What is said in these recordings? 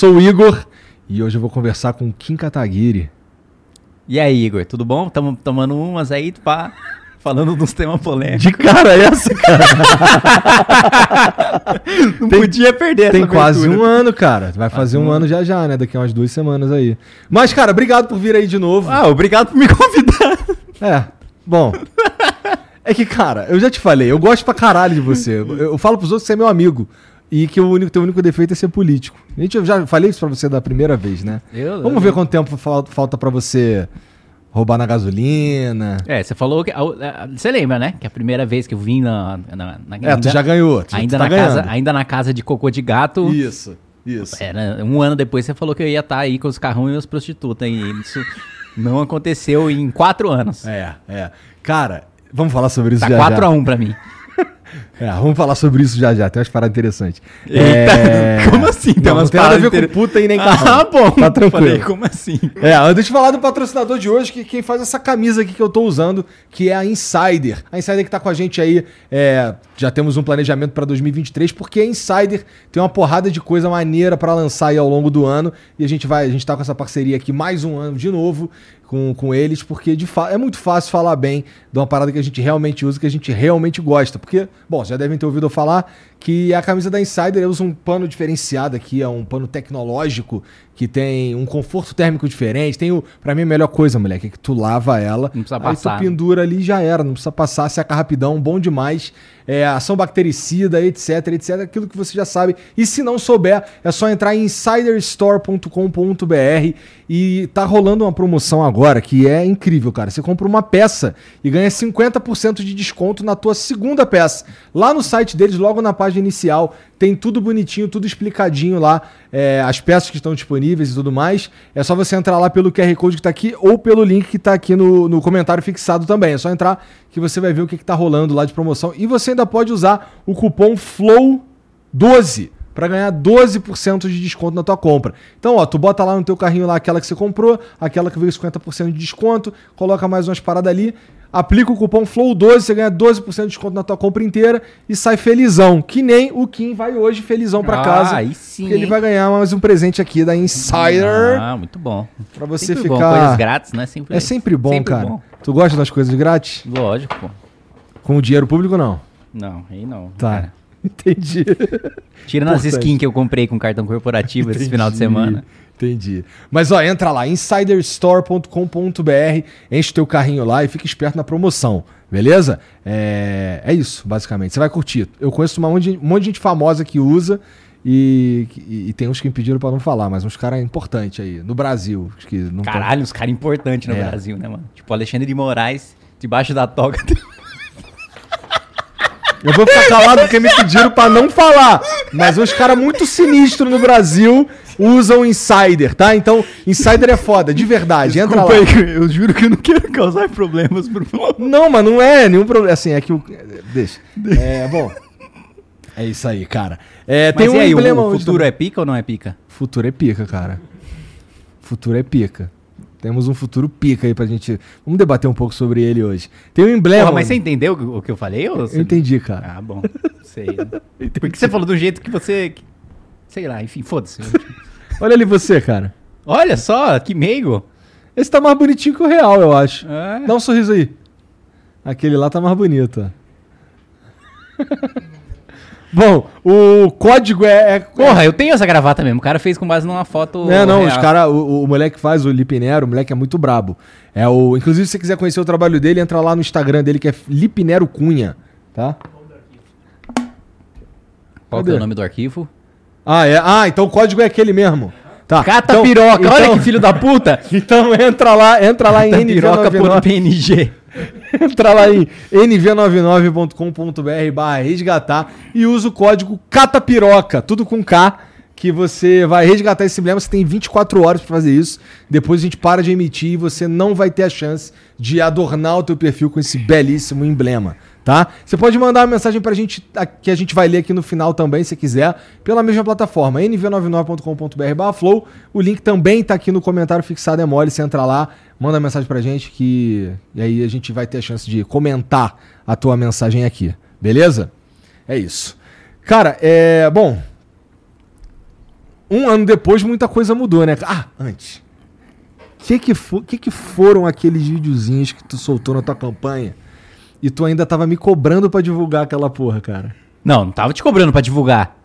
Sou o Igor e hoje eu vou conversar com o Kim Kataguiri. E aí, Igor, tudo bom? Estamos tomando umas aí, pá, falando dos temas polêmicos. De cara essa, cara. Não tem, podia perder Tem quase um ano, cara. Vai fazer um ano já já, né? Daqui a umas duas semanas aí. Mas, cara, obrigado por vir aí de novo. Ah, obrigado por me convidar. É, bom. É que, cara, eu já te falei, eu gosto pra caralho de você. Eu, eu falo pros outros que você é meu amigo. E que o único, teu único defeito é ser político. A gente, eu já falei isso pra você da primeira vez, né? Eu- Vamos eu- ver quanto tempo falta, pra você roubar na gasolina. É, você falou que. Você lembra, né? Que a primeira vez que eu vim na. na, na- É, tu já ganhou. Tu, Ainda, tá na ganhando. casa, ainda na casa de cocô de gato. Isso, isso. Era, um ano depois você falou que eu ia estar aí com os carrão e as prostitutas. E isso não aconteceu em quatro anos. É, é. Cara, vamos falar sobre isso Tá já 4 já. a 1 pra mim. É, vamos falar sobre isso já já. Tem umas paradas interessantes. Eita, É... como assim? Tem Não, não umas tem nada a ver paradas com puta e nem carro. Ah, bom. Tá tranquilo. Falei, como assim? É, antes de falar do patrocinador de hoje, que quem faz essa camisa aqui que eu tô usando, que é a Insider. A Insider que tá com a gente aí, é, já temos um planejamento pra 2023, porque a Insider tem uma porrada de coisa maneira pra lançar aí ao longo do ano, e a gente vai, a gente tá com essa parceria aqui mais um ano de novo com, com eles, porque de fa é muito fácil falar bem de uma parada que a gente realmente usa, que a gente realmente gosta, porque, bom, já devem ter ouvido eu falar que a camisa da Insider usa um pano diferenciado aqui, é um pano tecnológico que tem um conforto térmico diferente. Tem o, para mim a melhor coisa, moleque, é que tu lava ela, Não precisa aí passar. tu pendura ali e já era, não precisa passar, seca rapidão, bom demais. É, ação bactericida, etc, etc, aquilo que você já sabe. E se não souber, é só entrar em insiderstore.com.br e tá rolando uma promoção agora que é incrível, cara. Você compra uma peça e ganha 50% de desconto na tua segunda peça. Lá no site deles, logo na página inicial, tem tudo bonitinho, tudo explicadinho lá, é, as peças que estão disponíveis e tudo mais. É só você entrar lá pelo QR Code que tá aqui ou pelo link que tá aqui no, no comentário fixado também. É só entrar que você vai ver o que, que tá rolando lá de promoção. E você ainda pode usar o cupom FLOW12 para ganhar 12% de desconto na tua compra. Então, ó, tu bota lá no teu carrinho lá aquela que você comprou, aquela que veio 50% de desconto, coloca mais umas paradas ali, aplica o cupom FLOW12, você ganha 12% de desconto na tua compra inteira e sai felizão. Que nem o Kim vai hoje felizão para Ah, casa. aí sim, ele hein? vai ganhar mais um presente aqui da Insider Ah, muito bom. para você Sempre ficar bom, coisas grátis, né? Sempre, É sempre bom, sempre cara. bom. Tu gosta das coisas grátis? Lógico, pô. Com o dinheiro público não. Não, aí não. Tá. cara. Entendi. Tira nas skins que eu comprei com cartão corporativo esse final de Entendi, semana. Entendi. Mas ó, entra lá, insiderstore.com.br, enche teu carrinho lá e fica esperto na promoção, beleza? É, é isso, basicamente. Você vai curtir. Eu conheço um monte, de, um monte de gente famosa que usa e, e- e tem uns que me pediram pra não falar, mas uns caras importantes aí, no Brasil. Que não tão- Caralho, uns caras importantes no É. Brasil, né, mano? Tipo, Alexandre de Moraes, debaixo da toga. Eu vou ficar calado porque me pediram pra não falar. Mas uns caras muito sinistros no Brasil usam Insider, tá? Então, Insider é foda, de verdade. Entra lá. eu juro que eu não quero causar problemas pro Não, mas não é nenhum problema. Assim, é que o. Deixa. É, bom. É isso aí, cara. É, tem um aí, emblema o futuro é pica ou não é pica? Futuro é pica, cara. Futuro é pica. Temos um futuro pica aí pra gente. Vamos debater um pouco sobre ele hoje. Tem um emblema. Porra, mas você entendeu o que eu falei? Ou você- Eu entendi, cara. Ah, bom. Sei. Porque você falou do jeito que você. Sei lá, enfim, foda-se. Olha ali você, cara. Olha só, que meigo. Esse tá mais bonitinho que o real, eu acho. É. Dá um sorriso aí. Aquele lá tá mais bonito. Bom, o código é. é Porra, eu tenho essa gravata mesmo. O cara fez com base numa foto. Não, não, real. os cara, o, o moleque que faz o Lipinero, o moleque é muito brabo. É o, inclusive, se você quiser conhecer o trabalho dele, entra lá no Instagram dele que é Lipinero Cunha, tá? Qual que Cadê? é o nome do arquivo? Ah, é. Ah, então o código é aquele mesmo. Tá. Cata então- piroca, olha então- que filho da puta! Então entra lá, entra lá em Cata piroca por NV99. PNG. Entra lá em nv99.com.br barra resgatar e usa o código CATAPIROCA, tudo com K, que você vai resgatar esse emblema. Você tem 24 horas para fazer isso. Depois a gente para de emitir e você não vai ter a chance de adornar o teu perfil com esse belíssimo emblema. Tá? Você pode mandar uma mensagem pra gente que a gente vai ler aqui no final também, se quiser, pela mesma plataforma, nv99.com.br flow. O link também tá aqui no comentário fixado, é mole, você entra lá, manda mensagem pra gente que e aí a gente vai ter a chance de comentar a tua mensagem aqui. Beleza? É isso. Cara, é, bom, Um ano depois, muita coisa mudou, né? Ah, antes. O que que, fo que que foram aqueles videozinhos que tu soltou na tua campanha e tu ainda tava me cobrando pra divulgar aquela porra, cara? Não, não tava te cobrando pra divulgar.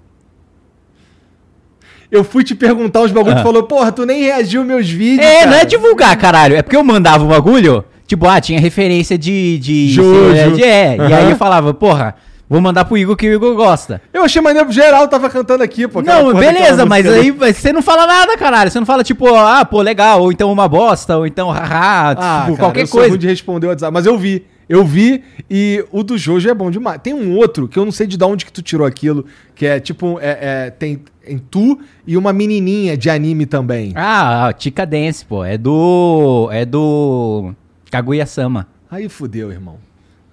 Eu fui te perguntar os bagulhos e Ah. falou, porra, tu nem reagiu meus vídeos. É, cara. não é divulgar, caralho. É porque eu mandava o bagulho, tipo, ah, tinha referência de. de Jojo. de- é, e aí eu falava, porra, vou mandar pro Igor que o Igor gosta. Eu achei maneiro, geral tava cantando aqui, pô. não, beleza, mas aí você não fala nada, caralho. Você não fala, tipo, ah, pô, legal, ou então uma bosta, ou então, haha, Ah, tipo, cara, qualquer eu coisa. de responder o WhatsApp, mas eu vi. Eu vi e o do Jojo é bom demais. Tem um outro que eu não sei de onde que tu tirou aquilo, que é tipo, é, é, tem em tu e uma menininha de anime também. Ah, Tika Dance, pô, é do. É do. Kaguya-sama. Aí fudeu, irmão.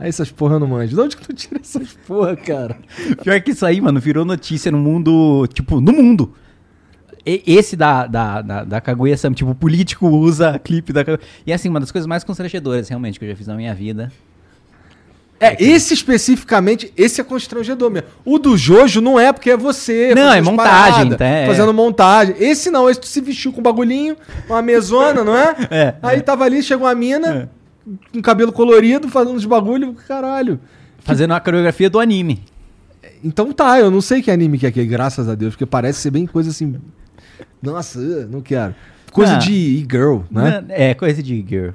Aí essas porra eu não manjo. De onde que tu tira essas porra, cara? Pior que isso aí, mano, virou notícia no mundo. Tipo, no mundo. E- esse da, da, da, da Kaguya-sama, tipo, político usa clipe da Kaguya. E assim, uma das coisas mais constrangedoras, realmente, que eu já fiz na minha vida. É, esse especificamente, esse é constrangedor mesmo. O do Jojo não é porque é você. Não, fazendo é montagem, paradas, tá, é. Fazendo montagem. Esse não, esse tu se vestiu com um bagulhinho, uma mesona, não é? É, Aí tava ali, chegou uma mina, com cabelo colorido, fazendo os bagulho, caralho. Fazendo a coreografia do anime. Então tá, eu não sei que anime que é aquele, graças a Deus, porque parece ser bem coisa assim. Nossa, não quero. Coisa Ah. de e-girl, né? É, coisa de girl.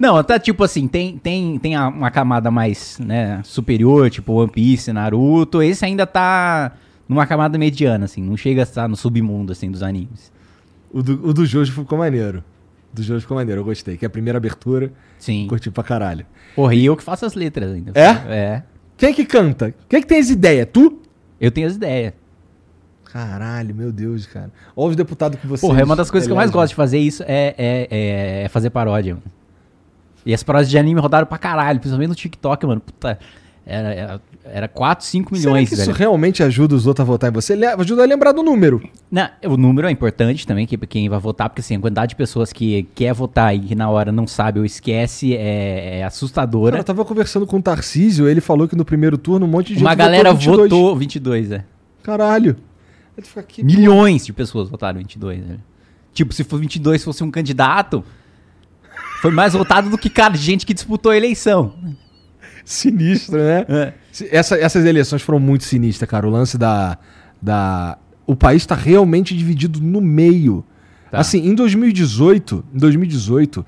Não, tá tipo assim, tem, tem, tem uma camada mais né, superior, tipo One Piece, Naruto. Esse ainda tá numa camada mediana, assim, não chega a estar no submundo, assim, dos animes. O, do, o do Jojo ficou maneiro. Do Jojo ficou maneiro, eu gostei. Que é a primeira abertura, Sim. curti pra caralho. Porra, e eu que faço as letras ainda. É? É. Quem é que canta? Quem é que tem as ideias? Tu? Eu tenho as ideias. Caralho, meu Deus, cara. Olha os deputados que você. Porra, é uma das coisas que eu mais gosto de fazer isso é, é, é, é fazer paródia, mano. E as paródias de anime rodaram pra caralho, principalmente no TikTok, mano. Puta, era, era, era 4, 5 milhões, Será que isso velho. realmente ajuda os outros a votar em você? Le- Ajuda a lembrar do número. Não, o número é importante também, que quem vai votar, porque assim, a quantidade de pessoas que quer votar e que na hora não sabe ou esquece é, é assustadora. Cara, eu tava conversando com o Tarcísio, ele falou que no primeiro turno um monte de gente Uma galera 22. votou 22, é. Caralho. Aqui, Milhões de pessoas votaram 22, velho. Tipo, se for 22 fosse um candidato, foi mais votado do que, cara, gente que disputou a eleição. Sinistro, né? É. Essa- essas eleições foram muito sinistras, cara. O lance da. da... O país tá realmente dividido no meio. Tá. Assim, em 2018, em 2018,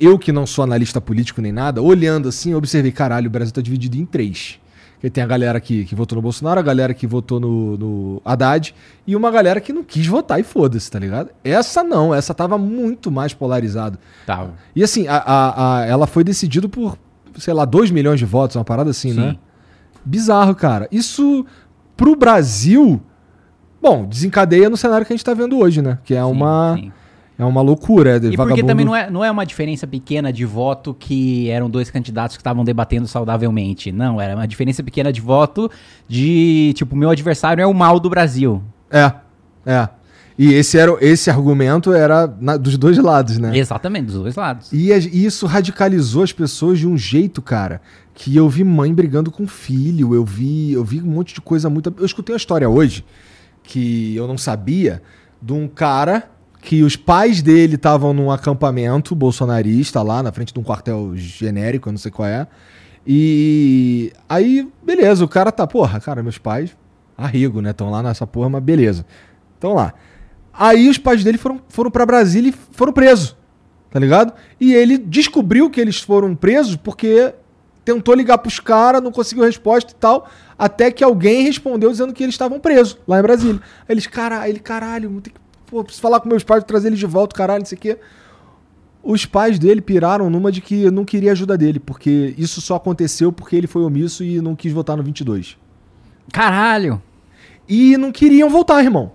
eu que não sou analista político nem nada, olhando assim, eu observei, caralho, o Brasil tá dividido em três. Porque tem a galera que, que votou no Bolsonaro, a galera que votou no, no Haddad e uma galera que não quis votar e foda-se, tá ligado? Essa não, essa tava muito mais polarizado. Tá. E assim, a, a- a- ela foi decidida por, sei lá, 2 milhões de votos, uma parada assim, Sim. né? Bizarro, cara. Isso pro Brasil, bom, desencadeia no cenário que a gente tá vendo hoje, né? Que é uma sim. é uma loucura. É E porque também não é, não é uma diferença pequena de voto que eram dois candidatos que estavam debatendo saudavelmente. Não, era uma diferença pequena de voto de, tipo, meu adversário é o mal do Brasil. É, é. E esse, era, esse argumento era na- dos dois lados, né? Exatamente, dos dois lados. E, e isso radicalizou as pessoas de um jeito, cara, que eu vi mãe brigando com filho, eu vi, eu vi um monte de coisa muito. Eu escutei uma história hoje que eu não sabia de um cara que os pais dele estavam num acampamento bolsonarista lá na frente de um quartel genérico, eu não sei qual é. E aí, beleza, o cara tá, porra, cara, meus pais, arrigo, né? Estão lá nessa porra, mas beleza. Estão lá. Aí os pais dele foram, foram para Brasília e foram presos tá ligado? E ele descobriu que eles foram presos porque tentou ligar pros caras, não conseguiu resposta e tal, até que alguém respondeu dizendo que eles estavam presos lá em Brasília. Aí eles, cara, ele, caralho, tem que, pô, preciso falar com meus pais, trazer eles de volta, caralho, não sei o quê. Os pais dele piraram numa de que não queria ajuda dele, porque isso só aconteceu porque ele foi omisso e não quis votar no 22. Caralho! E não queriam voltar, irmão.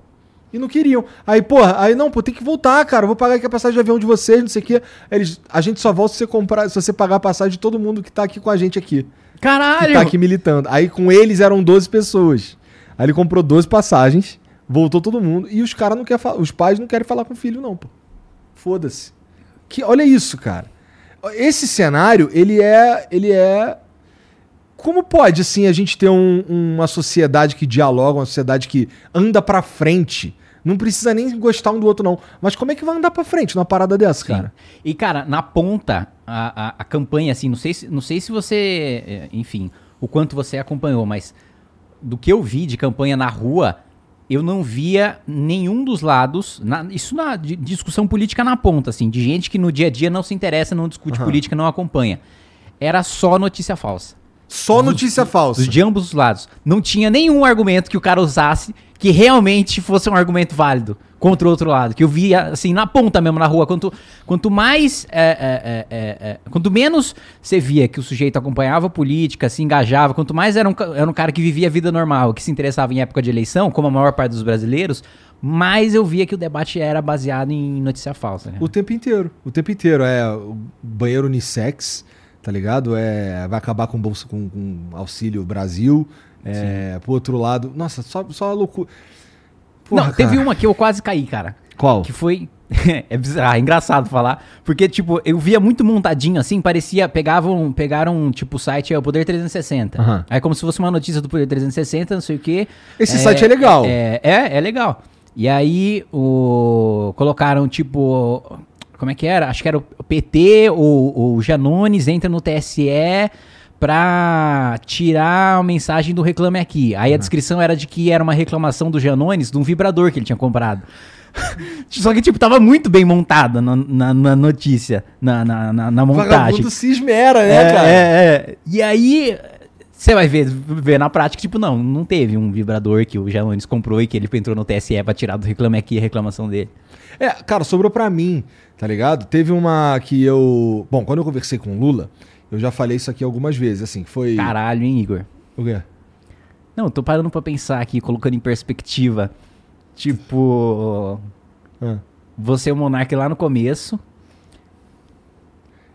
E não queriam. Aí, porra, aí não, pô, tem que voltar, cara. Eu vou pagar aqui a passagem de avião de vocês, não sei o quê. Eles, a gente só volta se você comprar, se você pagar a passagem de todo mundo que tá aqui com a gente aqui. Que Caralho! tá aqui militando. Aí com eles eram 12 pessoas. Aí ele comprou 12 passagens, voltou todo mundo. E os caras não falar. Os pais não querem falar com o filho, não, pô. Foda-se. Que, olha isso, cara. Esse cenário, ele é. Ele é. Como pode, assim, a gente ter um- uma sociedade que dialoga, uma sociedade que anda pra frente Não precisa nem gostar um do outro, não. Mas como é que vai andar pra frente numa parada dessa, Sim. cara? E, cara, na ponta, a, a, a campanha, assim, não sei, se, não sei se você, é, enfim, o quanto você acompanhou, mas do que eu vi de campanha na rua, eu não via nenhum dos lados, na- isso na di- discussão política na ponta, assim, de gente que no dia a dia não se interessa, não discute Aham. política, não acompanha. Era só notícia falsa. Só notícia falsa. De ambos os lados. Não tinha nenhum argumento que o cara usasse que realmente fosse um argumento válido contra o outro lado. Que eu via, assim, na ponta mesmo, na rua. Quanto, quanto mais. é, é, é, é, é, quanto menos você via que o sujeito acompanhava a política, se engajava, quanto mais era um, era um cara que vivia a vida normal, que se interessava em época de eleição, como a maior parte dos brasileiros, mais eu via que o debate era baseado em notícia falsa. né? O tempo inteiro. O tempo inteiro. É o banheiro unissex, tá ligado? É, vai acabar com bolsa com, com auxílio Brasil. É, pro outro lado. Nossa, só, só loucura. Porra, Não, teve cara. uma que eu quase caí, cara. Qual? Que foi. é bizarro, é engraçado falar. Porque, tipo, eu via muito montadinho assim, parecia. Pegavam, pegaram, tipo, o site é o Poder 360. Aham. Aí, como se fosse uma notícia do Poder 360, não sei o quê. Esse site é legal. É, é, é legal. E aí, o. Colocaram, tipo. Como é que era? Acho que era o PT, o, o Janones entra no TSE pra tirar a mensagem do Reclame Aqui. Aí a descrição era de que era uma reclamação do Janones de um vibrador que ele tinha comprado. Só que, tipo, tava muito bem montada na, na- na notícia, na, na, na- na montagem. vagabundo se esmera, né, É, cara? é, é. E aí, você vai ver, ver na prática, tipo, não, não teve um vibrador que o Janones comprou e que ele entrou no TSE pra tirar do Reclame Aqui a reclamação dele. É, cara, sobrou pra mim, tá ligado? Teve uma que eu. Bom, quando eu conversei com o Lula, eu já falei isso aqui algumas vezes, assim, foi. Caralho, hein, Igor? O quê? Não, tô parando pra pensar aqui, colocando em perspectiva. Tipo, Ah. você é o monarca lá no começo.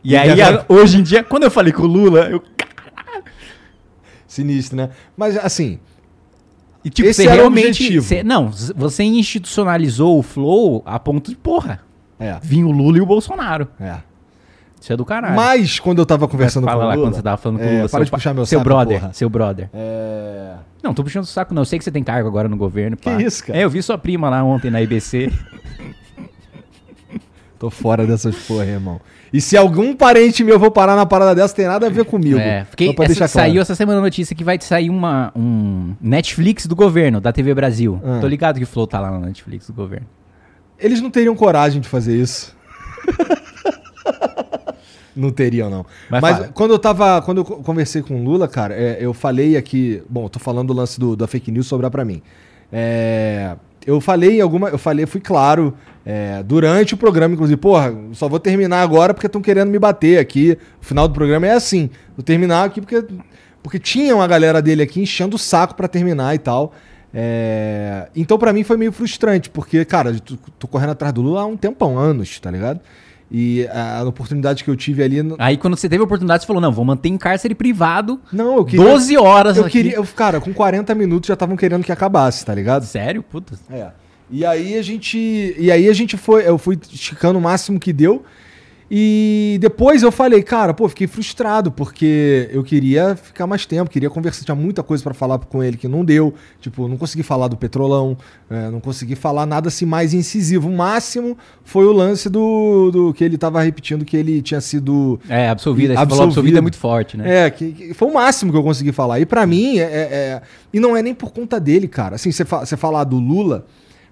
E, E aí, agora- hoje em dia, quando eu falei com o Lula, eu. Sinistro, né? Mas assim, E, tipo, Esse você realmente. objetivo. você- não, você institucionalizou o flow a ponto de, porra, é. vinha o Lula e o Bolsonaro. É. Isso é do caralho. Mas quando eu tava conversando Fala com o lá Lula. quando você tava falando com o é, Lula. para de puxar meu Seu saco, brother, porra. seu brother. É. Não, tô puxando o saco, não. Eu sei que você tem cargo agora no governo. Que pá. isso, cara? É, eu vi sua prima lá ontem na IBC. Tô fora dessas porra, irmão. E se algum parente meu for parar na parada dessa, tem nada a ver comigo. É, fiquei, pra essa- deixar claro. saiu essa semana a notícia que vai sair uma, um Netflix do governo, da TV Brasil. Ah. Tô ligado que o Flow tá lá no Netflix do governo. Eles não teriam coragem de fazer isso. não teriam, não. Mas Mas, quando eu tava. Quando eu co- conversei com o Lula, cara, é, eu falei aqui. Bom, eu tô falando do lance do, da fake news sobrar pra mim. É, eu falei em alguma. Eu falei, fui claro. é, durante o programa, inclusive, porra, só vou terminar agora porque estão querendo me bater aqui. O final do programa é assim. Vou terminar aqui porque. Porque tinha uma galera dele aqui enchendo o saco pra terminar e tal. É, então, pra mim, foi meio frustrante, porque, cara, tô, tô correndo atrás do Lula há um tempão, anos, tá ligado? E a, oportunidade que eu tive ali. Aí quando você teve a oportunidade, você falou, não, vou manter em cárcere privado Não, eu queria. 12 horas eu aqui. queria. eu- cara, com 40 minutos já estavam querendo que acabasse, tá ligado? Sério? Puta. É. E aí a gente. E aí a gente foi. Eu fui esticando o máximo que deu. E depois eu falei, cara, pô, fiquei frustrado, porque eu queria ficar mais tempo, queria conversar, tinha muita coisa pra falar com ele que não deu. Tipo, não consegui falar do petrolão, é, não consegui falar nada assim mais incisivo. O máximo foi o lance do, do que ele tava repetindo que ele tinha sido É, absolvida. Você falou Absolvido. absolvida é muito forte, né? é, que, que foi o máximo que eu consegui falar. E pra mim, é, é- é- E não é nem por conta dele, cara. Assim, você fa falar do Lula,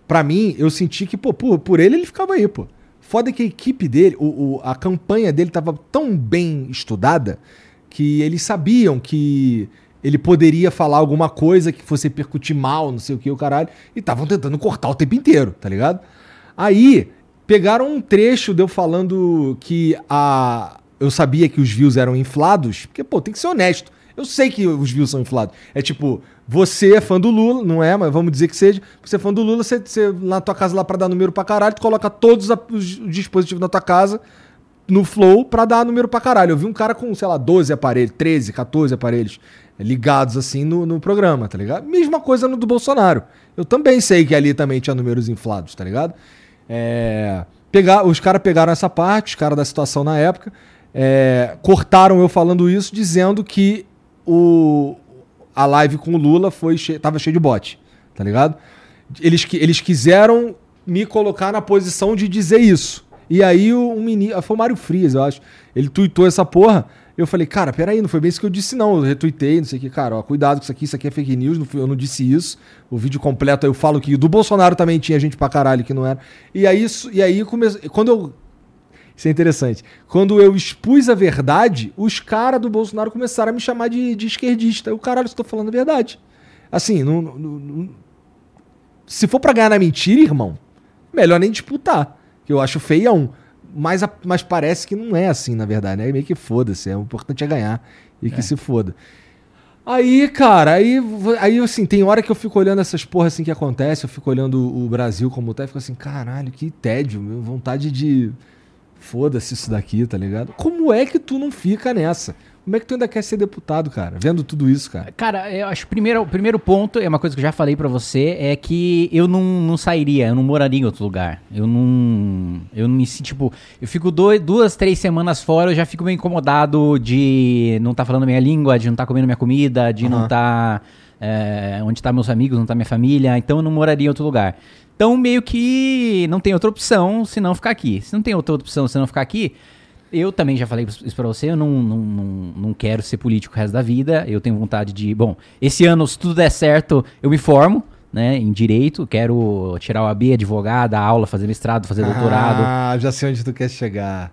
pra mim, eu senti que, pô, por, por ele, ele ficava aí, pô. Foda que a equipe dele, o, o- a campanha dele tava tão bem estudada que eles sabiam que ele poderia falar alguma coisa que fosse percutir mal, não sei o que, o caralho, e estavam tentando cortar o tempo inteiro, tá ligado? Aí, pegaram um trecho de eu falando que a. Eu sabia que os views eram inflados, porque, pô, tem que ser honesto. Eu sei que os views são inflados. É tipo, você é fã do Lula, não é, mas vamos dizer que seja. Você é fã do Lula, você, você na tua casa lá pra dar número pra caralho, tu coloca todos os dispositivos na tua casa no Flow pra dar número pra caralho. Eu vi um cara com, sei lá, 12 aparelhos, 13, 14 aparelhos ligados assim no, no programa, tá ligado? Mesma coisa no do Bolsonaro. Eu também sei que ali também tinha números inflados, tá ligado? É, pegar, os caras pegaram essa parte, os caras da situação na época, é, cortaram eu falando isso, dizendo que o, a live com o Lula foi che tava cheio de bot, tá ligado? Eles, eles quiseram me colocar na posição de dizer isso. E aí o um menino. Foi o Mário Frias, eu acho. Ele tuitou essa porra. Eu falei, cara, peraí, não foi bem isso que eu disse, não. Eu retuitei, não sei o que, cara, ó, cuidado com isso aqui, isso aqui é fake news, não fui- eu não disse isso. O vídeo completo eu falo que do Bolsonaro também tinha gente pra caralho que não era. E aí, isso, e aí quando eu. Isso é interessante. Quando eu expus a verdade, os caras do Bolsonaro começaram a me chamar de, de esquerdista. Eu, caralho, estou falando a verdade. Assim, não, não- não- se for pra ganhar na mentira, irmão, melhor nem disputar. Que eu acho feião. Mas, a- mas parece que não é assim, na verdade, né? Meio que foda-se. É, o importante é ganhar e que se foda. Aí, cara, aí, aí assim, tem hora que eu fico olhando essas porra assim que acontece, eu fico olhando o Brasil como tá e fico assim, caralho, que tédio, meu, vontade de. Foda-se isso daqui, tá ligado? Como é que tu não fica nessa? Como é que tu ainda quer ser deputado, cara? Vendo tudo isso, cara. Cara, eu acho que primeiro, o primeiro ponto, é uma coisa que eu já falei pra você, é que eu não, não sairia, eu não moraria em outro lugar. Eu não. Eu não me sinto, tipo, eu fico dois, duas, três semanas fora, eu já fico meio incomodado de não estar falando minha língua, de não estar comendo minha comida, de não Aham. estar. onde tá meus amigos, não tá minha família, então eu não moraria em outro lugar. Então, meio que não tem outra opção senão ficar aqui. Se não tem outra opção senão ficar aqui, eu também já falei isso pra você, eu não, não, não, não quero ser político o resto da vida. Eu tenho vontade de. Bom, esse ano, se tudo der certo, eu me formo, né, em direito. Quero tirar o AB, advogado, dar aula, fazer mestrado, fazer doutorado. Ah, já sei onde tu quer chegar.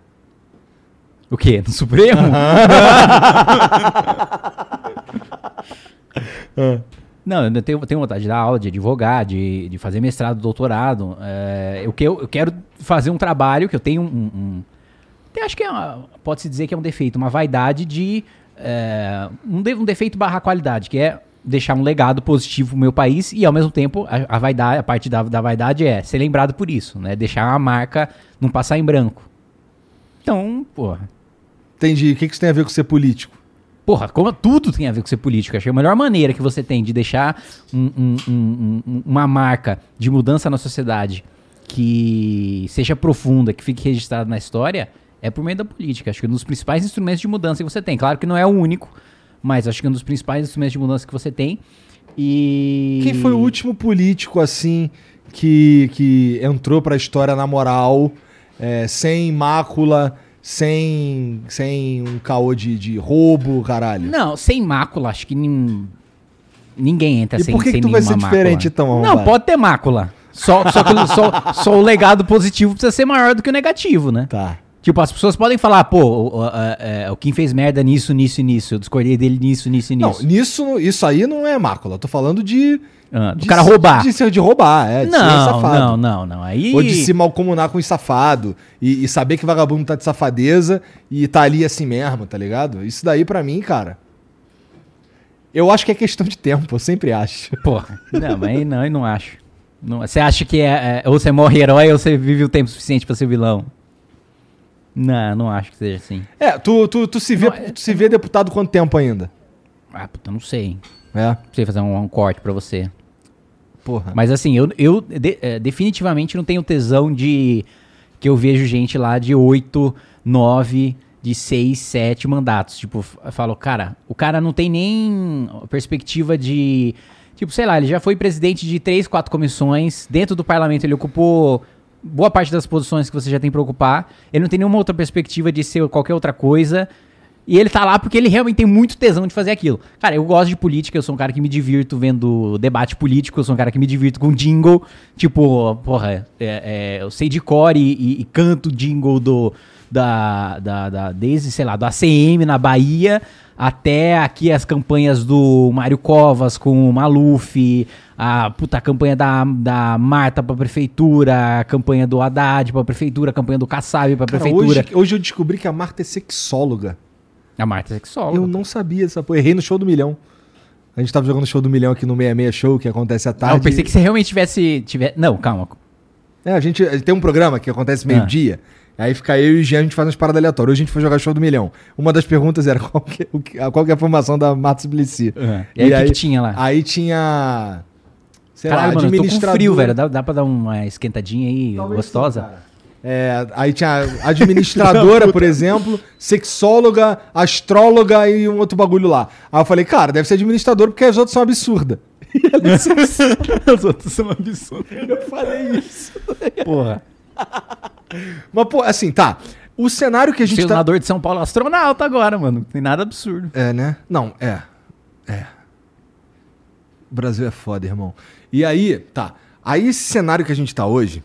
O quê? No Supremo? Não, eu tenho, tenho vontade de dar aula, de advogar, de, de fazer mestrado, doutorado. É, eu, que- eu quero fazer um trabalho que eu tenho um. um- acho que é pode-se dizer que é um defeito, uma vaidade de. é, um, de- um defeito barra qualidade, que é deixar um legado positivo pro meu país e ao mesmo tempo a, a vaidade, a parte da, da vaidade é ser lembrado por isso, né? Deixar uma marca, não passar em branco. Então, porra. Entendi. O que que isso tem a ver com ser político? Porra, como tudo tem a ver com ser político. Achei a melhor maneira que você tem de deixar um- um- um- uma marca de mudança na sociedade que seja profunda, que fique registrada na história, é por meio da política. Acho que é um dos principais instrumentos de mudança que você tem. Claro que não é o único, mas acho que é um dos principais instrumentos de mudança que você tem. E. Quem foi o último político, assim, que, que entrou pra história na moral, é, sem mácula, sem, sem um caô de, de roubo, caralho? Não, sem mácula, acho que nin- ninguém entra E sem, por que sem que tu vai ser diferente, mácula. então, Não, arrombado? pode ter mácula. Só, só, que, só, só o legado positivo precisa ser maior do que o negativo, né? Tá. Tipo, as pessoas podem falar, pô, o, o, a- é, o Kim fez merda nisso, nisso e nisso. Eu discordei dele nisso, nisso e Não, nisso. nisso, isso aí não é mácula. Eu tô falando de. Ah, do de cara roubar. De, ser de roubar, é. De não, safado. não, não, não. Aí. Ou de se malcomunar com os safado e, e saber que vagabundo tá de safadeza e tá ali assim mesmo, tá ligado? Isso daí pra mim, cara. Eu acho que é questão de tempo, eu sempre acho. Porra. Não, mas aí não, eu não acho. Não- você acha que é, é, ou você morre herói ou você vive o tempo suficiente pra ser vilão? Não, não acho que seja assim. É, tu, tu, tu, se, vê, Não, é- tu se vê deputado quanto tempo ainda? Ah, puta, não sei. É. Não sei fazer um, um corte pra você. Porra. Mas assim, eu, eu de- eh, definitivamente não tenho tesão de. Que eu vejo gente lá de 8, 9, de 6, 7 mandatos. Tipo, eu falo, cara, o cara não tem nem perspectiva de. Tipo, sei lá, ele já foi presidente de 3, 4 comissões. Dentro do parlamento ele ocupou boa parte das posições que você já tem pra ocupar. Ele não tem nenhuma outra perspectiva de ser qualquer outra coisa. E ele tá lá porque ele realmente tem muito tesão de fazer aquilo. Cara, eu gosto de política, eu sou um cara que me divirto vendo debate político, eu sou um cara que me divirto com jingle. Tipo, porra, é- é, eu sei de core e, e- canto jingle do. Da, da, da- desde, sei lá, do ACM na Bahia até aqui as campanhas do Mário Covas com o Maluf, a puta a campanha da, da Marta pra prefeitura, a campanha do Haddad pra prefeitura, a campanha do Kassab pra Cara, prefeitura. hoje, hoje eu descobri que a Marta é sexóloga. A Marta é sexóloga. Eu não sabia essa porra. Errei no show do milhão. A gente tava jogando show do milhão aqui no 66 Show, que acontece à Ah, tarde. eu pensei que você realmente tivesse. tiver Não, calma. É, a gente tem um programa que acontece meio-dia. Aí fica eu e o Jean, a gente faz umas paradas aleatórias. Hoje a gente foi jogar show do milhão. Uma das perguntas era qual que, o que- qual que é a formação da Marta Suplicy. E aí, o que, que tinha lá? Aí tinha. Sei Caralho, lá, mano, eu tô com frio, velho. Dá, dá pra dar uma esquentadinha aí, Talvez gostosa? sim, cara. É, aí tinha administradora, por exemplo, sexóloga, astróloga e um outro bagulho lá. Aí eu falei, cara, deve ser administradora porque as outras são absurdas. Os outros são absurdos. Eu falei isso. Porra. Mas, pô, assim, tá. O cenário que a gente tá... Senador de São Paulo é astronauta agora, mano. Não tem nada absurdo. É, né? Não, é. É. O Brasil é foda, irmão. E aí, tá. Aí esse cenário que a gente tá hoje,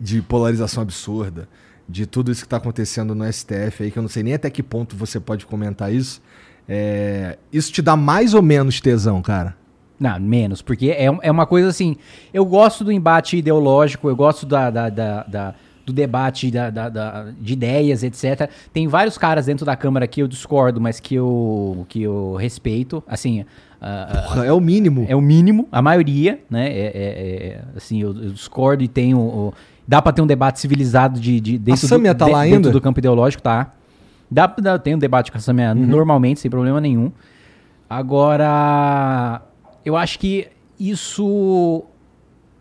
de polarização absurda, de tudo isso que tá acontecendo no STF aí, que eu não sei nem até que ponto você pode comentar isso. é, Isso te dá mais ou menos tesão, cara? Não, menos, porque é, é uma coisa assim. Eu gosto do embate ideológico, eu gosto da, da- da- da- do debate da, da- da- de ideias, etc. Tem vários caras dentro da Câmara que eu discordo, mas que eu, que eu respeito. Assim, ah, ah, Porra, é o mínimo. é o mínimo, a maioria, né? É, é- é- assim, eu, eu discordo e tenho. Dá pra ter um debate civilizado de, de dentro, Samia tá lá dentro ainda? do campo ideológico, tá? Dá, dá, tem um debate com a Samia Uhum. normalmente, sem problema nenhum. Agora, eu acho que isso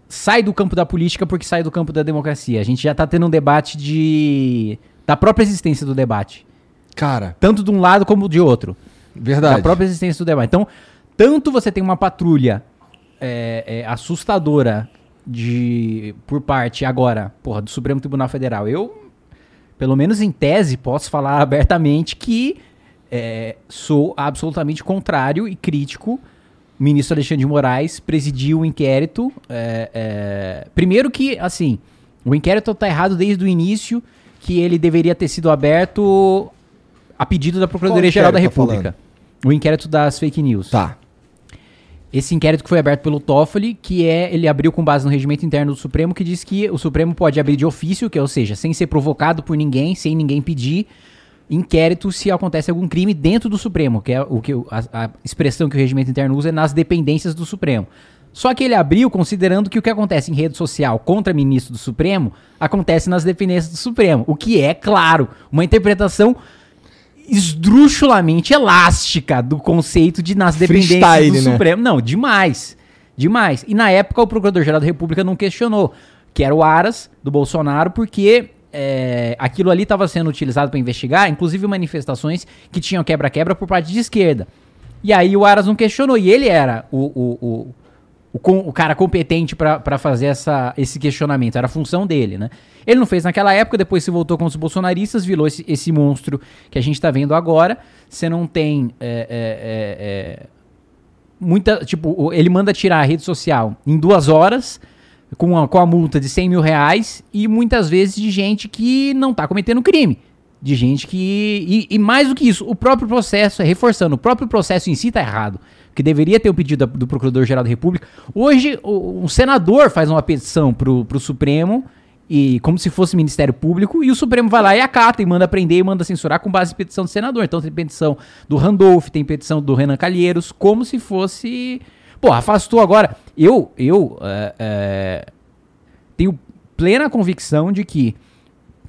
sai do campo da política porque sai do campo da democracia. A gente já tá tendo um debate de da própria existência do debate, Cara, tanto de um lado como de outro verdade. da própria existência do debate. Então, tanto você tem uma patrulha é, é, assustadora de por parte agora, porra, do Supremo Tribunal Federal. Eu, pelo menos em tese, posso falar abertamente que é, sou absolutamente contrário e crítico. O ministro Alexandre de Moraes presidiu o inquérito. é, é, primeiro que, assim, o inquérito está errado desde o início, que ele deveria ter sido aberto a pedido da Procuradoria-Geral da tá República. o inquérito das fake news. Tá. Esse inquérito que foi aberto pelo Toffoli, que é, ele abriu com base no regimento interno do Supremo, que diz que o Supremo pode abrir de ofício, que é, ou seja, sem ser provocado por ninguém, sem ninguém pedir, inquérito se acontece algum crime dentro do Supremo, que é o que a, a expressão que o regimento interno usa é nas dependências do Supremo. Só que ele abriu considerando que o que acontece em rede social contra ministro do Supremo acontece nas dependências do Supremo, o que é, claro, uma interpretação esdrúxulamente elástica do conceito de nas dependências Freestyle, do né? Supremo. Não, demais. Demais. E na época o Procurador-Geral da República não questionou, que era o Aras do Bolsonaro, porque é, aquilo ali estava sendo utilizado para investigar, inclusive manifestações que tinham quebra-quebra por parte de esquerda. E aí o Aras não questionou, e ele era o, o, o, o, com- o cara competente para fazer essa, esse questionamento, era a função dele, né? Ele não fez naquela época, depois se voltou com os bolsonaristas, virou esse, esse monstro que a gente tá vendo agora. Você não tem. é, é, é, é, muita. Tipo, ele manda tirar a rede social em duas horas, com a, com a multa de 100 mil reais, e muitas vezes de gente que não tá cometendo crime. De gente que. E, e mais do que isso, o próprio processo, reforçando, o próprio processo em si tá errado. Que deveria ter o pedido do Procurador-Geral da República. Hoje, o- um senador faz uma petição pro, pro Supremo, e como se fosse Ministério Público, e o Supremo vai lá e acata, e manda prender e manda censurar com base em petição do senador. Então tem petição do Randolph, tem petição do Renan Calheiros, como se fosse. Pô, afastou agora. Eu, eu é, é, tenho plena convicção de que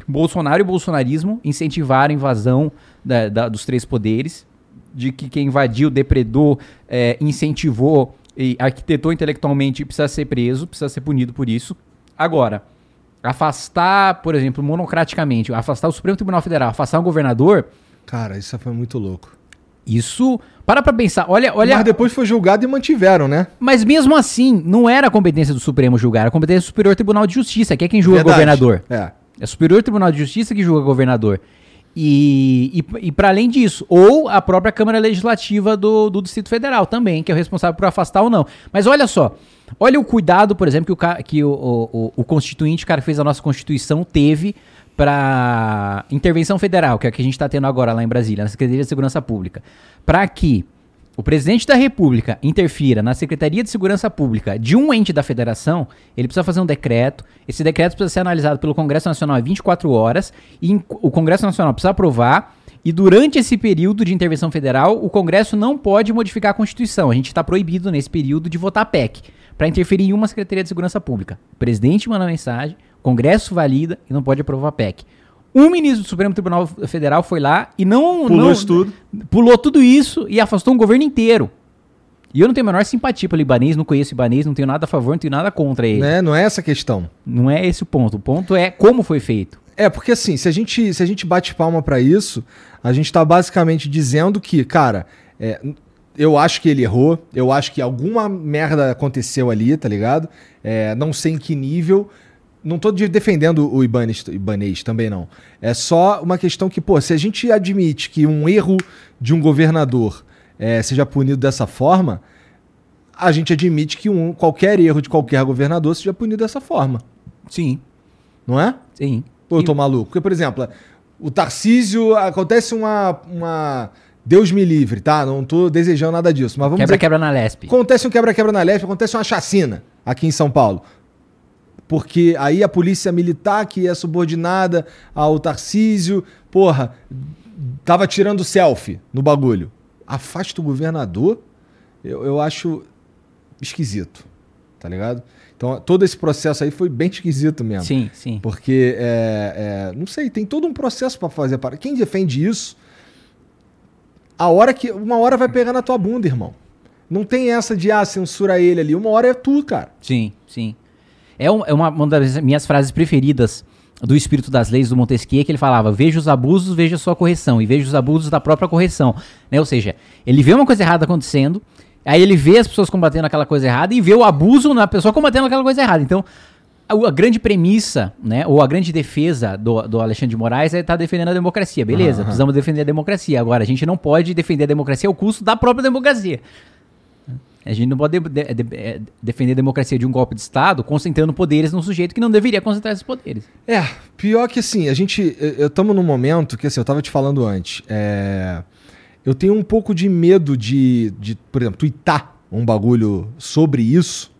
Bolsonaro e o bolsonarismo incentivaram a invasão da- da- dos três poderes, de que quem invadiu, depredou, é, incentivou e arquitetou intelectualmente precisa ser preso, precisa ser punido por isso. Agora, afastar, por exemplo, monocraticamente, afastar o Supremo Tribunal Federal, afastar um governador, Cara, isso foi muito louco. isso. Para pra pensar, olha, olha. Mas depois foi julgado e mantiveram, né? Mas mesmo assim, não era a competência do Supremo julgar, era a competência do Superior Tribunal de Justiça, que é quem julga Verdade. governador. É. É o Superior Tribunal de Justiça que julga governador. E, e, e para além disso, ou a própria Câmara Legislativa do, do Distrito Federal também, que é o responsável por afastar ou não. Mas olha só, olha o cuidado, por exemplo, que o, que o, o- o constituinte, o cara que fez a nossa Constituição, teve para intervenção federal, que é a que a gente está tendo agora lá em Brasília, na Secretaria de Segurança Pública, para que o presidente da República interfira na Secretaria de Segurança Pública de um ente da federação, ele precisa fazer um decreto. Esse decreto precisa ser analisado pelo Congresso Nacional em 24 horas e o Congresso Nacional precisa aprovar. E durante esse período de intervenção federal, o Congresso não pode modificar a Constituição. A gente está proibido nesse período de votar PEC para interferir em uma Secretaria de Segurança Pública. O presidente manda mensagem, o Congresso valida e não pode aprovar PEC. Um ministro do Supremo Tribunal Federal foi lá e não Pulou não- isso tudo. pulou tudo isso e afastou um governo inteiro. E eu não tenho a menor simpatia pelo libanês, não conheço o libanês, não tenho nada a favor, não tenho nada contra ele. Né? Não é essa a questão. Não é esse o ponto. O ponto é como foi feito. É, porque assim, se a gente, se a gente bate palma pra isso, a gente tá basicamente dizendo que, cara, é, eu acho que ele errou. Eu acho que alguma merda aconteceu ali, tá ligado? É, não sei em que nível. Não tô de- defendendo o Ibanez, Ibanez também não. É só uma questão que, pô, se a gente admite que um erro de um governador é, seja punido dessa forma, a gente admite que um, qualquer erro de qualquer governador seja punido dessa forma. Sim, Não é? sim. Ou eu tô maluco? Porque, por exemplo, o Tarcísio, acontece uma, uma. Deus me livre, tá? Não tô desejando nada disso. Mas vamos Quebra-quebra na Lesp. Acontece um quebra-quebra na leste, acontece uma chacina aqui em São Paulo. Porque aí a polícia militar, que é subordinada ao Tarcísio, porra, tava tirando selfie no bagulho. Afasta o governador, eu, eu acho esquisito, tá ligado? Então todo esse processo aí foi bem esquisito mesmo. Sim, sim. Porque, é, é, não sei, tem todo um processo pra fazer. Para quem defende isso, a hora que uma hora vai pegar na tua bunda, irmão. Não tem essa de ah, censura ele ali. Uma hora é tu, cara. Sim, sim. É, um- é uma, uma das minhas frases preferidas do Espírito das Leis do Montesquieu, que ele falava, veja os abusos, veja a sua correção, e veja os abusos da própria correção. Né? Ou seja, ele vê uma coisa errada acontecendo, aí ele vê as pessoas combatendo aquela coisa errada e vê o abuso na pessoa combatendo aquela coisa errada. Então, a, grande premissa, né, ou a grande defesa do, do Alexandre de Moraes é estar defendendo a democracia. Beleza, Aham. precisamos defender a democracia. Agora, a gente não pode defender a democracia ao custo da própria democracia. A gente não pode de- de- de- eh, defender a democracia de um golpe de Estado concentrando poderes num sujeito que não deveria concentrar esses poderes. É, pior que assim, a gente. Eu estamos num momento que, assim, eu tava te falando antes. é, eu tenho um pouco de medo de, de, por exemplo, tuitar um bagulho sobre isso,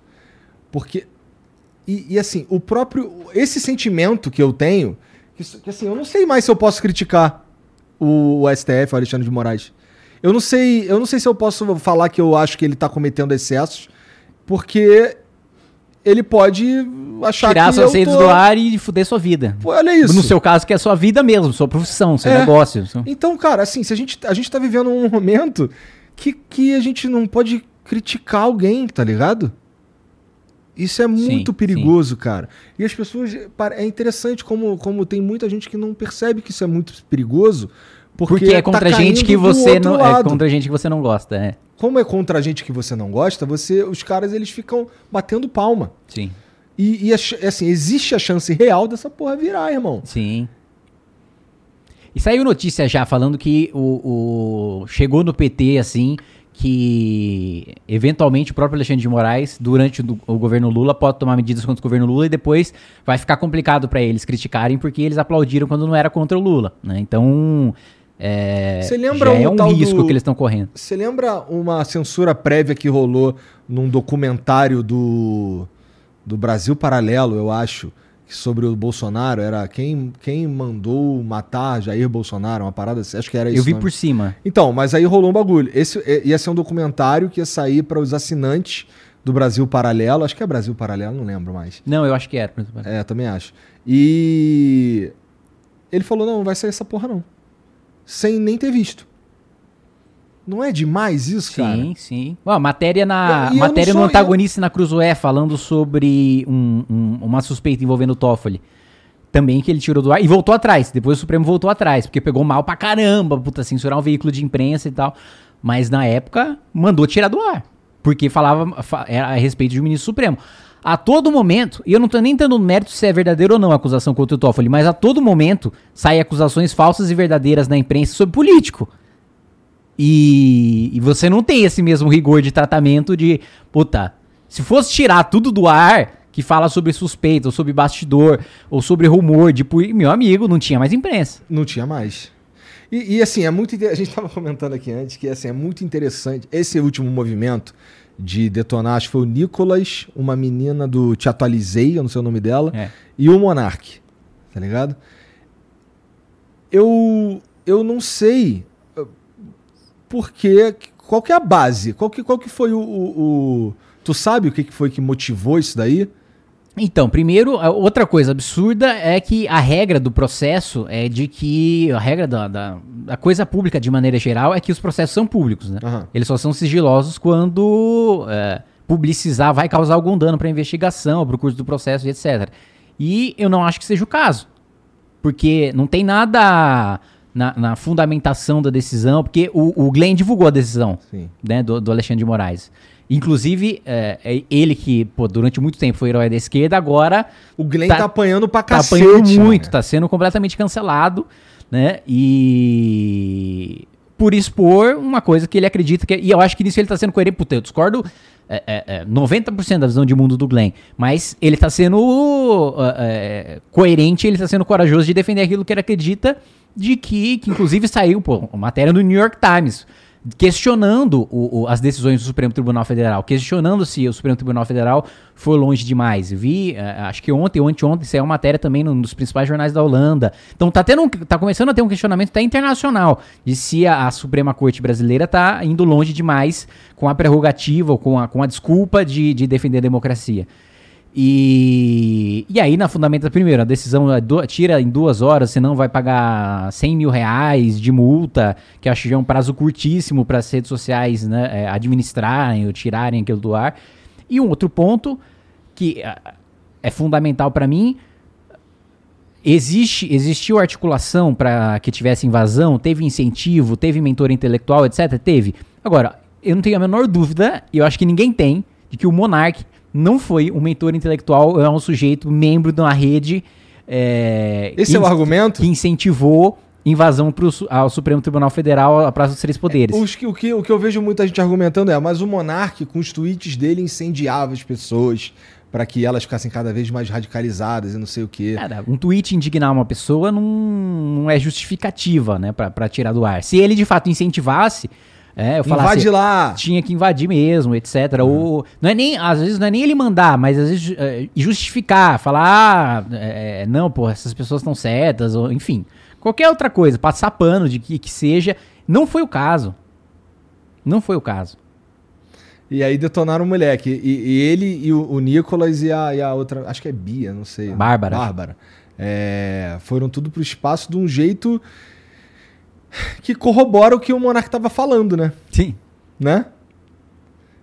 porque. E, e, assim, o próprio. Esse sentimento que eu tenho, que, que, assim, eu não sei mais se eu posso criticar o, o STF, o Alexandre de Moraes. Eu não sei, eu não sei se eu posso falar que eu acho que ele tá cometendo excessos, porque ele pode achar Tirar que suas eu tô- do ar e fuder sua vida. Pô, olha isso. No seu caso, que é sua vida mesmo, sua profissão, seu É. negócio. seu- Então, cara, assim, se a gente, a gente tá vivendo um momento que, que a gente não pode criticar alguém, tá ligado? Isso é muito sim. perigoso, cara. E as pessoas. É interessante como, como tem muita gente que não percebe que isso é muito perigoso. Porque, Porque, é tá contra gente caindo que você não. É contra gente que você não gosta, é. Como é contra gente que você não gosta, você, os caras eles ficam batendo palma. Sim. E, e assim, existe a chance real dessa porra virar, irmão. Sim. E saiu notícia já falando que o, o- chegou no PT assim que eventualmente o próprio Alexandre de Moraes durante o, o governo Lula pode tomar medidas contra o governo Lula e depois vai ficar complicado para eles criticarem porque eles aplaudiram quando não era contra o Lula, né? Então é, Você lembra já é um risco do- que eles estão correndo. Você lembra uma censura prévia que rolou num documentário do, do Brasil Paralelo, eu acho, que sobre o Bolsonaro? Era quem, quem mandou matar Jair Bolsonaro, uma parada assim, acho que era isso. Eu vi nome. por cima. Então, mas aí rolou um bagulho. Esse é, ia ser um documentário que ia sair para os assinantes do Brasil Paralelo, acho que é Brasil Paralelo, não lembro mais. Não, eu acho que era. É, também acho. E ele falou: não, não vai sair essa porra não. Sem nem ter visto. Não é demais isso, cara? Sim, sim. Matéria na eu matéria no antagonista na Cruzoé falando sobre um- um- uma suspeita envolvendo o Toffoli. Também que ele tirou do ar e voltou atrás. Depois o Supremo voltou atrás, porque pegou mal pra caramba, puta, censurar um veículo de imprensa e tal. Mas na época mandou tirar do ar. Porque falava a respeito de um ministro supremo. A todo momento, e eu não tô nem dando mérito se é verdadeiro ou não a acusação contra o Toffoli, mas a todo momento saem acusações falsas e verdadeiras na imprensa sobre político. E, e você não tem esse mesmo rigor de tratamento de, puta, se fosse tirar tudo do ar que fala sobre suspeita, ou sobre bastidor, ou sobre rumor pu- meu amigo, não tinha mais imprensa. Não tinha mais. E, e, assim, é muito. A gente estava comentando aqui antes que assim, é muito interessante. Esse último movimento de detonar, acho que foi o Nicolas, uma menina do Te Atualizei, eu não sei o nome dela, É. e o Monark. Tá ligado? Eu. Eu não sei. Por quê? Qual que é a base? Qual que, qual que foi o, o- o- Tu sabe o que, que foi que motivou isso daí? Então, primeiro, outra coisa absurda é que a regra do processo é de que. A regra da, da, da coisa pública, de maneira geral, é que os processos são públicos, né? Aham. Eles só são sigilosos quando é, publicizar vai causar algum dano para a investigação, para o curso do processo e etc. E eu não acho que seja o caso. Porque não tem nada na, na fundamentação da decisão, porque o, o Glenn divulgou a decisão né, do, do Alexandre de Moraes. Inclusive, é, é ele que, pô, durante muito tempo foi herói da esquerda, agora. O Glenn tá, tá apanhando pra cacete. Tá apanhando muito, né? tá sendo completamente cancelado, né? E. Por expor uma coisa que ele acredita que. E eu acho que nisso ele tá sendo coerente. Puta, eu discordo é, é, é, 90% da visão de mundo do Glenn. Mas ele tá sendo é, coerente, ele tá sendo corajoso de defender aquilo que ele acredita, de que, que inclusive saiu, pô, matéria do New York Times questionando o, o, as decisões do Supremo Tribunal Federal, questionando se o Supremo Tribunal Federal foi longe demais. Vi, uh, acho que ontem ou anteontem, saiu uma matéria também num dos principais jornais da Holanda. Então tá, tendo um, tá começando a ter um questionamento até internacional de se a, a Suprema Corte Brasileira tá indo longe demais com a prerrogativa ou com a, com a desculpa de, de defender a democracia. E, e aí, na fundamenta, primeiro, a decisão é do, tira em duas horas, senão vai pagar 100 mil reais de multa, que acho que é um prazo curtíssimo para as redes sociais né, é, administrarem ou tirarem aquilo do ar. E um outro ponto que é, é fundamental para mim, existe existiu articulação para que tivesse invasão, teve incentivo, teve mentor intelectual, etc. Teve. Agora, eu não tenho a menor dúvida, e eu acho que ninguém tem, de que o Monark não foi um mentor intelectual, é um sujeito membro de uma rede. É, Esse é o argumento? Que incentivou invasão pro, ao Supremo Tribunal Federal, a Praça dos Três Poderes. É, o, que, o que eu vejo muita gente argumentando é, mas o monarca, com os tweets dele, incendiava as pessoas para que elas ficassem cada vez mais radicalizadas e não sei o quê. Cara, um tweet indignar uma pessoa não, não é justificativa, né, para tirar do ar. Se ele de fato incentivasse, é, eu falasse, Invade lá. Tinha que invadir mesmo, etc. Uhum. Ou, não é nem, às vezes não é nem ele mandar, mas às vezes é, justificar, falar, ah, é, não, pô, essas pessoas estão certas, ou enfim. Qualquer outra coisa, passar pano de que, que seja. Não foi o caso. Não foi o caso. E aí detonaram o moleque. E, e ele e o, o Nicolas e a, e a, outra, acho que é Bia, não sei. Bárbara. Bárbara. É, foram tudo pro espaço de um jeito que corrobora o que o Monark estava falando, né? Sim. Né?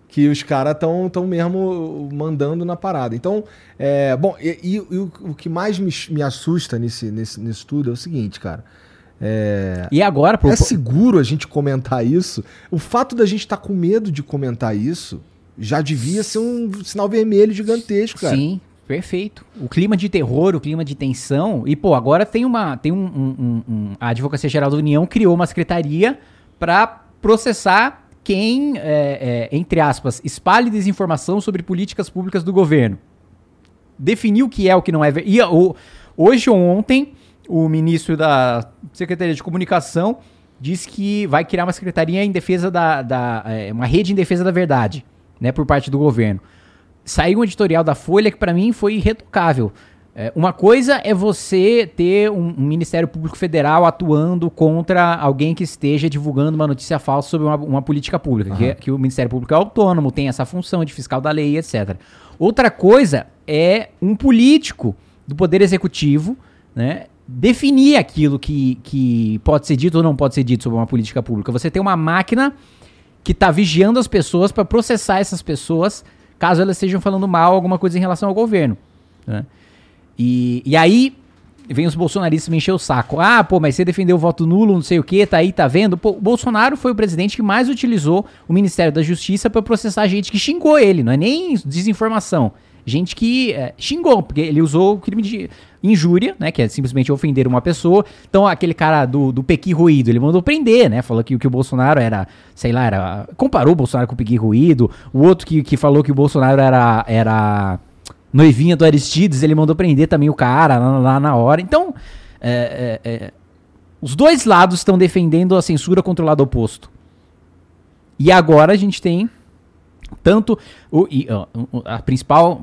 Que os caras estão tão mesmo mandando na parada. Então, é, bom, e, e, e o, o, que mais me, me assusta nesse, nesse, nesse tudo é o seguinte, cara. É, e agora, pro... é seguro a gente comentar isso? O fato da gente estar tá com medo de comentar isso já devia ser um sinal vermelho gigantesco, cara. Sim, Perfeito. O clima de terror, o clima de tensão. E, pô, agora tem uma. Tem um. um, um a Advocacia Geral da União criou uma secretaria para processar quem, é, é, entre aspas, espalhe desinformação sobre políticas públicas do governo. Definiu o que é o que não é. E, o, hoje ou ontem, o ministro da Secretaria de Comunicação disse que vai criar uma secretaria em defesa da. da é, uma rede em defesa da verdade, né, por parte do governo saiu um editorial da Folha que para mim foi irretocável. É, uma coisa é você ter um, um, Ministério Público Federal atuando contra alguém que esteja divulgando uma notícia falsa sobre uma, uma política pública, uhum. que, que, o Ministério Público é autônomo, tem essa função de fiscal da lei, etc. Outra coisa é um político do Poder Executivo, né, definir aquilo que, que pode ser dito ou não pode ser dito sobre uma política pública. Você tem uma máquina que está vigiando as pessoas para processar essas pessoas caso elas estejam falando mal alguma coisa em relação ao governo. Né? E, e aí vem os bolsonaristas me encher o saco. Ah, pô, mas você defendeu o voto nulo, não sei o que, tá aí, tá vendo? Pô, o Bolsonaro foi o presidente que mais utilizou o Ministério da Justiça para processar gente que xingou ele, não é nem desinformação. Gente que é, xingou, porque ele usou o crime de injúria, né? Que é simplesmente ofender uma pessoa. Então, aquele cara do, do Pequi Ruído, ele mandou prender, né? Falou que, que o Bolsonaro era, sei lá, era. Comparou o Bolsonaro com o Pequi Ruído. O outro que, que falou que o Bolsonaro era. era noivinha do Aristides, ele mandou prender também o cara lá, lá na hora. Então, é, é, é, os dois lados estão defendendo a censura contra o lado oposto. E agora a gente tem tanto o, e, a principal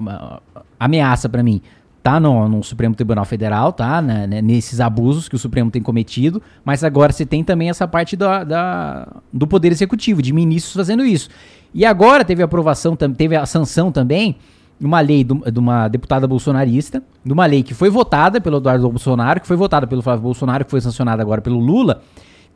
ameaça para mim tá no, no, Supremo Tribunal Federal, tá? Né, né, nesses abusos que o Supremo tem cometido, mas agora você tem também essa parte da, da, do Poder Executivo, de ministros fazendo isso. E agora teve a aprovação, teve a sanção também uma lei de uma deputada bolsonarista, de uma lei que foi votada pelo Eduardo Bolsonaro, que foi votada pelo Flávio Bolsonaro, que foi sancionada agora pelo Lula,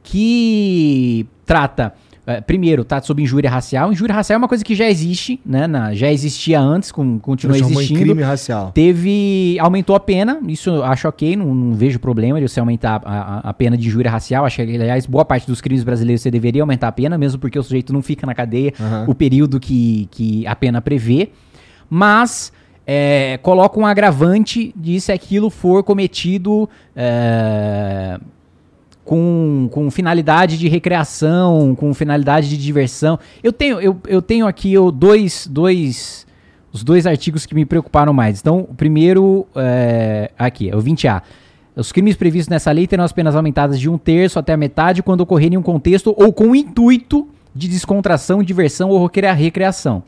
que trata é, primeiro, tá sob injúria racial. Injúria racial é uma coisa que já existe, né? na- já existia antes, com, continua Transformou em existindo. crime racial. Teve. Aumentou a pena, isso eu acho ok, não, não vejo problema de você aumentar a, a- a pena de injúria racial. Acho que, aliás, boa parte dos crimes brasileiros você deveria aumentar a pena, mesmo porque o sujeito não fica na cadeia Aham. o período que, que a pena prevê. Mas é, coloca um agravante de se aquilo for cometido. é, com, com finalidade de recreação, com finalidade de diversão. Eu tenho, eu, eu tenho aqui eu, dois, dois, os dois artigos que me preocuparam mais. Então, o primeiro, é, aqui, é o 20A. Os crimes previstos nessa lei terão as penas aumentadas de um terço até a metade quando ocorrerem em um contexto ou com o intuito de descontração, diversão ou recrea- recreação.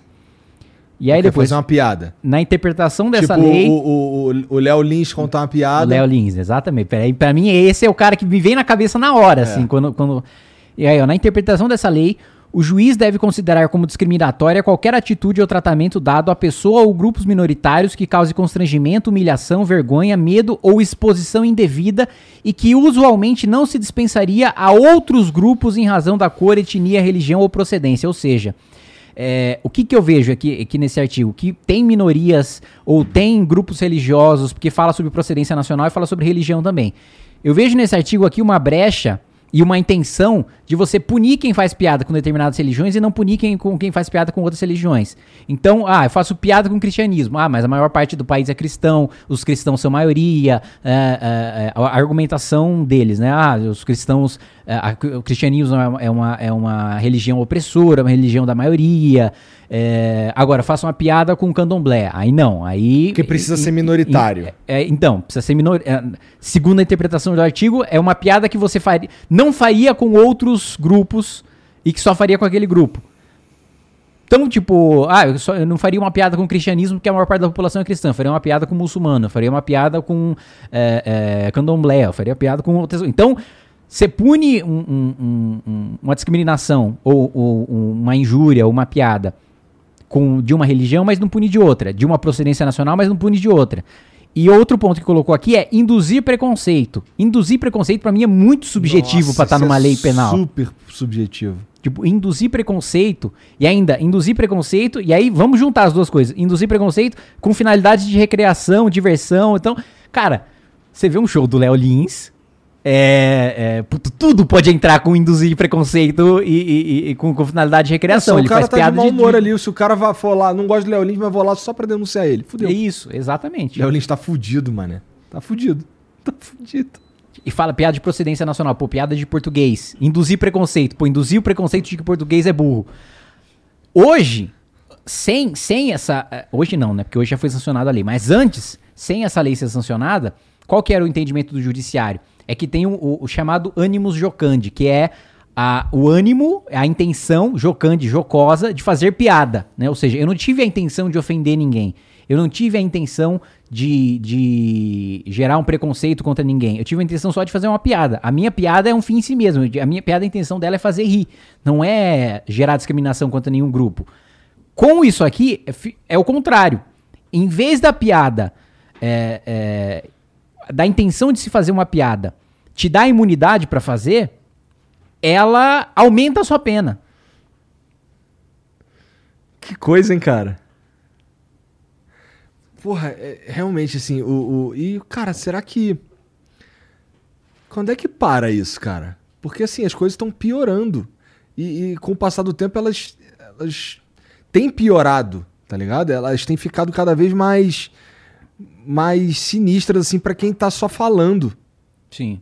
E aí depois, fazer uma piada. na interpretação dessa tipo, lei... o, o, o- o Léo Lins contar uma O piada. Léo Lins, exatamente. Peraí, pra mim, esse é o cara que me vem na cabeça na hora, assim, quando, quando... E aí, ó, na interpretação dessa lei, o juiz deve considerar como discriminatória qualquer atitude ou tratamento dado a pessoa ou grupos minoritários que cause constrangimento, humilhação, vergonha, medo ou exposição indevida e que usualmente não se dispensaria a outros grupos em razão da cor, etnia, religião ou procedência. Ou seja, é, o que, que eu vejo aqui, aqui nesse artigo? Que tem minorias ou tem grupos religiosos, porque fala sobre procedência nacional e fala sobre religião também. Eu vejo nesse artigo aqui uma brecha e uma intenção de você punir quem faz piada com determinadas religiões e não punir quem, com quem faz piada com outras religiões. Então, ah, eu faço piada com o cristianismo. Ah, mas a maior parte do país é cristão, os cristãos são maioria, é, é, é, a argumentação deles, né? Ah, os cristãos, é, a- o cristianismo é uma, é uma, é religião opressora, uma religião da maioria. É, agora, faça uma piada com o candomblé. Aí não, aí... Porque precisa e- ser minoritário. e- é, então, precisa ser minor... é, segundo a interpretação do artigo, é uma piada que você faria, não faria com outros grupos e que só faria com aquele grupo. Então, tipo, ah, eu, só- eu não faria uma piada com o cristianismo porque a maior parte da população é cristã. Eu faria uma piada com muçulmano, eu faria uma piada com é, é, candomblé, faria piada com outras. Então, você pune um- um- um- uma discriminação ou, ou uma injúria ou uma piada com, de uma religião, mas não pune de outra. De uma procedência nacional, mas não pune de outra. E outro ponto que colocou aqui é induzir preconceito. Induzir preconceito, pra mim, é muito subjetivo pra estar isso numa é lei penal. Super subjetivo. Tipo, induzir preconceito e ainda induzir preconceito, e aí vamos juntar as duas coisas. Induzir preconceito com finalidade de recreação, diversão. Então, cara, você vê um show do Léo Lins. É, é, tudo pode entrar com induzir preconceito e, e- e- com, com finalidade de recreação. Ele o cara faz tá piada de mau humor de- ali. Se o cara for lá, não gosta de Léo Lins, mas vou lá só pra denunciar ele. Fudeu. É isso, exatamente. Léo Lins tá fudido, mané. Tá fudido. Tá fudido. E fala piada de procedência nacional, pô, piada de português. Induzir preconceito, pô, induzir o preconceito de que português é burro. Hoje, sem, sem essa. eh, Hoje não, né? Porque hoje já foi sancionada a lei. Mas antes, sem essa lei ser sancionada, qual que era o entendimento do judiciário? É que tem o, o- o chamado animus jocandi, que é a, o ânimo, a intenção jocandi, jocosa, de fazer piada, né? Ou seja, eu não tive a intenção de ofender ninguém. Eu não tive a intenção de, de gerar um preconceito contra ninguém. Eu tive a intenção só de fazer uma piada. A minha piada é um fim em si mesmo. A minha piada, a intenção dela é fazer rir. Não é gerar discriminação contra nenhum grupo. Com isso aqui, é, é o contrário. Em vez da piada, é, é, da intenção de se fazer uma piada, te dá imunidade pra fazer, ela aumenta a sua pena. Que coisa, hein, cara? Porra, é, realmente, assim, o, o. E, cara, será que. Quando é que para isso, cara? Porque, assim, as coisas estão piorando. E, e com o passar do tempo, elas. Elas têm piorado, tá ligado? Elas têm ficado cada vez mais. Mais sinistras, assim, pra quem tá só falando. Sim.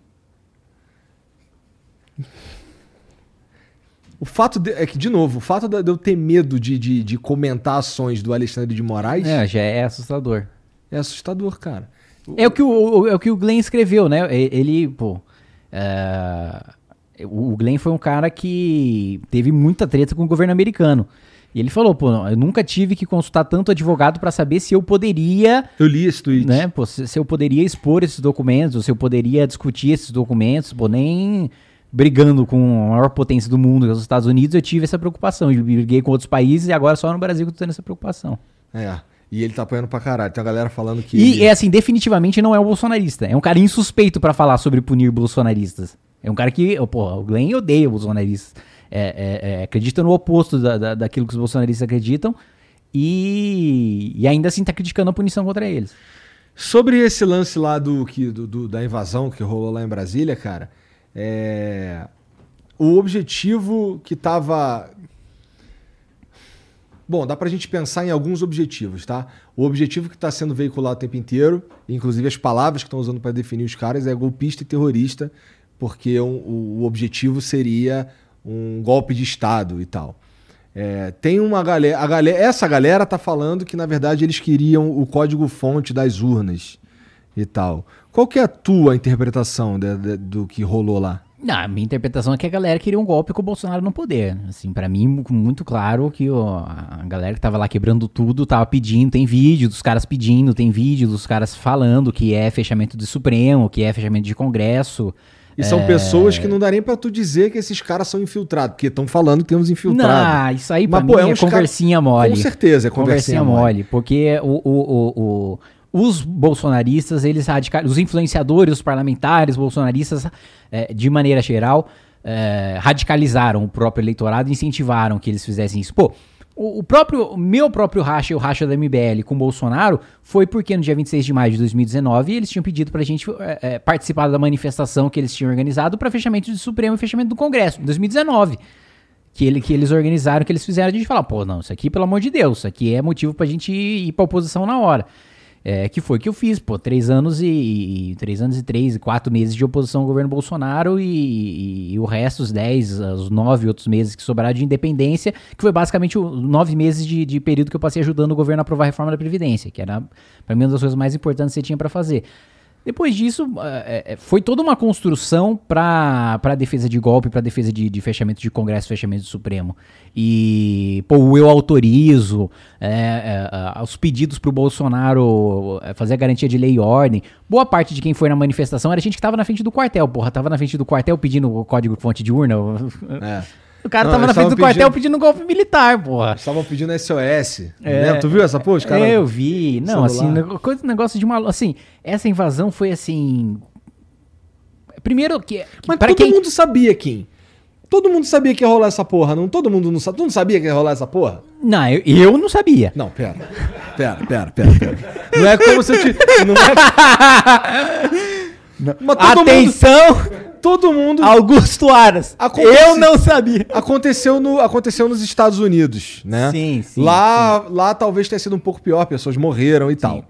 O fato de, é que, de novo, o fato de eu ter medo de, de, de comentar ações do Alexandre de Moraes é, É, já é assustador. assustador, cara. É o que o, o- é o que o Glenn escreveu, né? Ele, pô. é, o Glenn foi um cara que teve muita treta com o governo americano. E ele falou, pô, eu nunca tive que consultar tanto advogado pra saber se eu poderia, Eu li esse tweet. né? Pô, se, se eu poderia expor esses documentos, ou se eu poderia discutir esses documentos, pô, nem brigando com a maior potência do mundo, que é os Estados Unidos, eu tive essa preocupação. Eu briguei com outros países e agora só no Brasil que eu tô tendo essa preocupação. É. E ele tá apanhando pra caralho. Tem a galera falando que. E ele- é assim, definitivamente não é um bolsonarista. É um cara insuspeito pra falar sobre punir bolsonaristas. É um cara que, oh, porra, o Glenn odeia bolsonaristas. é, é, acredita no oposto da, da, daquilo que os bolsonaristas acreditam e, e ainda assim está criticando a punição contra eles. Sobre esse lance lá do, que, do, do, da invasão que rolou lá em Brasília, cara, é... o objetivo que estava Bom, dá pra gente pensar em alguns objetivos, tá? O objetivo que está sendo veiculado o tempo inteiro, inclusive as palavras que estão usando para definir os caras, é golpista e terrorista, porque um, o, objetivo seria um golpe de Estado e tal. É, tem uma galera, a galera. Essa galera tá falando que, na verdade, eles queriam o código-fonte das urnas e tal. Qual que é a tua interpretação de, de, do que rolou lá? Não, a minha interpretação é que a galera queria um golpe com o Bolsonaro no poder. Assim, para mim, muito claro que ó, a galera que tava lá quebrando tudo tava pedindo, tem vídeo dos caras pedindo, tem vídeo dos caras falando que é fechamento do Supremo, que é fechamento de Congresso. E são é... pessoas que não dá nem pra tu dizer que esses caras são infiltrados, porque estão falando que temos infiltrados. Não, isso aí pra Mas, mim pô, é, é conversinha cara... mole. Com certeza é conversinha, conversinha mole. mole. Porque o, o, o, o os bolsonaristas, eles os influenciadores, os parlamentares bolsonaristas, é, de maneira geral, é, radicalizaram o próprio eleitorado incentivaram que eles fizessem isso. Pô, o, próprio, meu próprio racha e o racha da MBL com Bolsonaro foi porque no dia 26 de maio de 2019 eles tinham pedido pra gente é, é, participar da manifestação que eles tinham organizado para fechamento do Supremo e fechamento do Congresso, em 2019 que, ele, que eles organizaram, que eles fizeram, a gente falar, pô, não, isso aqui, pelo amor de Deus, isso aqui é motivo pra gente ir, ir pra oposição na hora. É, que foi que eu fiz, pô, três anos e, e, três anos e três, quatro meses de oposição ao governo Bolsonaro e, e, e, o resto, os dez, os nove outros meses que sobraram de independência, que foi basicamente os nove meses de, de, período que eu passei ajudando o governo a aprovar a reforma da Previdência, que era, para mim, uma das coisas mais importantes que você tinha para fazer. Depois disso, é, é, foi toda uma construção para defesa de golpe, para defesa de, de, fechamento de Congresso, fechamento do Supremo. E, pô, eu autorizo é, é, os pedidos para o Bolsonaro é, fazer a garantia de lei e ordem. Boa parte de quem foi na manifestação era gente que estava na frente do quartel, porra. Tava na frente do quartel pedindo o código fonte de urna. É. O cara não, tava na frente do pedindo... quartel pedindo golpe militar, porra. Estavam pedindo SOS. É, né? Tu viu essa porra? Cara... Eu vi. Não, assim, coisa, negócio de maluco. Assim, essa invasão foi assim. Primeiro que. Mas todo quem... mundo sabia, Kim. Todo mundo sabia que ia rolar essa porra, não? Todo mundo não, tu não sabia que ia rolar essa porra? Não, eu, eu não sabia. Não, pera. Pera, pera, pera, pera. Não é como se eu te. Não é... Todo Atenção! Mundo... Todo mundo. Augusto Aras. Eu não sabia. Aconteceu, no, aconteceu nos Estados Unidos, né? Sim, sim. Lá, sim. lá talvez tenha sido um pouco pior, pessoas morreram e sim. tal.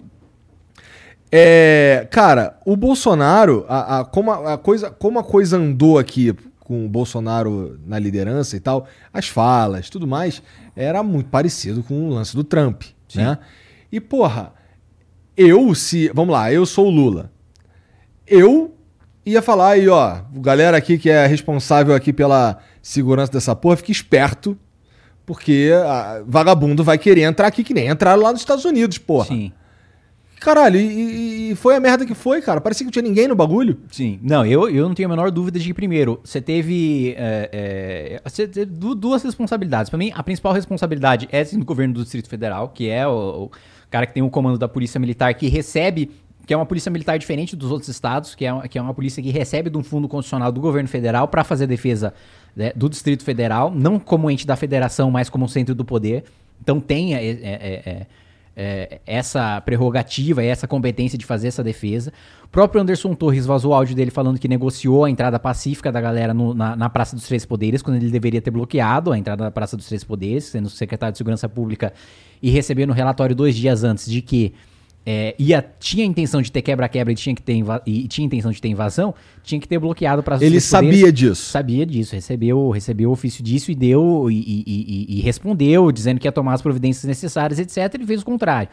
É, cara, o Bolsonaro, a, a, como, a, a, coisa, como a coisa andou aqui com o Bolsonaro na liderança e tal, as falas, tudo mais, era muito parecido com o lance do Trump, Sim. né? E porra, eu se, vamos lá, eu sou o Lula. Eu ia falar aí, ó, galera aqui que é responsável aqui pela segurança dessa porra, fique esperto, porque vagabundo vai querer entrar aqui que nem entraram lá nos Estados Unidos, porra. Sim. Caralho, e, e, foi a merda que foi, cara. Parecia que não tinha ninguém no bagulho. Sim. Não, eu, eu não tenho a menor dúvida de que, primeiro, você teve, é, é, você teve duas responsabilidades. Para mim, a principal responsabilidade é do governo do Distrito Federal, que é o, o, cara que tem o comando da Polícia Militar, que recebe que é uma polícia militar diferente dos outros estados, que é, que é uma polícia que recebe de um fundo constitucional do governo federal para fazer defesa né, do Distrito Federal, não como ente da federação, mas como centro do poder. Então tem é, é, é, é essa prerrogativa e essa competência de fazer essa defesa. O próprio Anderson Torres vazou o áudio dele falando que negociou a entrada pacífica da galera no, na, na, Praça dos Três Poderes, quando ele deveria ter bloqueado a entrada da Praça dos Três Poderes, sendo secretário de Segurança Pública e recebendo relatório dois dias antes de que é, ia, tinha intenção de ter quebra-quebra e tinha que ter e tinha intenção de ter invasão, tinha que ter bloqueado para Ele sabia disso. Sabia disso, recebeu, recebeu o ofício disso e deu e, e, e, e, respondeu, dizendo que ia tomar as providências necessárias, etc. Ele fez o contrário.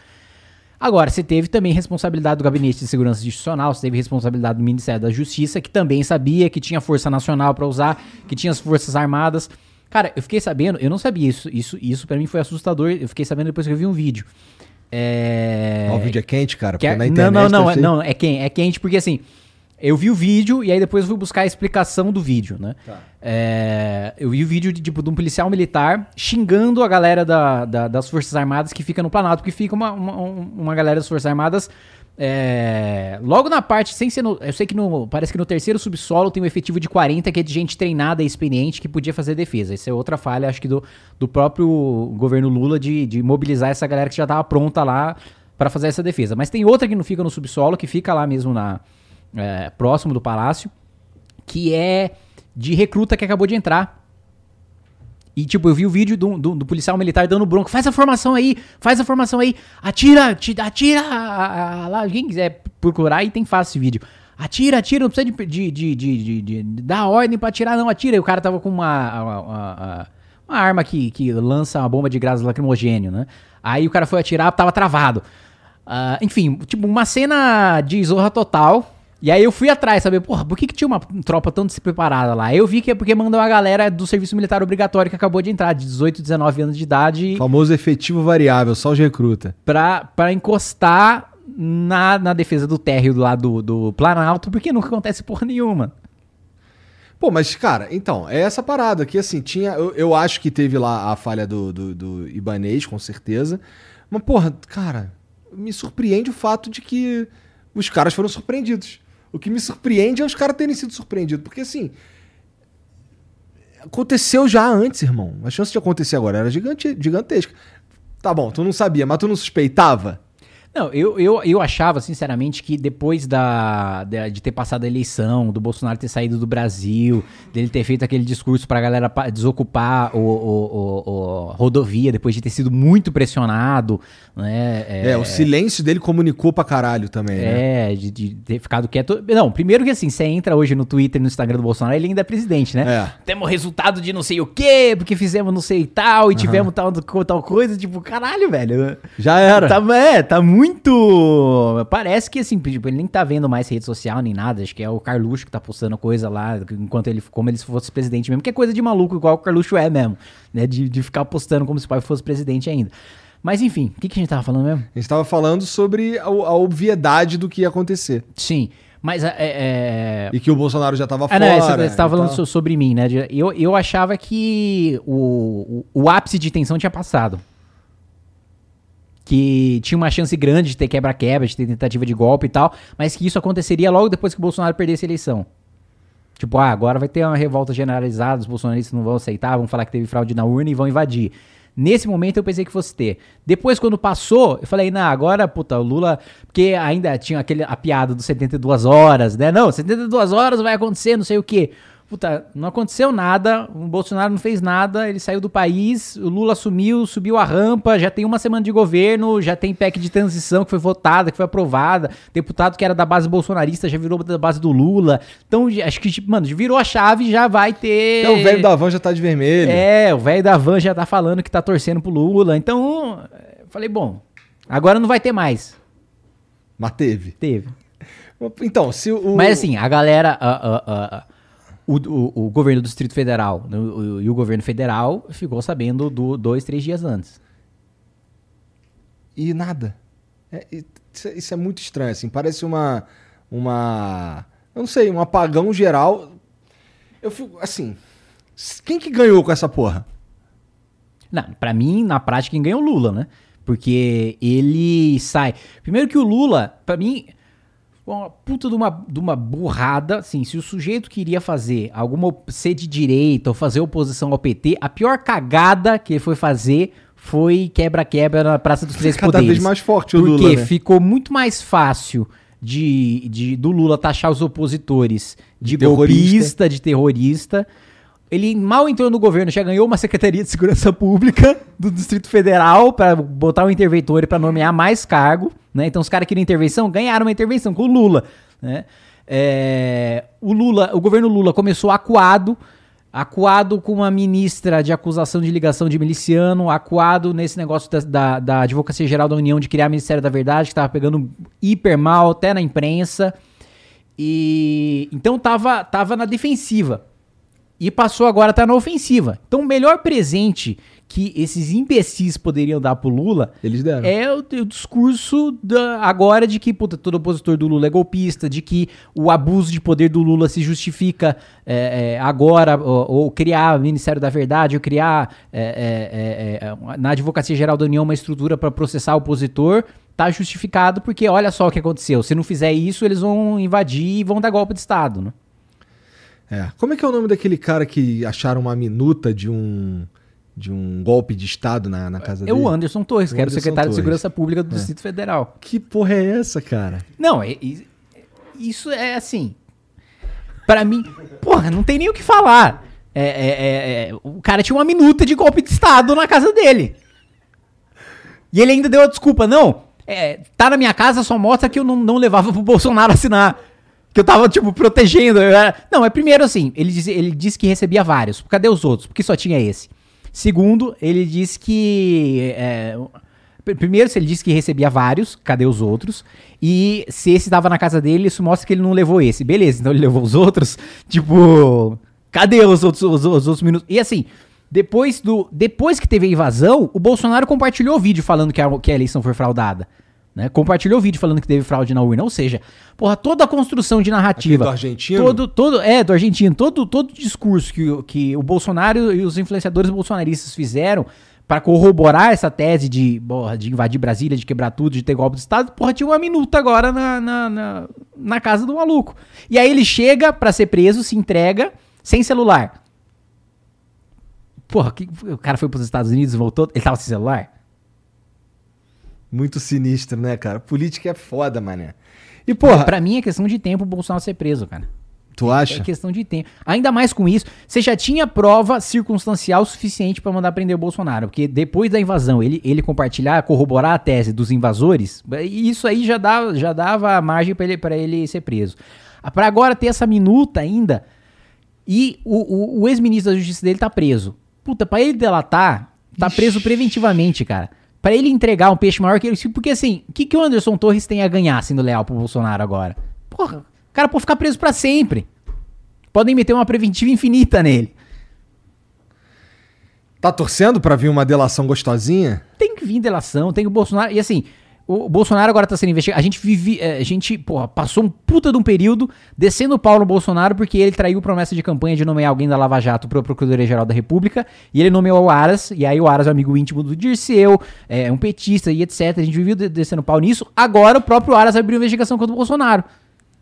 Agora, você teve também responsabilidade do Gabinete de Segurança Institucional, você teve responsabilidade do Ministério da Justiça, que também sabia que tinha Força Nacional para usar, que tinha as Forças Armadas. Cara, eu fiquei sabendo, eu não sabia isso, isso, isso para mim foi assustador. Eu fiquei sabendo depois que eu vi um vídeo. É... o vídeo é quente, cara, porque é... na internet... Não, não, não, é, não, é quente, é quente porque assim... Eu vi o vídeo e aí depois eu fui buscar a explicação do vídeo, né? Tá. É, eu vi o vídeo de, tipo, de um policial militar xingando a galera da, da, das Forças Armadas que fica no Planalto, porque fica uma, uma, uma galera das Forças Armadas É, logo na parte, sem ser no, Eu sei que no, parece que no terceiro subsolo tem um efetivo de 40, que é de gente treinada e experiente que podia fazer defesa. Essa é outra falha, acho que, do, do próprio governo Lula de, de mobilizar essa galera que já estava pronta lá para fazer essa defesa. Mas tem outra que não fica no subsolo, que fica lá mesmo na é, próximo do palácio, que é de recruta que acabou de entrar. E, tipo, eu vi o vídeo do, do, do, policial militar dando bronco. Faz a formação aí, faz a formação aí. Atira, atira, atira lá. Quem quiser procurar aí tem fácil esse vídeo. Atira, atira, não precisa de, de, de, de, dar ordem pra atirar, não, atira. E o cara tava com uma, uma, arma que, que lança uma bomba de gás lacrimogênio, né? Aí o cara foi atirar, tava travado. Uh, enfim, tipo, uma cena de zorra total. E aí eu fui atrás, saber, porra, por que, que tinha uma tropa tão despreparada lá? Eu vi que é porque mandou a galera do serviço militar obrigatório que acabou de entrar, de 18, 19 anos de idade. Famoso efetivo variável, só os recruta. Pra, pra encostar na, na defesa do térreo lá do, do Planalto, porque nunca acontece porra nenhuma. Pô, mas, cara, então, é essa parada que, assim, tinha. Eu, eu acho que teve lá a falha do, do, do Ibanês, com certeza. Mas, porra, cara, me surpreende o fato de que os caras foram surpreendidos. O que me surpreende é os caras terem sido surpreendidos. Porque assim. Aconteceu já antes, irmão. A chance de acontecer agora era gigante, gigantesca. Tá bom, tu não sabia, mas tu não suspeitava? Não, eu, eu, eu achava, sinceramente, que depois da, de, de, ter passado a eleição, do Bolsonaro ter saído do Brasil, dele ter feito aquele discurso pra galera desocupar o, o, o, o rodovia, depois de ter sido muito pressionado, né? É, é, o silêncio dele comunicou pra caralho também, né? É, de, de, ter ficado quieto. Não, primeiro que assim, você entra hoje no Twitter e no Instagram do Bolsonaro, ele ainda é presidente, né? É. Temos resultado de não sei o quê, porque fizemos não sei e tal, e uhum. tivemos tal, tal coisa, tipo, caralho, velho. Já era. Tá, é, tá muito muito. Parece que assim, tipo, ele nem tá vendo mais rede social nem nada. Acho que é o Carluxo que tá postando coisa lá, enquanto ele, como ele fosse presidente mesmo, que é coisa de maluco, igual o Carluxo é mesmo, né? De, de ficar postando como se o pai fosse presidente ainda. Mas enfim, o que, que a gente tava falando mesmo? A gente tava falando sobre a, a obviedade do que ia acontecer. Sim. Mas é, é... E que o Bolsonaro já tava é, fora. Não, você estava falando então... sobre mim, né? Eu, eu achava que o, o, o ápice de tensão tinha passado que tinha uma chance grande de ter quebra-quebra, de ter tentativa de golpe e tal, mas que isso aconteceria logo depois que o Bolsonaro perdesse a eleição. Tipo, ah, agora vai ter uma revolta generalizada, os bolsonaristas não vão aceitar, vão falar que teve fraude na urna e vão invadir. Nesse momento eu pensei que fosse ter. Depois, quando passou, eu falei, não, agora, puta, o Lula. Porque ainda tinha aquele, a piada dos 72 horas, né? Não, 72 horas vai acontecer, não sei o quê. Puta, não aconteceu nada, o Bolsonaro não fez nada, ele saiu do país, o Lula assumiu, subiu a rampa, já tem uma semana de governo, já tem PEC de transição que foi votada, que foi aprovada, deputado que era da base bolsonarista já virou da base do Lula. Então, acho que, tipo, mano, virou a chave já vai ter. Então, o velho da van já tá de vermelho. É, o velho da van já tá falando que tá torcendo pro Lula. Então, falei, bom, agora não vai ter mais. Mas teve. Teve. Então, se o. Mas assim, a galera. Uh, uh, uh, o, o, o, governo do Distrito Federal né, o, e o governo federal ficou sabendo do dois, três dias antes. E nada. É, isso, é, isso, é muito estranho, assim. Parece uma. Uma. Eu não sei, um apagão geral. Eu fico. Assim. Quem que ganhou com essa porra? Não, pra mim, na prática, quem ganhou é o Lula, né? Porque ele sai. Primeiro que o Lula, pra mim, uma puta de uma, de uma burrada, assim, se o sujeito queria fazer alguma ser de direita ou fazer oposição ao PT, a pior cagada que ele foi fazer foi quebra-quebra na Praça dos Três Cada Poderes. Cada vez mais forte o porque Lula, né? ficou muito mais fácil de, de do Lula taxar os opositores de, de golpista, de terrorista, ele mal entrou no governo, já ganhou uma Secretaria de Segurança Pública do Distrito Federal para botar um interventor para nomear mais cargo. Né? Então os caras queriam intervenção, ganharam uma intervenção com o Lula. Né? É, o Lula, o governo Lula começou acuado, acuado com uma ministra de acusação de ligação de miliciano, acuado nesse negócio da, da, da Advocacia Geral da União de criar Ministério da Verdade, que estava pegando hiper mal até na imprensa. E então tava, tava na defensiva e passou agora a estar tá na ofensiva. Então, o melhor presente que esses imbecis poderiam dar pro Lula Eles deram. é o, o discurso da, agora de que puta, todo opositor do Lula é golpista, de que o abuso de poder do Lula se justifica é, é, agora, ou, ou, criar o Ministério da Verdade, ou criar é, é, é, é na Advocacia Geral da União uma estrutura para processar o opositor. tá justificado porque olha só o que aconteceu. Se não fizer isso, eles vão invadir e vão dar golpe de Estado, né? É. Como é que é o nome daquele cara que acharam uma minuta de um de um golpe de Estado na, na casa É dele? o Anderson Torres, O que era o secretário de Torres. Segurança Pública do Distrito Federal. Que porra é essa, cara? Não, é- é- isso é assim. Pra mim, porra, não tem nem o que falar. É, é, é, é, o cara tinha uma minuta de golpe de Estado na casa dele. E ele ainda deu a desculpa, não. é, tá na minha casa só mostra que eu não, não levava pro Bolsonaro assinar. Que eu tava, tipo, protegendo. eu era- Não, é primeiro assim, ele, diz, ele disse que recebia vários. Cadê os outros? Porque só tinha esse. Segundo, ele disse que. é, pr- primeiro, se ele disse que recebia vários, cadê os outros? E se esse tava na casa dele, isso mostra que ele não levou esse. Beleza, então ele levou os outros. Tipo, cadê os outros, os, os outros minutos? E assim, depois, do, depois que teve a invasão, o Bolsonaro compartilhou o vídeo falando que a, que a eleição foi fraudada. Né? Compartilhou o vídeo falando que teve fraude na urna. Ou seja, porra, toda a construção de narrativa. Aquele do argentino? Todo, todo, é, do argentino. Todo, todo discurso que, o- que o Bolsonaro e os influenciadores bolsonaristas fizeram pra corroborar essa tese de, porra, de invadir Brasília, de quebrar tudo, de ter golpe de Estado, porra, tinha uma minuta agora na, na, na, na casa do maluco. E aí ele chega pra ser preso, se entrega, sem celular. Porra, que, o cara foi pros Estados Unidos voltou, ele tava sem celular? Muito sinistro, né, cara? Política é foda, mané. E, porra, Pra mim é questão de tempo o Bolsonaro ser preso, cara. tu acha? É questão de tempo. Ainda mais com isso, você já tinha prova circunstancial suficiente pra mandar prender o Bolsonaro. Porque depois da invasão, ele, ele compartilhar, corroborar a tese dos invasores, isso aí já, dá, já dava margem pra ele, pra ele ser preso. Pra agora ter essa minuta ainda, e o, o, o ex-ministro da justiça dele tá preso. Puta, pra ele delatar, tá preso preventivamente, cara. Pra ele entregar um peixe maior que ele. Porque assim, o que, que o Anderson Torres tem a ganhar sendo leal pro Bolsonaro agora? Porra, o cara pode ficar preso pra sempre. Podem meter uma preventiva infinita nele. Tá torcendo pra vir uma delação gostosinha? Tem que vir delação, tem que o Bolsonaro. E assim, o Bolsonaro agora tá sendo investigado. A gente vive. eh, A gente, porra, passou um puta de um período descendo o pau no Bolsonaro porque ele traiu promessa de campanha de nomear alguém da Lava Jato pra Procuradoria-Geral da República. E ele nomeou o Aras. E aí o Aras é amigo íntimo do Dirceu, é um petista e etc. A gente viveu de- descendo o pau nisso. Agora o próprio Aras abriu investigação contra o Bolsonaro.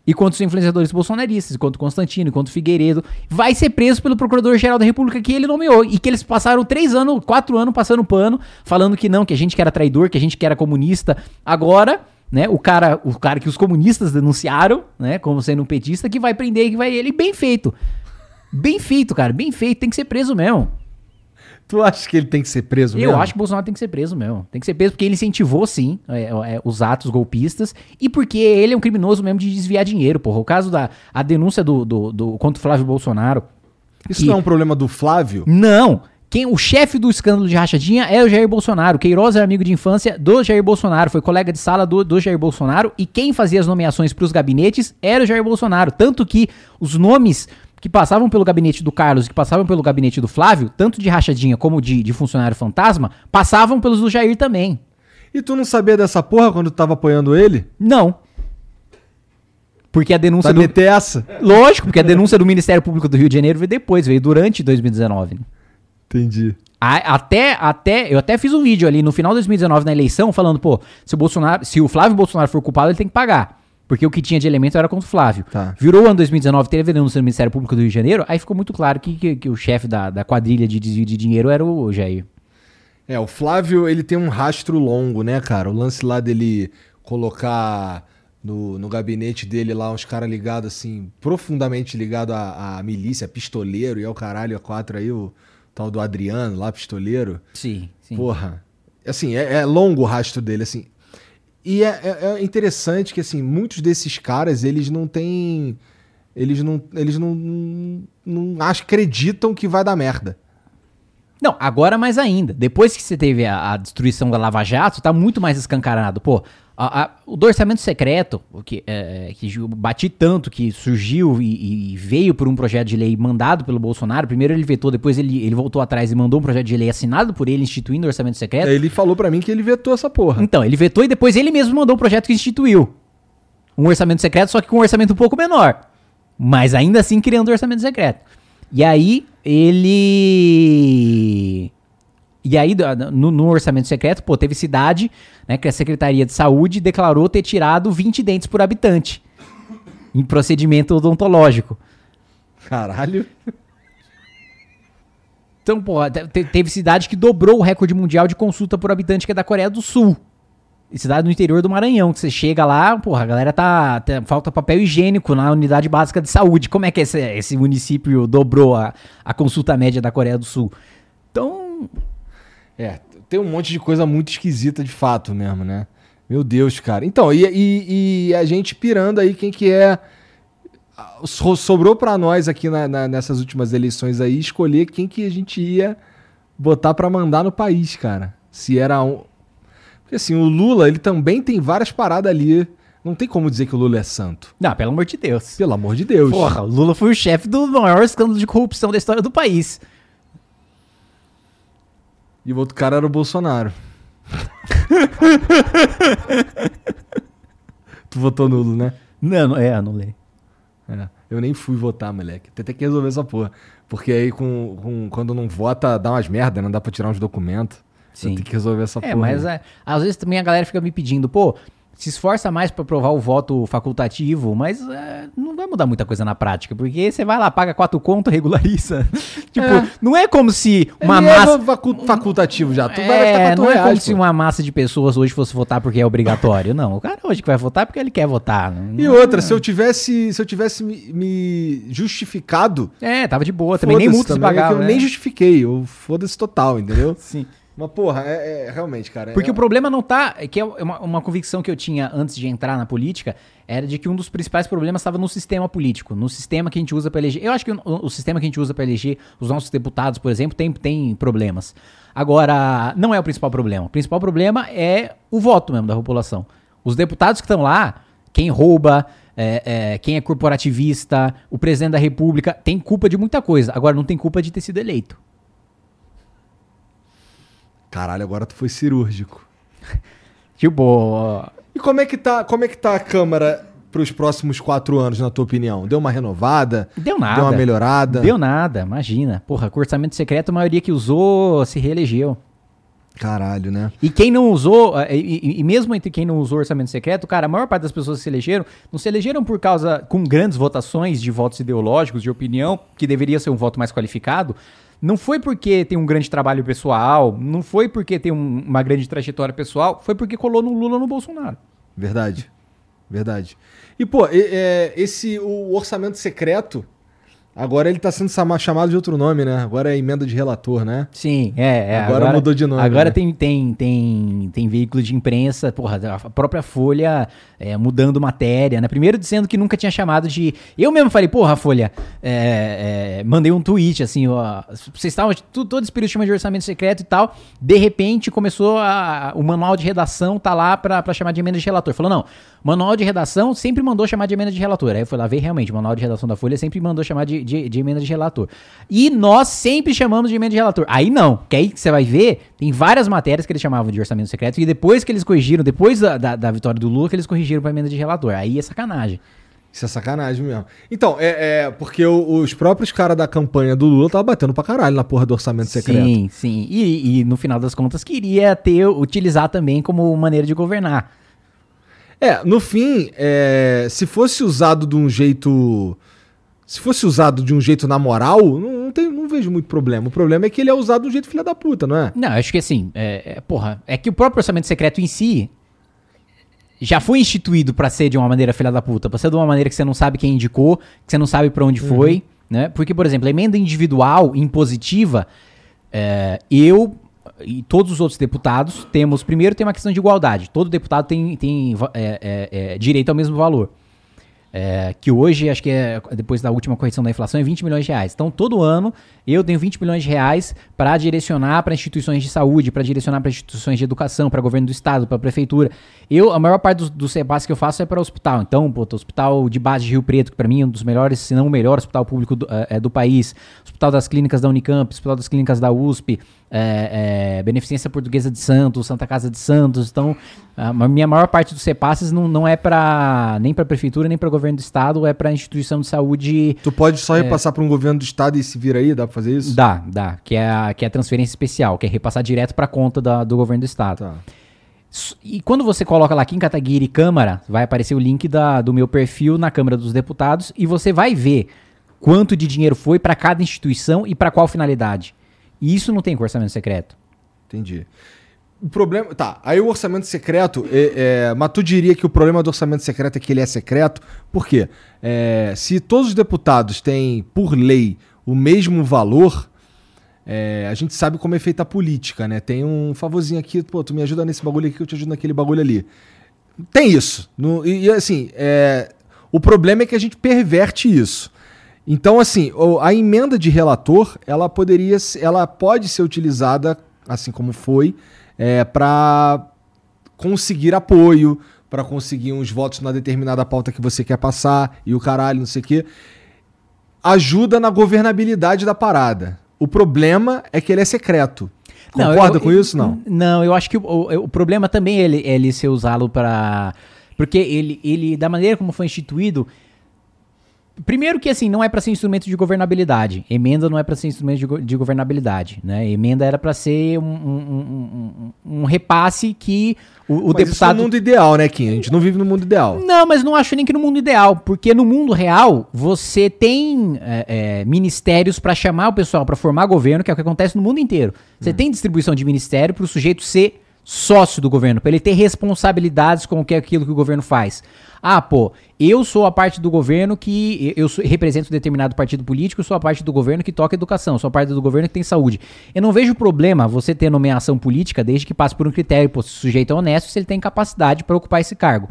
E contra os influenciadores bolsonaristas, contra Constantino, contra Figueiredo, vai ser preso pelo Procurador-Geral da República que ele nomeou. E que eles passaram três anos, quatro anos passando pano, falando que não, que a gente que era traidor, que a gente que era comunista. Agora, né, o cara, o cara que os comunistas denunciaram, né, como sendo um petista, que vai prender, que vai ele. Bem feito. Bem feito, cara, bem feito. Tem que ser preso mesmo. Tu acha que ele tem que ser preso Eu mesmo? acho que o Bolsonaro tem que ser preso mesmo. Tem que ser preso porque ele incentivou, sim, é, é, os atos golpistas e porque ele é um criminoso mesmo de desviar dinheiro, porra. O caso da a denúncia do, do, do contra o Flávio Bolsonaro. Isso que- não é um problema do Flávio? Não! Quem, o chefe do escândalo de rachadinha é o Jair Bolsonaro. Queiroz era amigo de infância do Jair Bolsonaro, foi colega de sala do, do Jair Bolsonaro. E quem fazia as nomeações para os gabinetes era o Jair Bolsonaro. Tanto que os nomes que passavam pelo gabinete do Carlos e que passavam pelo gabinete do Flávio, tanto de rachadinha como de, de funcionário fantasma, passavam pelos do Jair também. E tu não sabia dessa porra quando tu tava apoiando ele? Não. Porque a denúncia Pra do. meter essa? Lógico, porque a denúncia do Ministério Público do Rio de Janeiro veio depois, veio durante 2019. né? Entendi. A- Até, até, eu até fiz um vídeo ali no final de 2019 na eleição falando, pô, se o Bolsonaro, se o Flávio Bolsonaro for culpado, ele tem que pagar. Porque o que tinha de elemento era contra o Flávio. Tá. Virou o ano 2019, teve denúncia do Ministério Público do Rio de Janeiro, aí ficou muito claro que, que, que o chefe da, da quadrilha de desvio de dinheiro era o Jair. É, o Flávio, ele tem um rastro longo, né, cara? O lance lá dele colocar no, no gabinete dele lá uns caras ligados, assim, profundamente ligados à, à milícia, pistoleiro e ao caralho, a quatro aí, o tal do Adriano lá, pistoleiro. Sim, sim. Porra. Assim, é, é longo o rastro dele, assim. E é, é- é interessante que, assim, muitos desses caras, eles não têm. Eles não. Eles não. Não, acreditam que vai dar merda. Não, agora mais ainda. Depois que você teve a, a destruição da Lava Jato, tá muito mais escancarado. Pô, a- a- o do orçamento secreto, o que, é, que ju- bati tanto, que surgiu e, e veio por um projeto de lei mandado pelo Bolsonaro. Primeiro ele vetou, depois ele, ele voltou atrás e mandou um projeto de lei assinado por ele, instituindo o orçamento secreto. Ele falou pra mim que ele vetou essa porra. Então, ele vetou e depois ele mesmo mandou um projeto que instituiu. Um orçamento secreto, só que com um orçamento um pouco menor. Mas ainda assim criando um orçamento secreto. E aí, ele. E aí, no, no, orçamento secreto, pô, teve cidade, né, que a Secretaria de Saúde declarou ter tirado 20 dentes por habitante em procedimento odontológico. Caralho. Então, pô, teve cidade que dobrou o recorde mundial de consulta por habitante, que é da Coreia do Sul. cidade no interior do Maranhão, que você chega lá, porra, a galera tá, tá, Falta papel higiênico na unidade básica de saúde. Como é que esse, esse município dobrou a, a consulta média da Coreia do Sul? Então. É, tem um monte de coisa muito esquisita de fato mesmo, né? Meu Deus, cara. Então, e, e, e a gente pirando aí quem que é sobrou para nós aqui na, na, nessas últimas eleições aí escolher quem que a gente ia botar para mandar no país, cara. Se era um. Porque assim, o Lula, ele também tem várias paradas ali. Não tem como dizer que o Lula é santo. Não, pelo amor de Deus. Pelo amor de Deus. Porra, o Lula foi o chefe do maior escândalo de corrupção da história do país. E o outro cara era o Bolsonaro. tu votou nulo, né? Não, é, anulei. É, eu nem fui votar, moleque. Tem que resolver essa porra. Porque aí, com, com, quando não vota, dá umas merda, não dá pra tirar uns documentos. Sim. Tem que resolver essa é, porra. Mas é, às vezes também a galera fica me pedindo, pô, se esforça mais para provar o voto facultativo, mas é, não vai mudar muita coisa na prática, porque você vai lá, paga quatro conto, regulariza. tipo, é. não é como se uma Ele é massa. É facultativo já, tu é, vai Não reais, é como pô. se uma massa de pessoas hoje fosse votar porque é obrigatório. não, o cara hoje que vai votar é porque ele quer votar. Não, e outra, se eu tivesse, se eu tivesse me, me justificado. É, tava de boa, também nem multa se pagava. Eu né? nem justifiquei, eu foda-se total, entendeu? Sim. Mas, porra, é, é realmente, cara. Porque é... o problema não tá. É que é uma, uma, convicção que eu tinha antes de entrar na política era de que um dos principais problemas estava no sistema político, no sistema que a gente usa para eleger. Eu acho que o, o, sistema que a gente usa para eleger os nossos deputados, por exemplo, tem, tem problemas. Agora, não é o principal problema. O principal problema é o voto mesmo da população. Os deputados que estão lá, quem rouba, é, é, quem é corporativista, o presidente da república, tem culpa de muita coisa. Agora, não tem culpa de ter sido eleito. Caralho, agora tu foi cirúrgico. tipo. E como é que tá, como é que tá a Câmara para os próximos quatro anos, na tua opinião? Deu uma renovada? Deu nada. Deu uma melhorada? Deu nada, imagina. Porra, com orçamento secreto, a maioria que usou se reelegeu. Caralho, né? E quem não usou, e, e, e, mesmo entre quem não usou orçamento secreto, cara, a maior parte das pessoas que se elegeram, não se elegeram por causa, com grandes votações de votos ideológicos, de opinião, que deveria ser um voto mais qualificado, não foi porque tem um grande trabalho pessoal, não foi porque tem um, uma grande trajetória pessoal, foi porque colou no Lula no Bolsonaro. Verdade. Verdade. E, pô, é, esse o orçamento secreto Agora ele está sendo chamado de outro nome, né? Agora é emenda de relator, né? Sim, é. é agora, agora, mudou de nome. Agora né? tem, tem, tem, tem veículo de imprensa, porra, a própria Folha é, mudando matéria, né? Primeiro dizendo que nunca tinha chamado de. Eu mesmo falei, porra, Folha, é, é, mandei um tweet assim, ó. Vocês estavam. Todo período chama de orçamento secreto e tal. De repente começou a, o manual de redação tá lá para chamar de emenda de relator. Falou, não, manual de redação sempre mandou chamar de emenda de relator. Aí eu fui lá ver realmente, o manual de redação da Folha sempre mandou chamar de de, de, emenda de relator. E nós sempre chamamos de emenda de relator. Aí não, que aí você vai ver, tem várias matérias que eles chamavam de orçamento secreto e depois que eles corrigiram, depois da, da, da vitória do Lula, que eles corrigiram para emenda de relator. Aí é sacanagem. Isso é sacanagem mesmo. Então, é, é porque o, os próprios caras da campanha do Lula estavam batendo pra caralho na porra do orçamento secreto. Sim, sim. E, e no final das contas queria ter, utilizar também como maneira de governar. É, no fim, é, se fosse usado de um jeito se fosse usado de um jeito na moral, não, não, tem, não vejo muito problema. O problema é que ele é usado de um jeito filha da puta, não é? Não, acho que assim, é, é, porra, é que o próprio orçamento secreto em si já foi instituído para ser de uma maneira filha da puta, pra ser de uma maneira que você não sabe quem indicou, que você não sabe para onde uhum. foi, né? Porque, por exemplo, a emenda individual impositiva, é, eu e todos os outros deputados temos, primeiro tem uma questão de igualdade, todo deputado tem, tem é, é, é direito ao mesmo valor. É, que hoje, acho que é, depois da última correção da inflação, é 20 milhões de reais. Então, todo ano, eu tenho 20 milhões de reais para direcionar para instituições de saúde, para direcionar para instituições de educação, para governo do estado, para prefeitura. Eu, a maior parte dos do que eu faço é para hospital. Então, pô, hospital de base de Rio Preto, que para mim é um dos melhores, se não o melhor hospital público do, é, do país, hospital das clínicas da Unicamp, hospital das clínicas da USP, é, é, Beneficência Portuguesa de Santos, Santa Casa de Santos. Então, a minha maior parte dos CEPASses não, não é para nem para prefeitura nem para governo do estado é para instituição de saúde. Tu pode só repassar para um governo do estado e se vira aí? Dá para fazer isso? Dá, dá. Que é a, que é a transferência especial, que é repassar direto para conta da- do governo do estado. Tá. E quando você coloca lá Kim Kataguiri Câmara, vai aparecer o link da- do meu perfil na Câmara dos Deputados e você vai ver quanto de dinheiro foi para cada instituição e para qual finalidade. Isso não tem com orçamento secreto. Entendi. O problema. Tá, aí o orçamento secreto. É, é, mas tu diria que o problema do orçamento secreto é que ele é secreto? Por quê? É, se todos os deputados têm, por lei, o mesmo valor, é, a gente sabe como é feita a política, né? Tem um favorzinho aqui, pô, tu me ajuda nesse bagulho aqui eu te ajudo naquele bagulho ali. Tem isso. No- e, e, assim, é, o problema é que a gente perverte isso. Então, assim, a emenda de relator, ela poderia, ela pode ser utilizada, assim como foi, para conseguir apoio, para conseguir uns votos na determinada pauta que você quer passar e o caralho, não sei o quê. Ajuda na governabilidade da parada. O problema é que ele é secreto. Concorda eu- com isso? Não. Não, eu acho que o, o- o problema também é ele, é ele ser usado para Porque ele, ele, da maneira como foi instituído. Primeiro que assim, não é para ser instrumento de governabilidade. Emenda não é para ser instrumento de, go- de governabilidade. Né? Emenda era para ser um, um- um- um repasse que o, o Mas deputado. isso é o mundo ideal, né, Kim? A gente não vive no mundo ideal. Não, mas não acho nem que no mundo ideal, porque no mundo real você tem é, é, ministérios para chamar o pessoal para formar governo, que é o que acontece no mundo inteiro. Você tem distribuição de ministério para o sujeito ser sócio do governo, para ele ter responsabilidades com o que é aquilo que o governo faz. Ah, pô, eu sou a parte do governo que eu sou- represento determinado partido político, eu sou a parte do governo que toca educação, sou a parte do governo que tem saúde. Eu não vejo problema você ter nomeação política desde que passe por um critério, pô, se o sujeito é honesto, se ele tem capacidade para ocupar esse cargo.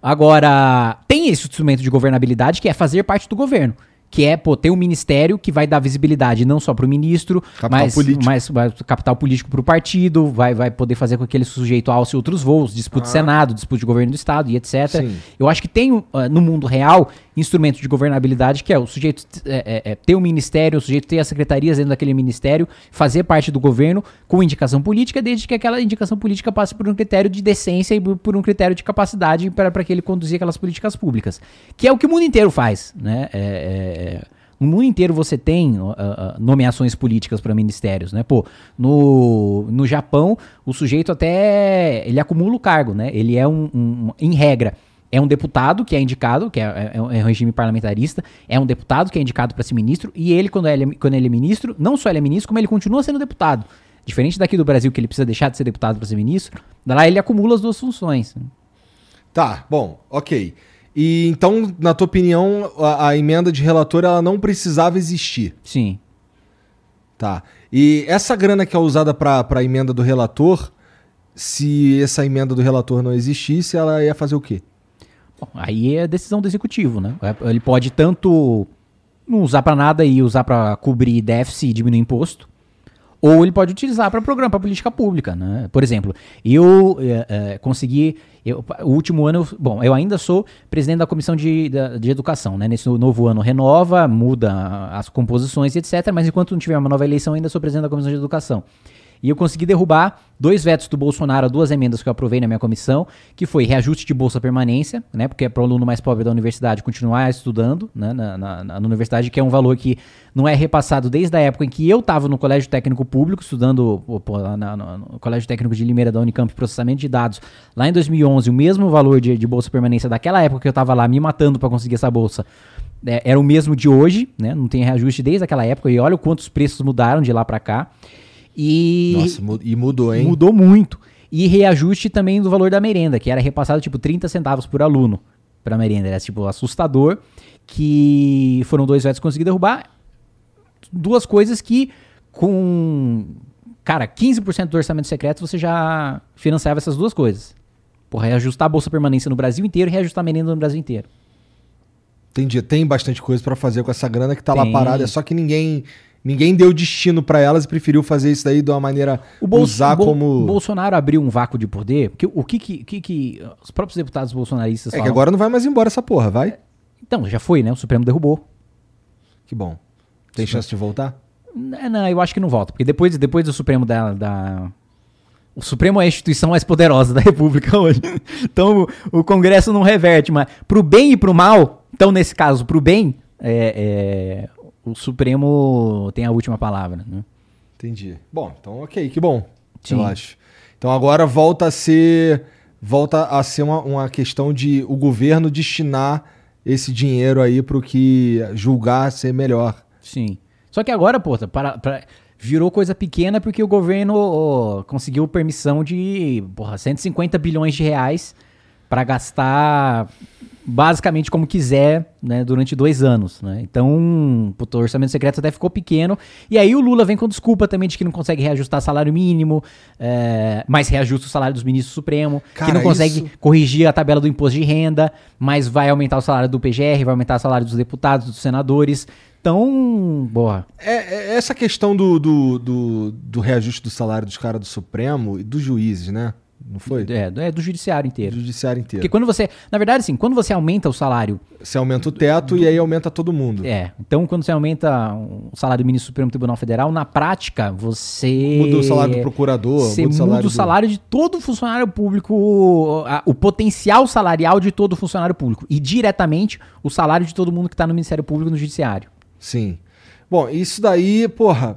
Agora, tem esse instrumento de governabilidade que é fazer parte do governo. Que é, pô, ter um ministério que vai dar visibilidade não só para o ministro, Capital mas, político. mas vai- capital político para o partido, vai, vai poder fazer com que ele sujeito alce outros voos, disputa de Senado, disputa de governo do Estado e etc. Sim. Eu acho que tem ah, no mundo real instrumento de governabilidade que é o sujeito é, é, é, ter um ministério, o sujeito ter as secretarias dentro daquele ministério, fazer parte do governo com indicação política, desde que aquela indicação política passe por um critério de decência e por um critério de capacidade para que ele conduzir aquelas políticas públicas. Que é o que o mundo inteiro faz. Né? É, é, no mundo inteiro você tem ah, nomeações políticas para ministérios, né? Pô, no, no Japão, o sujeito até ele acumula o cargo, né? Ele é um, um- em regra, é um deputado que é indicado, que é, é um- é um regime parlamentarista, é um deputado que é indicado para ser ministro, e ele, quando ele, é, quando ele é ministro, não só ele é ministro, como ele continua sendo deputado. Diferente daqui do Brasil, que ele precisa deixar de ser deputado para ser ministro, lá ele acumula as duas funções. Tá, bom, ok. E então, na tua opinião, a, a emenda de relator ela não precisava existir. Sim. Tá. E essa grana que é usada para a emenda do relator, se essa emenda do relator não existisse, ela ia fazer o quê? Bom, aí é decisão do executivo, né? Ele pode tanto não usar pra nada e usar pra cobrir déficit e diminuir imposto, ou ele pode utilizar para programa, para política pública, né? Por exemplo, eu eh, eh, consegui, eu- o último ano, eu- bom, eu ainda sou presidente da comissão de, da- de educação, né? Nesse novo ano renova, muda as composições, etc. Mas enquanto não tiver uma nova eleição, ainda sou presidente da comissão de educação. E eu consegui derrubar dois vetos do Bolsonaro, duas emendas que eu aprovei na minha comissão, que foi reajuste de bolsa permanência, né? Porque é para o aluno mais pobre da universidade continuar estudando né, na, na- na- universidade, que é um valor que não é repassado desde a época em que eu estava no colégio técnico público, estudando lá na- no, no colégio técnico de Limeira da Unicamp, processamento de dados, lá em 2011, o mesmo valor de, de bolsa permanência daquela época que eu estava lá me matando para conseguir essa bolsa. é, era o mesmo de hoje, né? Não tem reajuste desde aquela época. E olha o quanto os preços mudaram de lá para cá. E Nossa, e mudou, hein? Mudou muito. E reajuste também do valor da merenda, que era repassado tipo 30 centavos por aluno para merenda. Era tipo assustador. Que foram dois vetos que consegui derrubar. Duas coisas que com. Cara, 15% do orçamento secreto você já financiava essas duas coisas. Porra, reajustar a bolsa permanência no Brasil inteiro e reajustar a merenda no Brasil inteiro. Entendi. Tem bastante coisa para fazer com essa grana que tá lá Tem. parada. É só que ninguém ninguém deu destino para elas e preferiu fazer isso daí de uma maneira O Bolso- usar Bol- como Bolsonaro abriu um vácuo de poder. Porque o que que, que, que os próprios deputados bolsonaristas É que falam? agora não vai mais embora essa porra, vai? Então, já foi, né? O Supremo derrubou. Que bom. Tem chance de voltar? Não, não, eu acho que não volta. Porque depois, depois do Supremo da, da- O Supremo é a instituição mais poderosa da República hoje. Então o, o Congresso não reverte, mas pro bem e pro mal, Então, nesse caso, pro bem, é, é, o Supremo tem a última palavra, né? Entendi. Bom, então ok, que bom. Sim. Eu acho. Então agora volta a ser. Volta a ser uma, uma questão de o governo destinar esse dinheiro aí pro que julgar ser melhor. Sim. Só que agora, pô, para, para- virou coisa pequena porque o governo conseguiu permissão de porra, 150 bilhões de reais para gastar basicamente como quiser né, durante dois anos. Né? Então, puto, o orçamento secreto até ficou pequeno. E aí o Lula vem com desculpa também de que não consegue reajustar salário mínimo, é, mas reajusta o salário dos ministros do Supremo, que Cara, não consegue isso- corrigir a tabela do imposto de renda, mas vai aumentar o salário do PGR, vai aumentar o salário dos deputados, dos senadores. Então, boa. É, é essa questão do, do, do, do reajuste do salário dos caras do Supremo e dos juízes, né? Não foi? É, é do judiciário Do inteiro. judiciário inteiro. Porque quando você. Na verdade, assim, quando você aumenta o salário. Você aumenta o teto e aí aumenta todo mundo. É. Então, quando você aumenta o salário do ministro do Supremo Tribunal Federal, na prática, você. Muda o salário do procurador, Você muda o muda salário o do- salário de todo funcionário público, a- o potencial salarial de todo funcionário público. E diretamente o salário de todo mundo que está no Ministério Público e no Judiciário. Sim. Bom, isso daí, porra,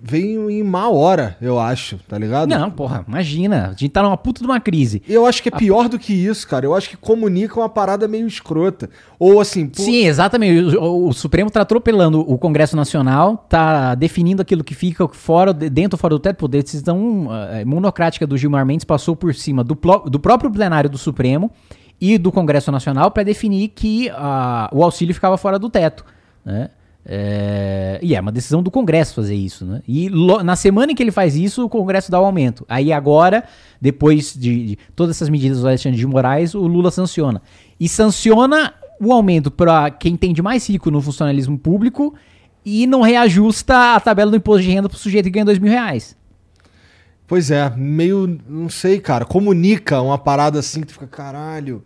veio em má hora, eu acho, tá ligado? Não, porra, imagina. A gente tá numa puta de uma crise. Eu acho que é pior do que isso, cara. Eu acho que comunica uma parada meio escrota. Ou assim, pô, Sim, exatamente. O, o Supremo tá atropelando o Congresso Nacional, tá definindo aquilo que fica fora, de- dentro ou fora do teto. Pô, decisão eh, monocrática do Gilmar Mendes passou por cima do, plo- do próprio plenário do Supremo e do Congresso Nacional para definir que ah, o auxílio ficava fora do teto. Né? É, e é uma decisão do Congresso fazer isso, né? E lo- na semana em que ele faz isso, o Congresso dá o aumento. Aí agora, depois de, de todas essas medidas do Alexandre de Moraes, o Lula sanciona. E sanciona o aumento para quem tem de mais rico no funcionalismo público e não reajusta a tabela do imposto de renda para o sujeito que ganha dois mil reais. Pois é, meio, não sei, cara, comunica uma parada assim que tu fica, caralho.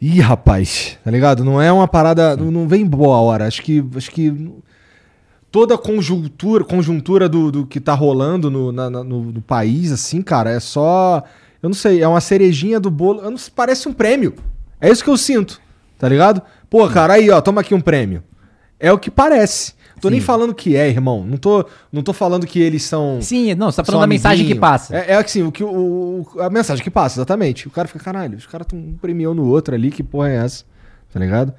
Ih, rapaz, tá ligado? Não é uma parada, não, não vem boa hora. Acho que, acho que toda a conjuntura, conjuntura do, do que tá rolando no, na- no, no país, assim, cara, é só, eu não sei, é uma cerejinha do bolo, não parece um prêmio. É isso que eu sinto, tá ligado? Pô, cara, aí, ó, toma aqui um prêmio. É o que parece. Tô nem Sim. falando que é, irmão. Não tô, não tô falando que eles são Sim, não, você tá falando da mensagem que passa. É, é assim, o que o, o- a mensagem que passa, exatamente. O cara fica, caralho, os caras estão um premião no outro ali, que porra é essa? Tá ligado?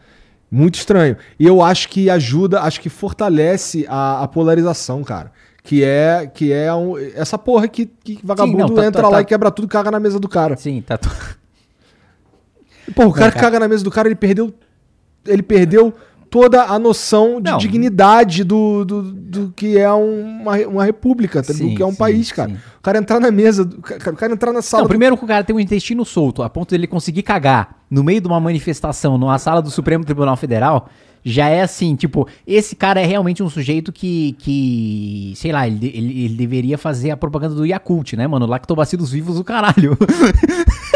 Muito estranho. E eu acho que ajuda, acho que fortalece a, a polarização, cara. Que é, que é um- essa porra que, que vagabundo não, tá- entra tá- lá tá- e quebra tudo e caga na mesa do cara. Sim, tá. Pô, o cara que cara. caga na mesa do cara, ele perdeu. Ele perdeu toda a noção de Não. dignidade do, do, do que é uma, uma república, tá? do Sim, que é um sim, país, cara. sim. O cara entrar na mesa, do- o cara o cara entrar na sala. Não, do- primeiro que o cara tem um intestino solto, a ponto dele conseguir cagar no meio de uma manifestação numa sala do Supremo Tribunal Federal, já é assim, tipo, esse cara é realmente um sujeito que, que sei lá, ele, ele, ele deveria fazer a propaganda do Yakult, né, mano? Lactobacilos vivos do caralho.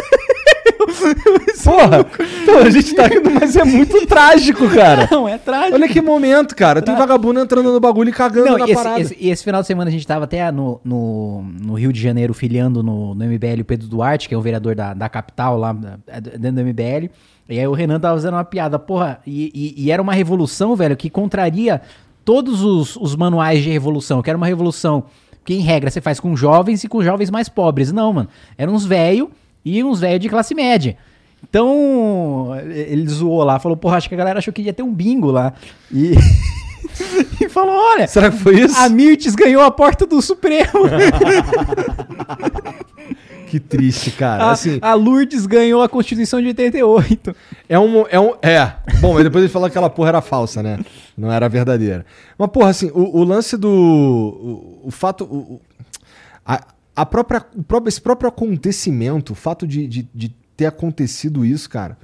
Porra! Pô, a gente tá rindo, mas é muito trágico, cara. Não, é trágico. Olha que momento, cara. Tem vagabundo entrando no bagulho e cagando Não, na esse, parada. esse- e esse final de semana a gente tava até no, no, no Rio de Janeiro filiando no, no MBL o Pedro Duarte, que é o vereador da, da capital lá dentro do MBL. E aí o Renan tava fazendo uma piada, porra, e, e- e era uma revolução, velho, que contraria todos os, os manuais de revolução, que era uma revolução que, em regra, você faz com jovens e com jovens mais pobres. Não, mano. Eram uns velhos e uns velhos de classe média. Então, ele zoou lá, falou, porra, acho que a galera achou que ia ter um bingo lá. E, e falou, olha, Será que foi isso? a Mirtes ganhou a porta do Supremo. Que triste, cara. A, Assim, a Lourdes ganhou a Constituição de 88. é um, é um. É. Bom, mas depois ele falou que aquela porra era falsa, né? Não era verdadeira. Mas, porra, assim, o, o lance do. O, o fato. o- a, a própria, esse próprio acontecimento, o fato de, de, de ter acontecido isso, cara.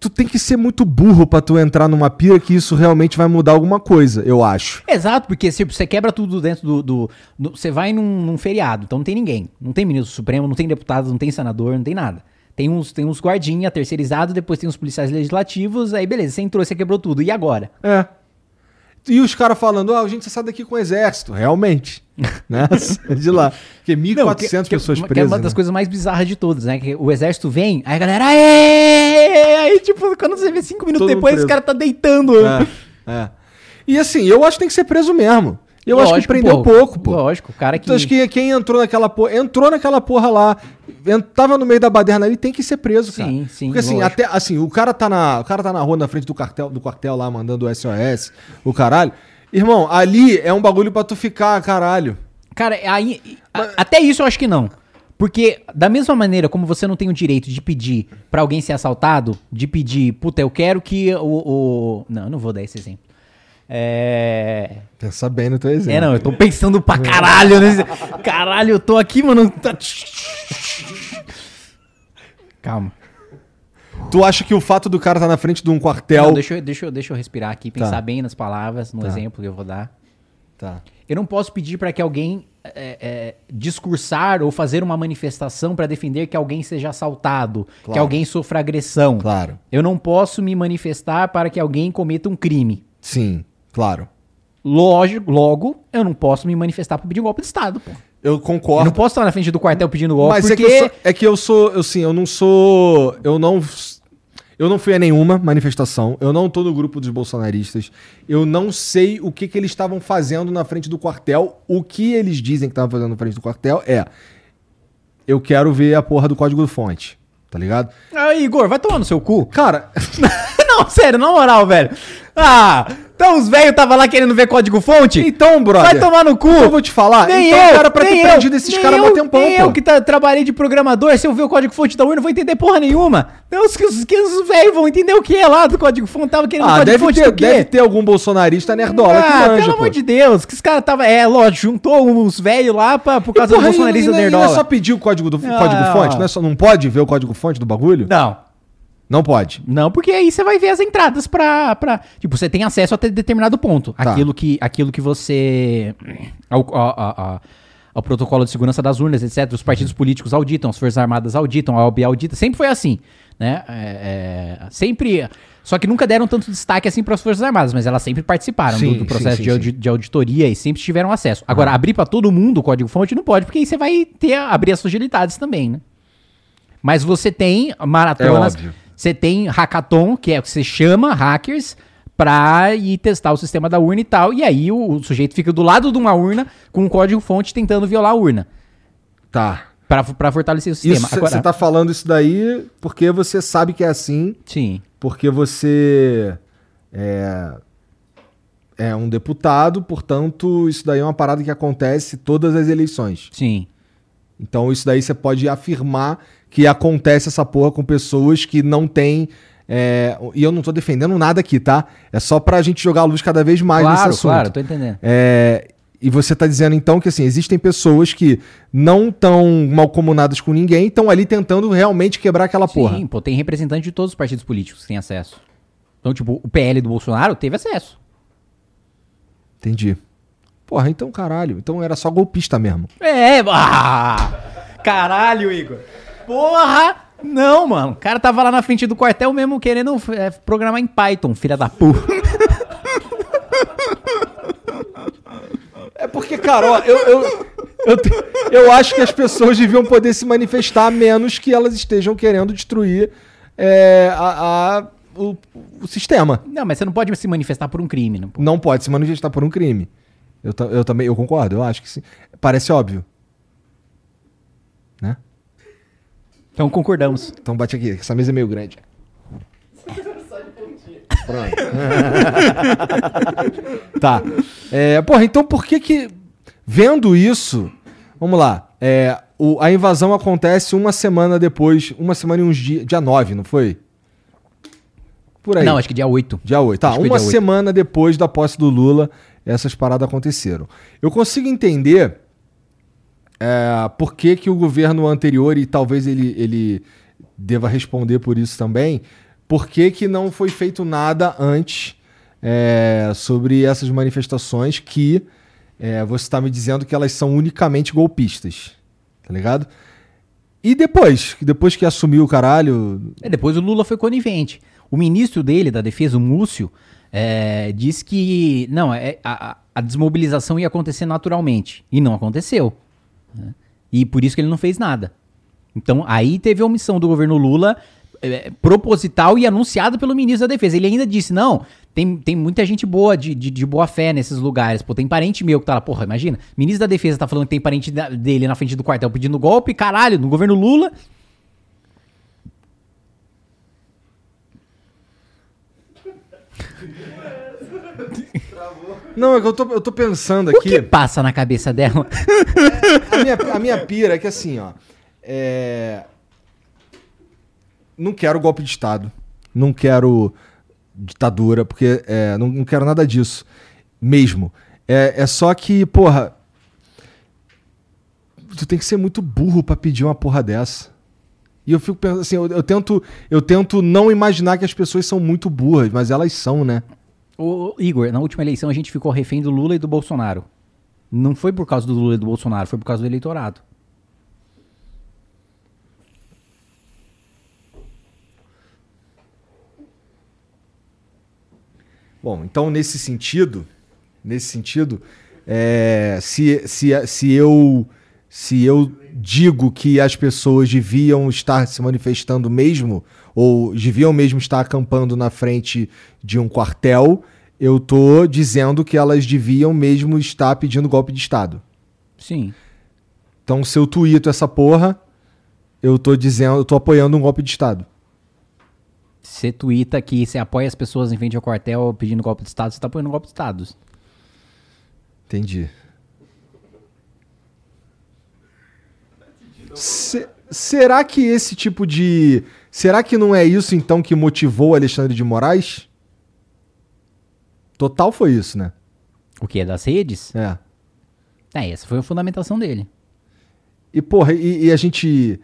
Tu tem que ser muito burro pra tu entrar numa pira que isso realmente vai mudar alguma coisa, eu acho. Exato, porque se você quebra tudo dentro do. do- do- você vai num, num feriado, então não tem ninguém. Não tem ministro Supremo, não tem deputado, não tem senador, não tem nada. Tem uns, tem uns guardinha terceirizados, depois tem uns policiais legislativos, aí beleza, você entrou, você quebrou tudo. E agora? É. E os caras falando, ah, a gente sai daqui com o exército. Realmente. né? de lá. Porque 1.400 que- que- pessoas que é presas. uma das né? coisas mais bizarras de todas, né? Que o exército vem, aí a galera, aê! Aí, tipo, quando você vê cinco minutos Todo depois, preso. os caras tá deitando. É, é. E assim, eu acho que tem que ser preso mesmo. Eu acho que Lógico, prendeu pô. pouco, pô. Lógico, o cara que... Então, acho que quem entrou naquela porra, entrou naquela porra lá, tava no meio da baderna ali, tem que ser preso, cara. Sim, sim, Porque assim, lógico. até assim, o cara tá na, o cara tá na rua na frente do quartel, do quartel lá mandando o SOS, o caralho. Irmão, ali é um bagulho pra tu ficar, caralho. Cara, aí, a- até isso eu acho que não. Porque, da mesma maneira como você não tem o direito de pedir pra alguém ser assaltado, de pedir, puta, eu quero que o. o... Não, eu não vou dar esse exemplo. É. Pensa bem no teu exemplo. É, não, eu tô pensando pra caralho nesse. Caralho, eu tô aqui, mano. tá- Calma. Tu acha que o fato do cara tá na frente de um quartel. Não, deixa, eu, deixa, eu, deixa eu respirar aqui, pensar Tá. bem nas palavras, no Tá. exemplo que eu vou dar. Tá. Eu não posso pedir para que alguém é, é, discursar ou fazer uma manifestação para defender que alguém seja assaltado, que Claro. alguém sofra agressão. Claro. Eu não posso me manifestar para que alguém cometa um crime. Sim, claro. Lógico, logo, eu não posso me manifestar para pedir um golpe de Estado, pô. Eu Eu não concordo. posso estar na frente do quartel pedindo golpe Mas porque... é que eu sou, é que eu sou, eu sim, eu não sou, eu não eu não fui a nenhuma manifestação, eu não tô no grupo dos bolsonaristas, eu não sei o que, que eles estavam fazendo na frente do quartel, o que eles dizem que estavam fazendo na frente do quartel é eu quero ver a porra do código fonte, tá ligado? Ah, Igor, vai tomar no seu cu. Cara, não, sério, na moral, velho. Ah, então os velhos tava lá querendo ver código fonte? então, brother. Vai tomar no cu. Eu vou te falar, Nem então eu, cara pra ter eu, prendido esses caras há tempão, nem pô. eu que tá, trabalhei de programador, se eu ver o código fonte da urna, eu vou entender porra nenhuma. Então os, os, os velhos vão entender o que é lá do código fonte, tava querendo Ah, código deve fonte ter, do quê? deve ter algum bolsonarista nerdola que ah, manja, pelo pô. amor de Deus, que os caras tava, é, lógico, juntou os velhos lá pra, por causa Porra, do e- bolsonarista e- e- e nerdola. Não é só pedir o código do Ah. código fonte, não, é só, não pode ver o código fonte do bagulho? Não, Não pode. Não, porque aí você vai ver as entradas pra. pra tipo, você tem acesso até determinado ponto. Tá. Aquilo, que, aquilo que você. Ao, ao- ao- ao protocolo de segurança das urnas, etc. Os partidos políticos auditam, as Forças Armadas auditam, a OAB audita. Sempre foi assim. Né? É, é, sempre. Só que nunca deram tanto destaque assim para as Forças Armadas, mas elas sempre participaram Sim, do, do processo sim, de, sim, audi- de auditoria e sempre tiveram acesso. Agora, abrir para todo mundo o código-fonte não pode, porque aí você vai ter abrir as fragilidades também, né? Mas você tem maratonas, É óbvio. Você tem hackathon, que é o que você chama hackers pra ir testar o sistema da urna e tal, e aí o, o sujeito fica do lado de uma urna com um código-fonte tentando violar a urna, Tá. pra, pra fortalecer o sistema. você tá falando isso daí porque você sabe que é assim, Sim, porque você é, é um deputado, portanto, isso daí é uma parada que acontece todas as eleições. sim. Então, isso daí você pode afirmar que acontece essa porra com pessoas que não têm. é, e eu não tô defendendo nada aqui, tá? É só pra gente jogar a luz cada vez mais nesse claro, assunto. claro, tô entendendo. É, e você tá dizendo então que assim, existem pessoas que não estão malcomunadas com ninguém, estão ali tentando realmente quebrar aquela porra. Sim, pô, tem representante de todos os partidos políticos que têm acesso. Então, tipo, o PL do Bolsonaro teve acesso. Entendi. Porra, então caralho. Então era só golpista mesmo. É, ah, caralho, Igor. Porra! Não, mano. O cara tava lá na frente do quartel mesmo querendo é, programar em Python, filha da porra. É porque, cara, ó, eu, eu, eu, eu acho que as pessoas deviam poder se manifestar menos que elas estejam querendo destruir é, a, a- o, o sistema. Não, mas você não pode se manifestar por um crime, não. Não pode se manifestar por um crime. Eu, eu também, eu concordo, eu acho que sim. Parece óbvio. Né? Então concordamos. Então bate aqui, essa mesa é meio grande. Pronto. tá. É, porra, então por que que. Vendo isso. Vamos lá. É, o- a invasão acontece uma semana depois. Uma semana e uns dias. Dia 9, não foi? Por aí. Não, acho que dia 8. Dia 8. Tá, Acho uma semana depois da posse do Lula, essas paradas aconteceram. Eu consigo entender é, por que, que o governo anterior, e talvez ele, ele deva responder por isso também, por que, que não foi feito nada antes é, sobre essas manifestações que é, você está me dizendo que elas são unicamente golpistas. Tá ligado? E depois? Depois que assumiu o caralho. É, depois o Lula foi conivente. O ministro dele, da defesa, o Múcio, é, disse que não, é, a, a desmobilização ia acontecer naturalmente. E não aconteceu. Né? E por isso que ele não fez nada. Então aí teve a omissão do governo Lula é, proposital e anunciada pelo ministro da Defesa. Ele ainda disse: não, tem, tem muita gente boa, de, de, de boa fé nesses lugares. Pô, tem parente meu que tá lá. Porra, imagina. Ministro da Defesa tá falando que tem parente da- dele na frente do quartel pedindo golpe. Caralho, no governo Lula. Não, é que eu tô, eu tô pensando O que aqui. passa na cabeça dela? A minha, a minha pira é que assim, ó. É... Não quero golpe de Estado. Não quero ditadura, porque é, não, não quero nada disso. Mesmo. É, é só que, porra. Tu tem que ser muito burro pra pedir uma porra dessa. E eu fico pensando assim, eu, eu tento, eu tento não imaginar que as pessoas são muito burras, mas elas são, né? Ô, Igor, na última eleição a gente ficou refém do Lula e do Bolsonaro. Não foi por causa do Lula e do Bolsonaro, foi por causa do eleitorado. Bom, então nesse sentido, nesse sentido, é, se, se, se, eu, se eu digo que as pessoas deviam estar se manifestando mesmo, ou deviam mesmo estar acampando na frente de um quartel, eu tô dizendo que elas deviam mesmo estar pedindo golpe de Estado. Sim. Então, se eu tuito essa porra, eu tô dizendo, eu tô apoiando um golpe de Estado. Você twitta que você apoia as pessoas em frente ao quartel pedindo golpe de Estado, você tá apoiando golpe de Estado. Entendi. Se- será que esse tipo de. Será que não é isso então que motivou o Alexandre de Moraes? Total foi isso, né? O que? É das redes? É. É, essa foi a fundamentação dele. E, porra, e, e a gente.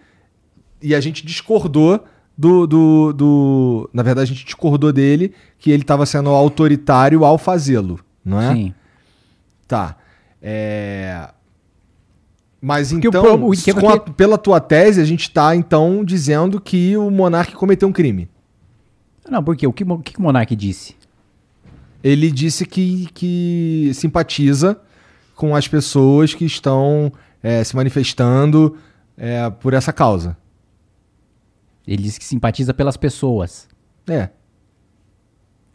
E a gente discordou do, do, do. Na verdade, a gente discordou dele que ele estava sendo autoritário ao fazê-lo, não é? Sim. Tá. É... Mas Porque o então, o com a- que- pela tua tese, a gente tá então dizendo que o monarca cometeu um crime. Não, por quê? O que, o que o Monark disse? Ele disse que, que simpatiza com as pessoas que estão é, se manifestando é, por essa causa. Ele disse que simpatiza pelas pessoas. É,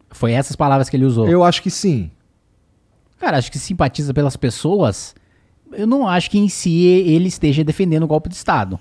Foi essas palavras que ele usou. eu acho que sim. Cara, acho que simpatiza pelas pessoas. Eu não acho que em si ele esteja defendendo o golpe de Estado.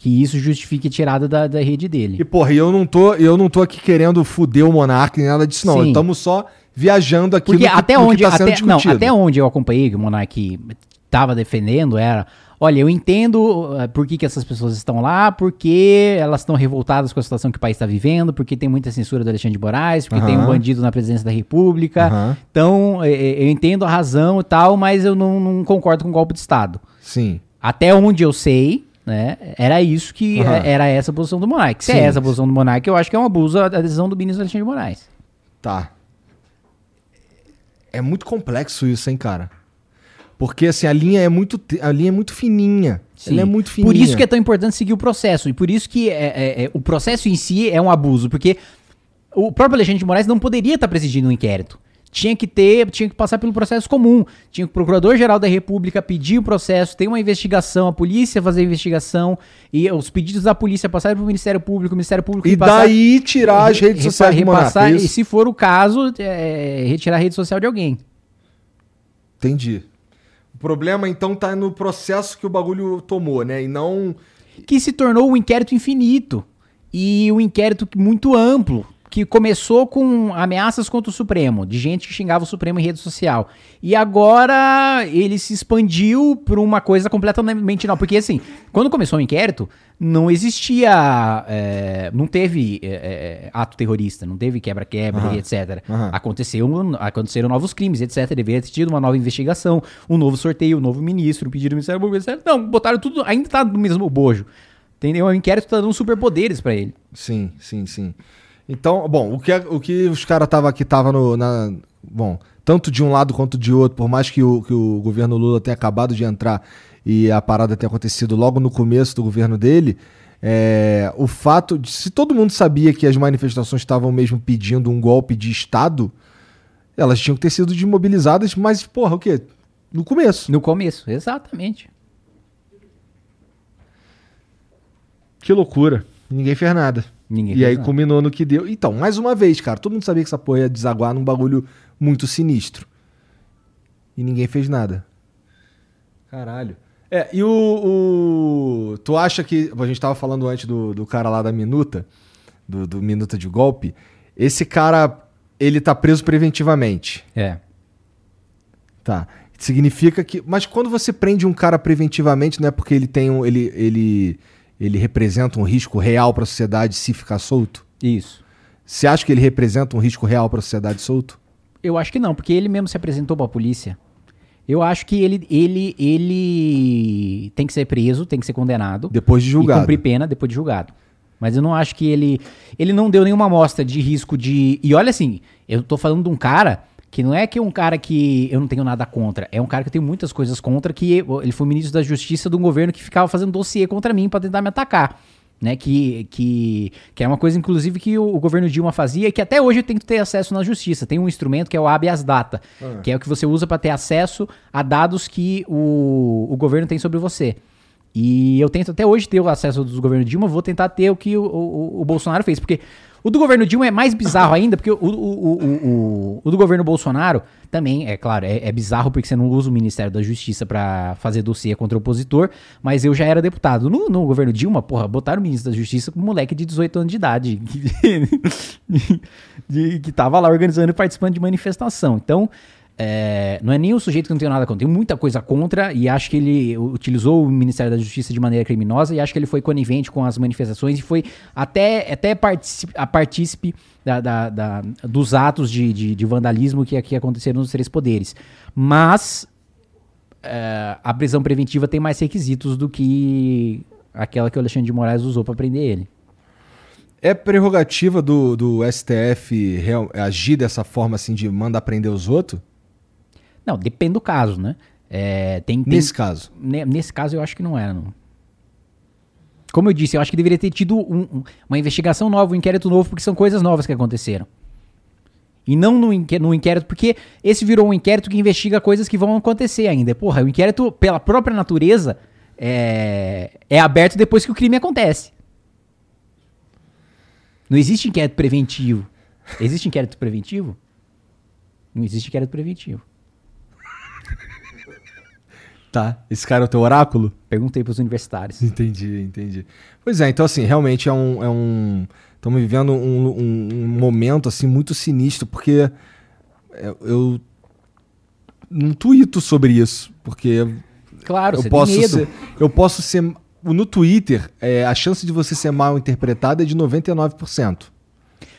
Que isso justifique a tirada da, da rede E, dele. porra, eu não tô, eu não tô aqui querendo fuder o monarca nem nada disso, não. Estamos só viajando aqui Porque no que- até no que onde, tá sendo até, não, até onde eu acompanhei que o Monark estava defendendo era, olha, eu entendo eh, por que, que essas pessoas estão lá, porque elas estão revoltadas com a situação que o país está vivendo, porque tem muita censura do Alexandre de Moraes, porque tem um bandido na presidência da República. Aham. Então, eh, eh, eu entendo a razão e tal, mas eu não, não concordo com o golpe de Estado. Sim. Até onde eu sei, né, era isso que eh, era essa a posição do Monark. Se Sim. é essa a posição do Monark, eu acho que é um abuso a decisão do ministro Alexandre de Moraes. Tá. É muito complexo isso, hein, cara? Porque assim, a linha é muito, a linha é muito fininha. Sim. Ela é muito fininha. Por isso que é tão importante seguir o processo. E por isso que é, é- é- o processo em si é um abuso. Porque o próprio Alexandre de Moraes não poderia estar presidindo um inquérito. Tinha que ter, tinha que passar pelo processo comum. Tinha que o Procurador-Geral da República pedir o processo, ter uma investigação, a polícia fazer a investigação, e os pedidos da polícia passarem para o Ministério Público, o Ministério Público E repassar- daí tirar as redes sociais do monarca. repassar, é E se for o caso, é, retirar a rede social de alguém. Entendi. Problema então tá no processo que o bagulho tomou, né? E não. que se tornou um inquérito infinito e um inquérito muito amplo, que começou com ameaças contra o Supremo, de gente que xingava o Supremo em rede social. E agora ele se expandiu para uma coisa completamente não, porque assim, quando começou o inquérito, não existia, é, não teve é, é, ato terrorista, não teve quebra-quebra e etc. Aham. Aconteceu, aconteceram novos crimes, etc. Deveria ter tido uma nova investigação, um novo sorteio, um novo ministro, um pedido do Ministério Público, etc. Não, botaram tudo, ainda tá no mesmo bojo. Entendeu? O inquérito tá dando superpoderes pra ele. Sim, sim, sim. Então, bom, o que, o que os caras tava aqui tava no. Na, bom, tanto de um lado quanto de outro, por mais que o, que o governo Lula tenha acabado de entrar e a parada tenha acontecido logo no começo do governo dele, É, o fato de. Se todo mundo sabia que as manifestações estavam mesmo pedindo um golpe de Estado, elas tinham que ter sido desmobilizadas, mas, porra, o quê? No começo. No começo, exatamente. Que loucura. Ninguém fez nada. Ninguém e aí nada. culminou no que deu. Então, mais uma vez, cara, todo mundo sabia que essa porra ia desaguar num bagulho muito sinistro. E ninguém fez nada. Caralho. É, e o, o- Tu acha que. A gente tava falando antes do, do cara lá da minuta, do, do minuta de golpe. Esse cara, ele tá preso preventivamente. É. Tá. Significa que. Mas quando você prende um cara preventivamente, não é porque ele tem um. Ele, ele, ele representa um risco real pra sociedade se ficar solto? Isso. Você acha que ele representa um risco real pra sociedade solto? Eu acho que não, porque ele mesmo se apresentou pra polícia. Eu acho que ele, ele, ele tem que ser preso, tem que ser condenado. Depois de E julgado. cumprir pena depois de julgado. Mas eu não acho que ele. Ele não deu nenhuma amostra de risco de. E olha assim, eu tô falando de um cara que não é que um cara que eu não tenho nada contra. É um cara que eu tenho muitas coisas contra, que ele foi ministro da Justiça de um governo que ficava fazendo dossiê contra mim pra tentar me atacar. Né, que, que, que é uma coisa, inclusive, que o, o governo Dilma fazia e que até hoje eu tenho que ter acesso na justiça. Tem um instrumento que é o habeas data, que é o que você usa para ter acesso a dados que o, o governo tem sobre você. E eu tento até hoje ter o acesso dos governos Dilma, vou tentar ter o que o, o- o Bolsonaro fez. Porque o do governo Dilma é mais bizarro ainda, porque o, o, o, o, do governo Bolsonaro também, é claro, é, é bizarro porque você não usa o Ministério da Justiça pra fazer dossiê contra o opositor, mas eu já era deputado. No, no governo Dilma, porra, botaram o ministro da Justiça com um moleque de 18 anos de idade, que, de- que tava lá organizando e participando de manifestação. Então, é, não é nem o sujeito que não tem nada contra, tem muita coisa contra e acho que ele utilizou o Ministério da Justiça de maneira criminosa e acho que ele foi conivente com as manifestações e foi até, até a partícipe da- da- da- dos atos de, de- de vandalismo que aqui aconteceram nos três poderes. Mas é, a prisão preventiva tem mais requisitos do que aquela que o Alexandre de Moraes usou para prender ele. É prerrogativa do, do STF real- agir dessa forma assim de mandar prender os outros? Não, depende do caso, né? É, tem, tem- Nesse caso. Ne- Nesse caso, eu acho que não era, não. Como eu disse, eu acho que deveria ter tido um- um- uma investigação nova, um inquérito novo, porque são coisas novas que aconteceram. E não no, no inquérito, porque esse virou um inquérito que investiga coisas que vão acontecer ainda. Porra, o inquérito, pela própria natureza, é, é aberto depois que o crime acontece. Não existe inquérito preventivo. Existe inquérito preventivo? Não existe inquérito preventivo. Tá. Esse cara é o teu oráculo? Perguntei pros universitários. Entendi, entendi. Pois é, então assim, realmente é um. É um estamos vivendo um, um- um momento assim muito sinistro, porque é, eu não tuito sobre isso, porque Claro, eu você posso tem medo. ser. Eu posso ser. No Twitter, é, a chance de você ser mal interpretado é de 99%.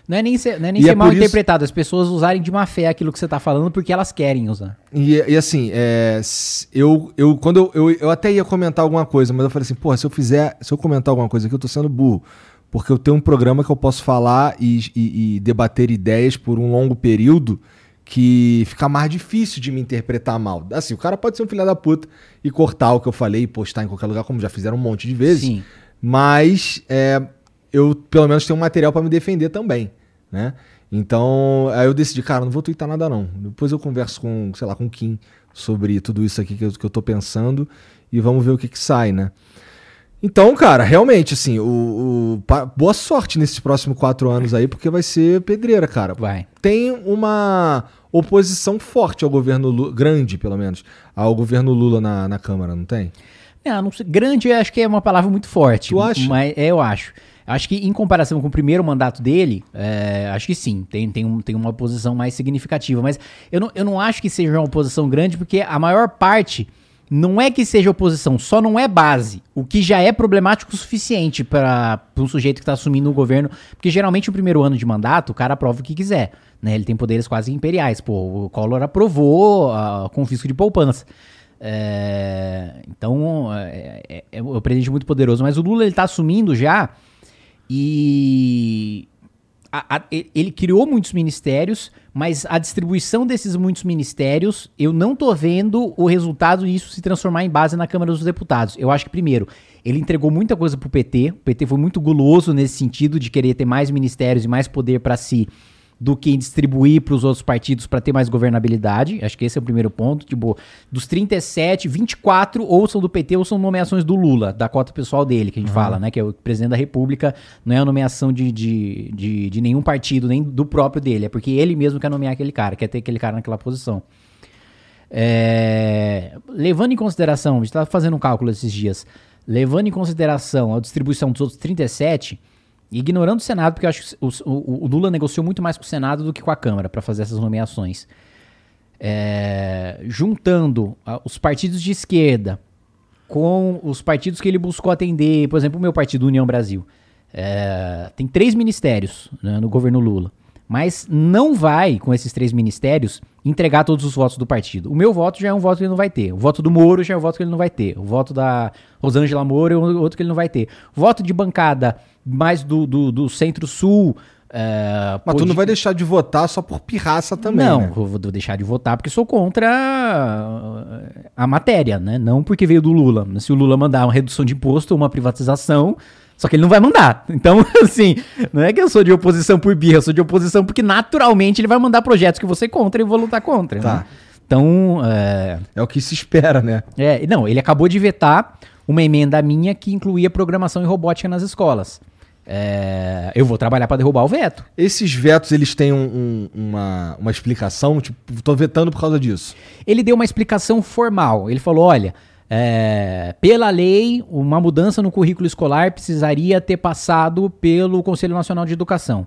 Não é nem ser, não é nem E ser é mal por isso- interpretado, as pessoas usarem de má fé aquilo que você tá falando porque elas querem usar. E, e assim, é, eu, eu quando eu, eu, eu até ia comentar alguma coisa, mas eu falei assim, porra, se eu fizer, se eu comentar alguma coisa aqui, eu tô sendo burro. Porque eu tenho um programa que eu posso falar e, e- e debater ideias por um longo período que fica mais difícil de me interpretar mal. Assim, o cara pode ser um filho da puta e cortar o que eu falei e postar em qualquer lugar, como já fizeram um monte de vezes. Sim. Mas é, eu, pelo menos, tenho um material pra me defender também, né? Então, aí eu decidi, cara, não vou twittar nada não. Depois eu converso com, sei lá, com o Kim sobre tudo isso aqui que eu, que eu tô pensando e vamos ver o que que sai, né? Então, cara, realmente, assim, o, o- boa sorte nesses próximos quatro anos aí, porque vai ser pedreira, cara. Vai. Tem uma oposição forte ao governo Lula, grande, pelo menos, ao governo Lula na, na Câmara, não tem? Não, não sei, grande eu acho que é uma palavra muito forte. Tu acha? Mas, é, eu acho. Acho que em comparação com o primeiro mandato dele, é, acho que sim, tem, tem, um, tem uma posição mais significativa. Mas eu não, eu não acho que seja uma oposição grande, porque a maior parte não é que seja oposição, só não é base. O que já é problemático o suficiente para um sujeito que está assumindo o governo. Porque geralmente o primeiro ano de mandato, o cara aprova o que quiser. Né? Ele tem poderes quase imperiais. Pô, o Collor aprovou a confisco de poupança. É, então, é, é, é presidente muito poderoso. Mas o Lula ele tá assumindo já e a- a- ele criou muitos ministérios, mas a distribuição desses muitos ministérios, eu não tô vendo o resultado disso se transformar em base na Câmara dos Deputados. Eu acho que, primeiro, ele entregou muita coisa pro PT, o PT foi muito guloso nesse sentido de querer ter mais ministérios e mais poder para si do que em distribuir para os outros partidos para ter mais governabilidade. Acho que esse é o primeiro ponto. Tipo, dos 37, 24 ou são do PT ou são nomeações do Lula, da cota pessoal dele, que a gente fala, né? Que é o presidente da República, não é a nomeação de, de, de, de nenhum partido, nem do próprio dele. É porque ele mesmo quer nomear aquele cara, quer ter aquele cara naquela posição. É, levando em consideração, a gente estava fazendo um cálculo esses dias, levando em consideração a distribuição dos outros 37, ignorando o Senado, porque eu acho que o, o- o Lula negociou muito mais com o Senado do que com a Câmara para fazer essas nomeações. É, juntando ah, os partidos de esquerda com os partidos que ele buscou atender, por exemplo, o meu partido, União Brasil. É, tem três ministérios né, no governo Lula. Mas não vai, com esses três ministérios, entregar todos os votos do partido. O meu voto já é um voto que ele não vai ter. O voto do Moro já é um voto que ele não vai ter. O voto da Rosângela Moro é outro que ele não vai ter. Voto de bancada mais do, do, do centro-sul. é, Mas tu pode- não vai deixar de votar só por pirraça também, não, né? eu vou deixar de votar porque sou contra a matéria, né? Não porque veio do Lula. Se o Lula mandar uma redução de imposto ou uma privatização, só que ele não vai mandar. Então, assim, não é que eu sou de oposição por birra, eu sou de oposição porque naturalmente ele vai mandar projetos que você contra e eu vou lutar contra. Tá. né? Então, é, É o que se espera, né? é, não, ele acabou de vetar uma emenda minha que incluía programação e robótica nas escolas. É, eu vou trabalhar para derrubar o veto. Esses vetos, eles têm um- um- uma, uma explicação? Tipo, tô vetando por causa disso. ele deu uma explicação formal. Ele falou: olha, é, pela lei, uma mudança no currículo escolar precisaria ter passado pelo Conselho Nacional de Educação.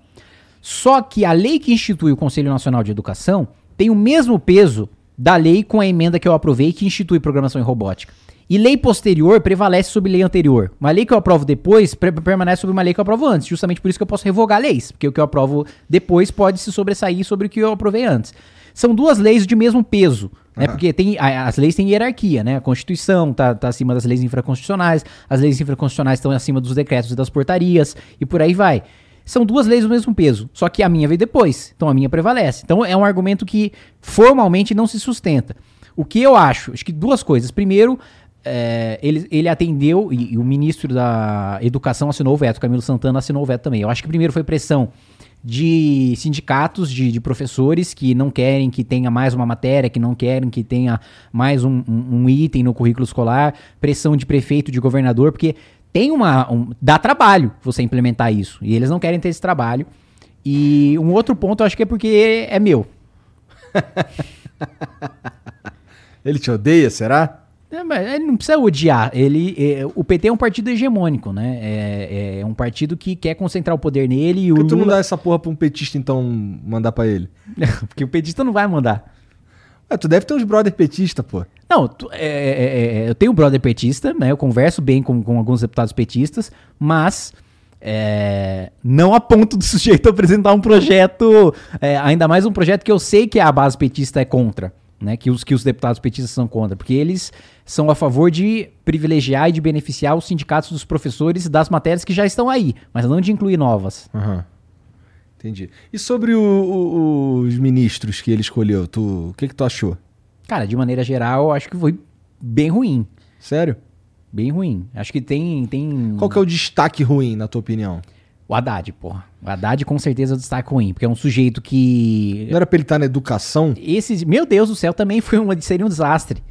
Só que a lei que institui o Conselho Nacional de Educação tem o mesmo peso da lei com a emenda que eu aprovei que institui programação em robótica. E lei posterior prevalece sobre lei anterior. Uma lei que eu aprovo depois pre- permanece sobre uma lei que eu aprovo antes. Justamente por isso que eu posso revogar leis. Porque o que eu aprovo depois pode se sobressair sobre o que eu aprovei antes. São duas leis de mesmo peso. Né? Porque tem, as leis têm hierarquia, né? A Constituição tá, tá acima das leis infraconstitucionais, as leis infraconstitucionais estão acima dos decretos e das portarias, e por aí vai. São duas leis do mesmo peso, só que a minha veio depois, então a minha prevalece. Então é um argumento que formalmente não se sustenta. O que eu acho? Acho que duas coisas. Primeiro, é, ele, ele atendeu, e, e o ministro da Educação assinou o veto, Camilo Santana assinou o veto também. Eu acho que primeiro foi pressão de sindicatos, de, de professores que não querem que tenha mais uma matéria, que não querem que tenha mais um, um- um item no currículo escolar, pressão de prefeito, de governador, porque tem uma. um- dá trabalho você implementar isso. E eles não querem ter esse trabalho. E um outro ponto, eu acho que é porque é meu. Ele te odeia, será? É, mas ele não precisa odiar. Ele, é, o PT é um partido hegemônico, né? É, é um partido que quer concentrar o poder nele e Por o que tu não dá essa porra pra um petista, então, mandar pra ele? Porque o petista não vai mandar. Ué, tu deve ter uns brother petista, pô. Não, tu- é, é, é, eu tenho um brother petista, né? Eu converso bem com, com alguns deputados petistas, mas é, não a ponto do sujeito apresentar um projeto, é, ainda mais um projeto que eu sei que a base petista é contra, né? Que os, que os deputados petistas são contra, porque eles são a favor de privilegiar e de beneficiar os sindicatos dos professores das matérias que já estão aí, mas não de incluir novas. Aham. Entendi. E sobre o- o- os ministros que ele escolheu, tu, o que que tu achou? Cara, de maneira geral, eu acho que foi bem ruim. Sério? Bem ruim. Acho que tem. tem... Qual que é o destaque ruim, na tua opinião? O Haddad, porra. O Haddad com certeza é o destaque ruim, porque é um sujeito que. Não era pra ele estar na educação? Esse, meu Deus do céu, também foi um, seria um desastre.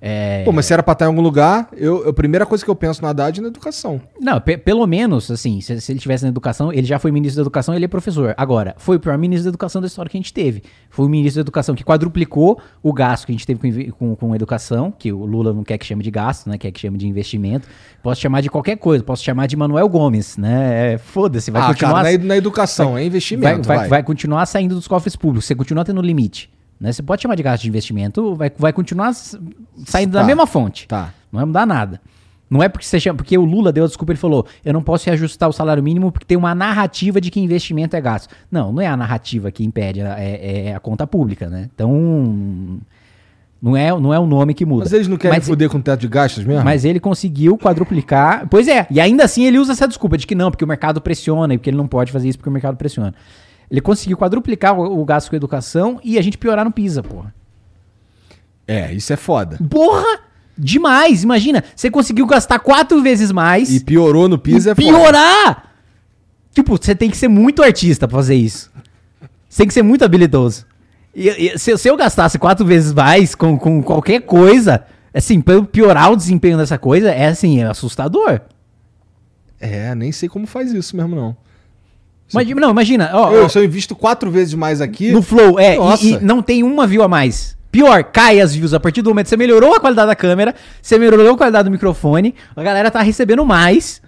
É, Pô, mas se era pra estar em algum lugar, eu, a primeira coisa que eu penso no Haddad é na educação. Não, pe- pelo menos, assim, se, se ele tivesse na educação, ele já foi ministro da educação, ele é professor. Agora, foi o pior ministro da educação da história que a gente teve. Foi o ministro da educação que quadruplicou o gasto que a gente teve com, com, com educação, que o Lula não quer que chame de gasto, né? Quer que chame de investimento. Posso chamar de qualquer coisa, posso chamar de Manuel Gomes, né? É, Foda-se, vai ah, continuar. cara, na, na educação, é vai, investimento, vai, vai. vai continuar saindo dos cofres públicos, você continua tendo limite. Né? Você pode chamar de gasto de investimento, vai, vai continuar saindo da Tá. mesma fonte. Tá. Não vai mudar nada. Não é porque você chama, porque o Lula deu a desculpa, ele falou: eu não posso reajustar o salário mínimo porque tem uma narrativa de que investimento é gasto. Não, não é a narrativa que impede, é, é a conta pública, né? Então. Não é, não é o nome que muda. Mas eles não querem Mas- foder com o teto de gastos mesmo? Mas ele conseguiu quadruplicar. Pois é, e ainda assim ele usa essa desculpa de que não, porque o mercado pressiona e porque ele não pode fazer isso porque o mercado pressiona. Ele conseguiu quadruplicar o, o gasto com educação e a gente piorar no PISA, porra. É, isso é foda. Porra! Demais! Imagina, você conseguiu gastar quatro vezes mais E piorou no piso e é foda. piorar! Tipo, você tem que ser muito artista pra fazer isso. Você tem que ser muito habilidoso. E, e se, se eu gastasse quatro vezes mais com, com qualquer coisa, assim, pra eu piorar o desempenho dessa coisa, é assim, é assustador. É, nem sei como faz isso mesmo, não. Mas, não, imagina, ó, Eu, ó, se eu invisto quatro vezes mais aqui. no Flow, é, e- e, não tem uma view a mais. Pior, cai as views a partir do momento que você melhorou a qualidade da câmera, você melhorou a qualidade do microfone, a galera tá recebendo mais.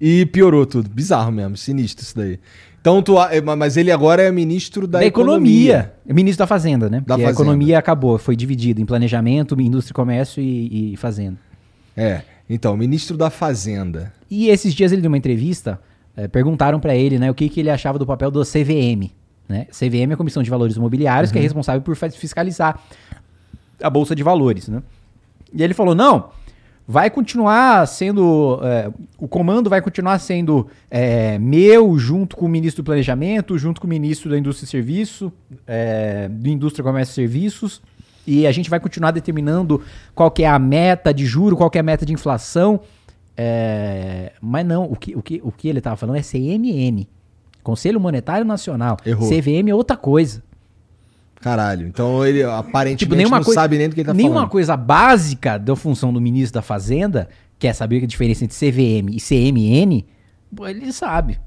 E piorou tudo. Bizarro mesmo, sinistro isso daí. Então, tu, a- é, mas ele agora é ministro da, Da, economia. É Ministro da Fazenda, né? Da Porque a Fazenda. economia acabou, foi dividida em planejamento, indústria e comércio e, e fazenda. É, então, ministro da Fazenda. E esses dias ele deu uma entrevista, eh, perguntaram pra ele, né, o que, que ele achava do papel do CVM, né? CVM é a Comissão de Valores Imobiliários, que é responsável por fiscalizar a bolsa de valores, né? E ele falou: "Não, vai continuar sendo eh, o comando vai continuar sendo eh, meu junto com o ministro do planejamento, junto com o ministro da indústria e serviço, eh, do indústria comércio e serviços, e a gente vai continuar determinando qual que é a meta de juro, qual que é a meta de inflação. É, mas não, o que, o, que, o que ele estava falando é CMN. Conselho Monetário Nacional. Errou. CVM é outra coisa. Caralho. Então ele aparentemente Tipo, nenhuma não coisa, sabe nem do que ele tá nenhuma falando. coisa básica da função do ministro da Fazenda, que é saber a diferença entre CVM e CMN, ele sabe.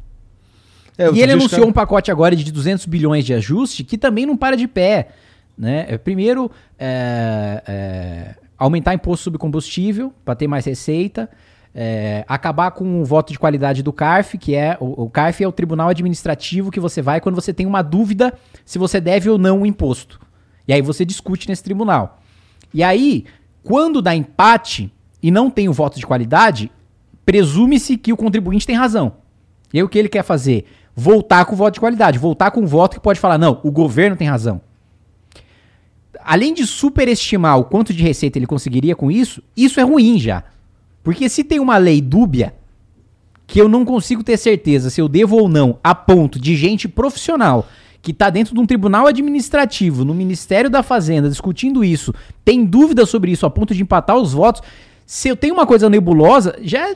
É, e ele anunciou caras- um pacote agora de 200 bilhões de ajuste que também não para de pé. Né? É, Primeiro, é, é, aumentar imposto sobre combustível para ter mais receita. É, acabar com o voto de qualidade do CARF, que é o, o CARF é o tribunal administrativo que você vai quando você tem uma dúvida se você deve ou não o imposto. E aí você discute nesse tribunal. E aí, quando dá empate e não tem o voto de qualidade, presume-se que o contribuinte tem razão. E aí o que ele quer fazer? Voltar com o voto de qualidade, voltar com o voto que pode falar, não, o governo tem razão. Além de superestimar o quanto de receita ele conseguiria com isso, isso é ruim já. Porque se tem uma lei dúbia, que eu não consigo ter certeza se eu devo ou não, a ponto de gente profissional que está dentro de um tribunal administrativo, no Ministério da Fazenda, discutindo isso, tem dúvida sobre isso a ponto de empatar os votos, se eu tenho uma coisa nebulosa, já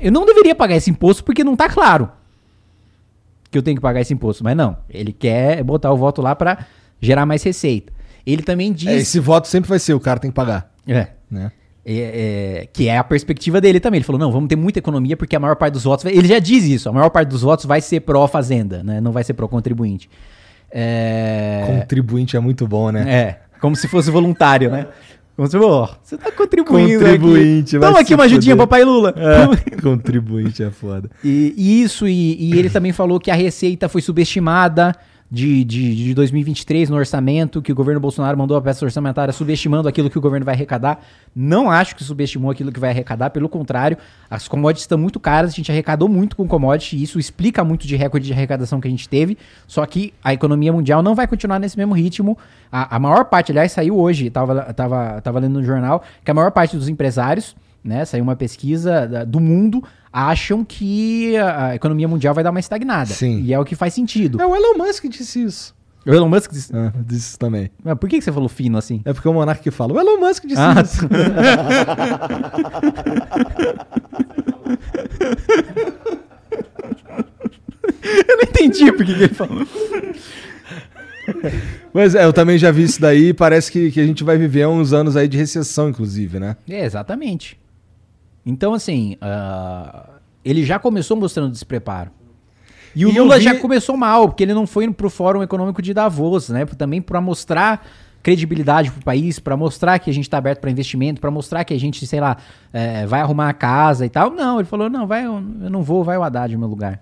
eu não deveria pagar esse imposto porque não tá claro que eu tenho que pagar esse imposto, mas não, ele quer botar o voto lá para gerar mais receita. Ele também diz É, esse voto sempre vai ser o cara tem que pagar, é, né? É, é, que é a perspectiva dele também. Ele falou: não, vamos ter muita economia porque a maior parte dos votos. vai- Ele já diz isso: a maior parte dos votos vai ser pró-fazenda, né? não vai ser pró-contribuinte. É, Contribuinte é muito bom, né? é, como se fosse voluntário, né? Como se, ó, você tá contribuindo. Contribuinte, aqui. Toma aqui uma ajudinha, fuder. papai Lula. É, contribuinte é foda. E, e isso, e, e ele também falou que a receita foi subestimada de, de, de 2023 no orçamento, que o governo Bolsonaro mandou a peça orçamentária subestimando aquilo que o governo vai arrecadar. Não acho que subestimou aquilo que vai arrecadar, pelo contrário, as commodities estão muito caras, a gente arrecadou muito com commodity, isso explica muito de recorde de arrecadação que a gente teve, só que a economia mundial não vai continuar nesse mesmo ritmo. A, a maior parte, aliás, saiu hoje, tava, tava, tava lendo no jornal, que a maior parte dos empresários né? Saiu uma pesquisa da- do mundo, acham que a economia mundial vai dar uma estagnada. Sim. E é o que faz sentido. É o Elon Musk que disse isso. O Elon Musk disse. Ah, disse isso também. Mas por que você falou fino assim? É porque o Monark que fala. O Elon Musk disse Ah, isso. Eu não entendi por que ele falou. Mas é, eu também já vi isso daí parece que, que a gente vai viver uns anos aí de recessão, inclusive, né? É, exatamente. Então, assim, ah, ele já começou mostrando despreparo. E o E Lula vi- já começou mal, porque ele não foi pro Fórum Econômico de Davos, né? Também para mostrar credibilidade pro país, para mostrar que a gente tá aberto para investimento, para mostrar que a gente, sei lá, é, vai arrumar a casa e tal. Não, ele falou: não, vai, eu não vou, vai o Haddad no meu lugar.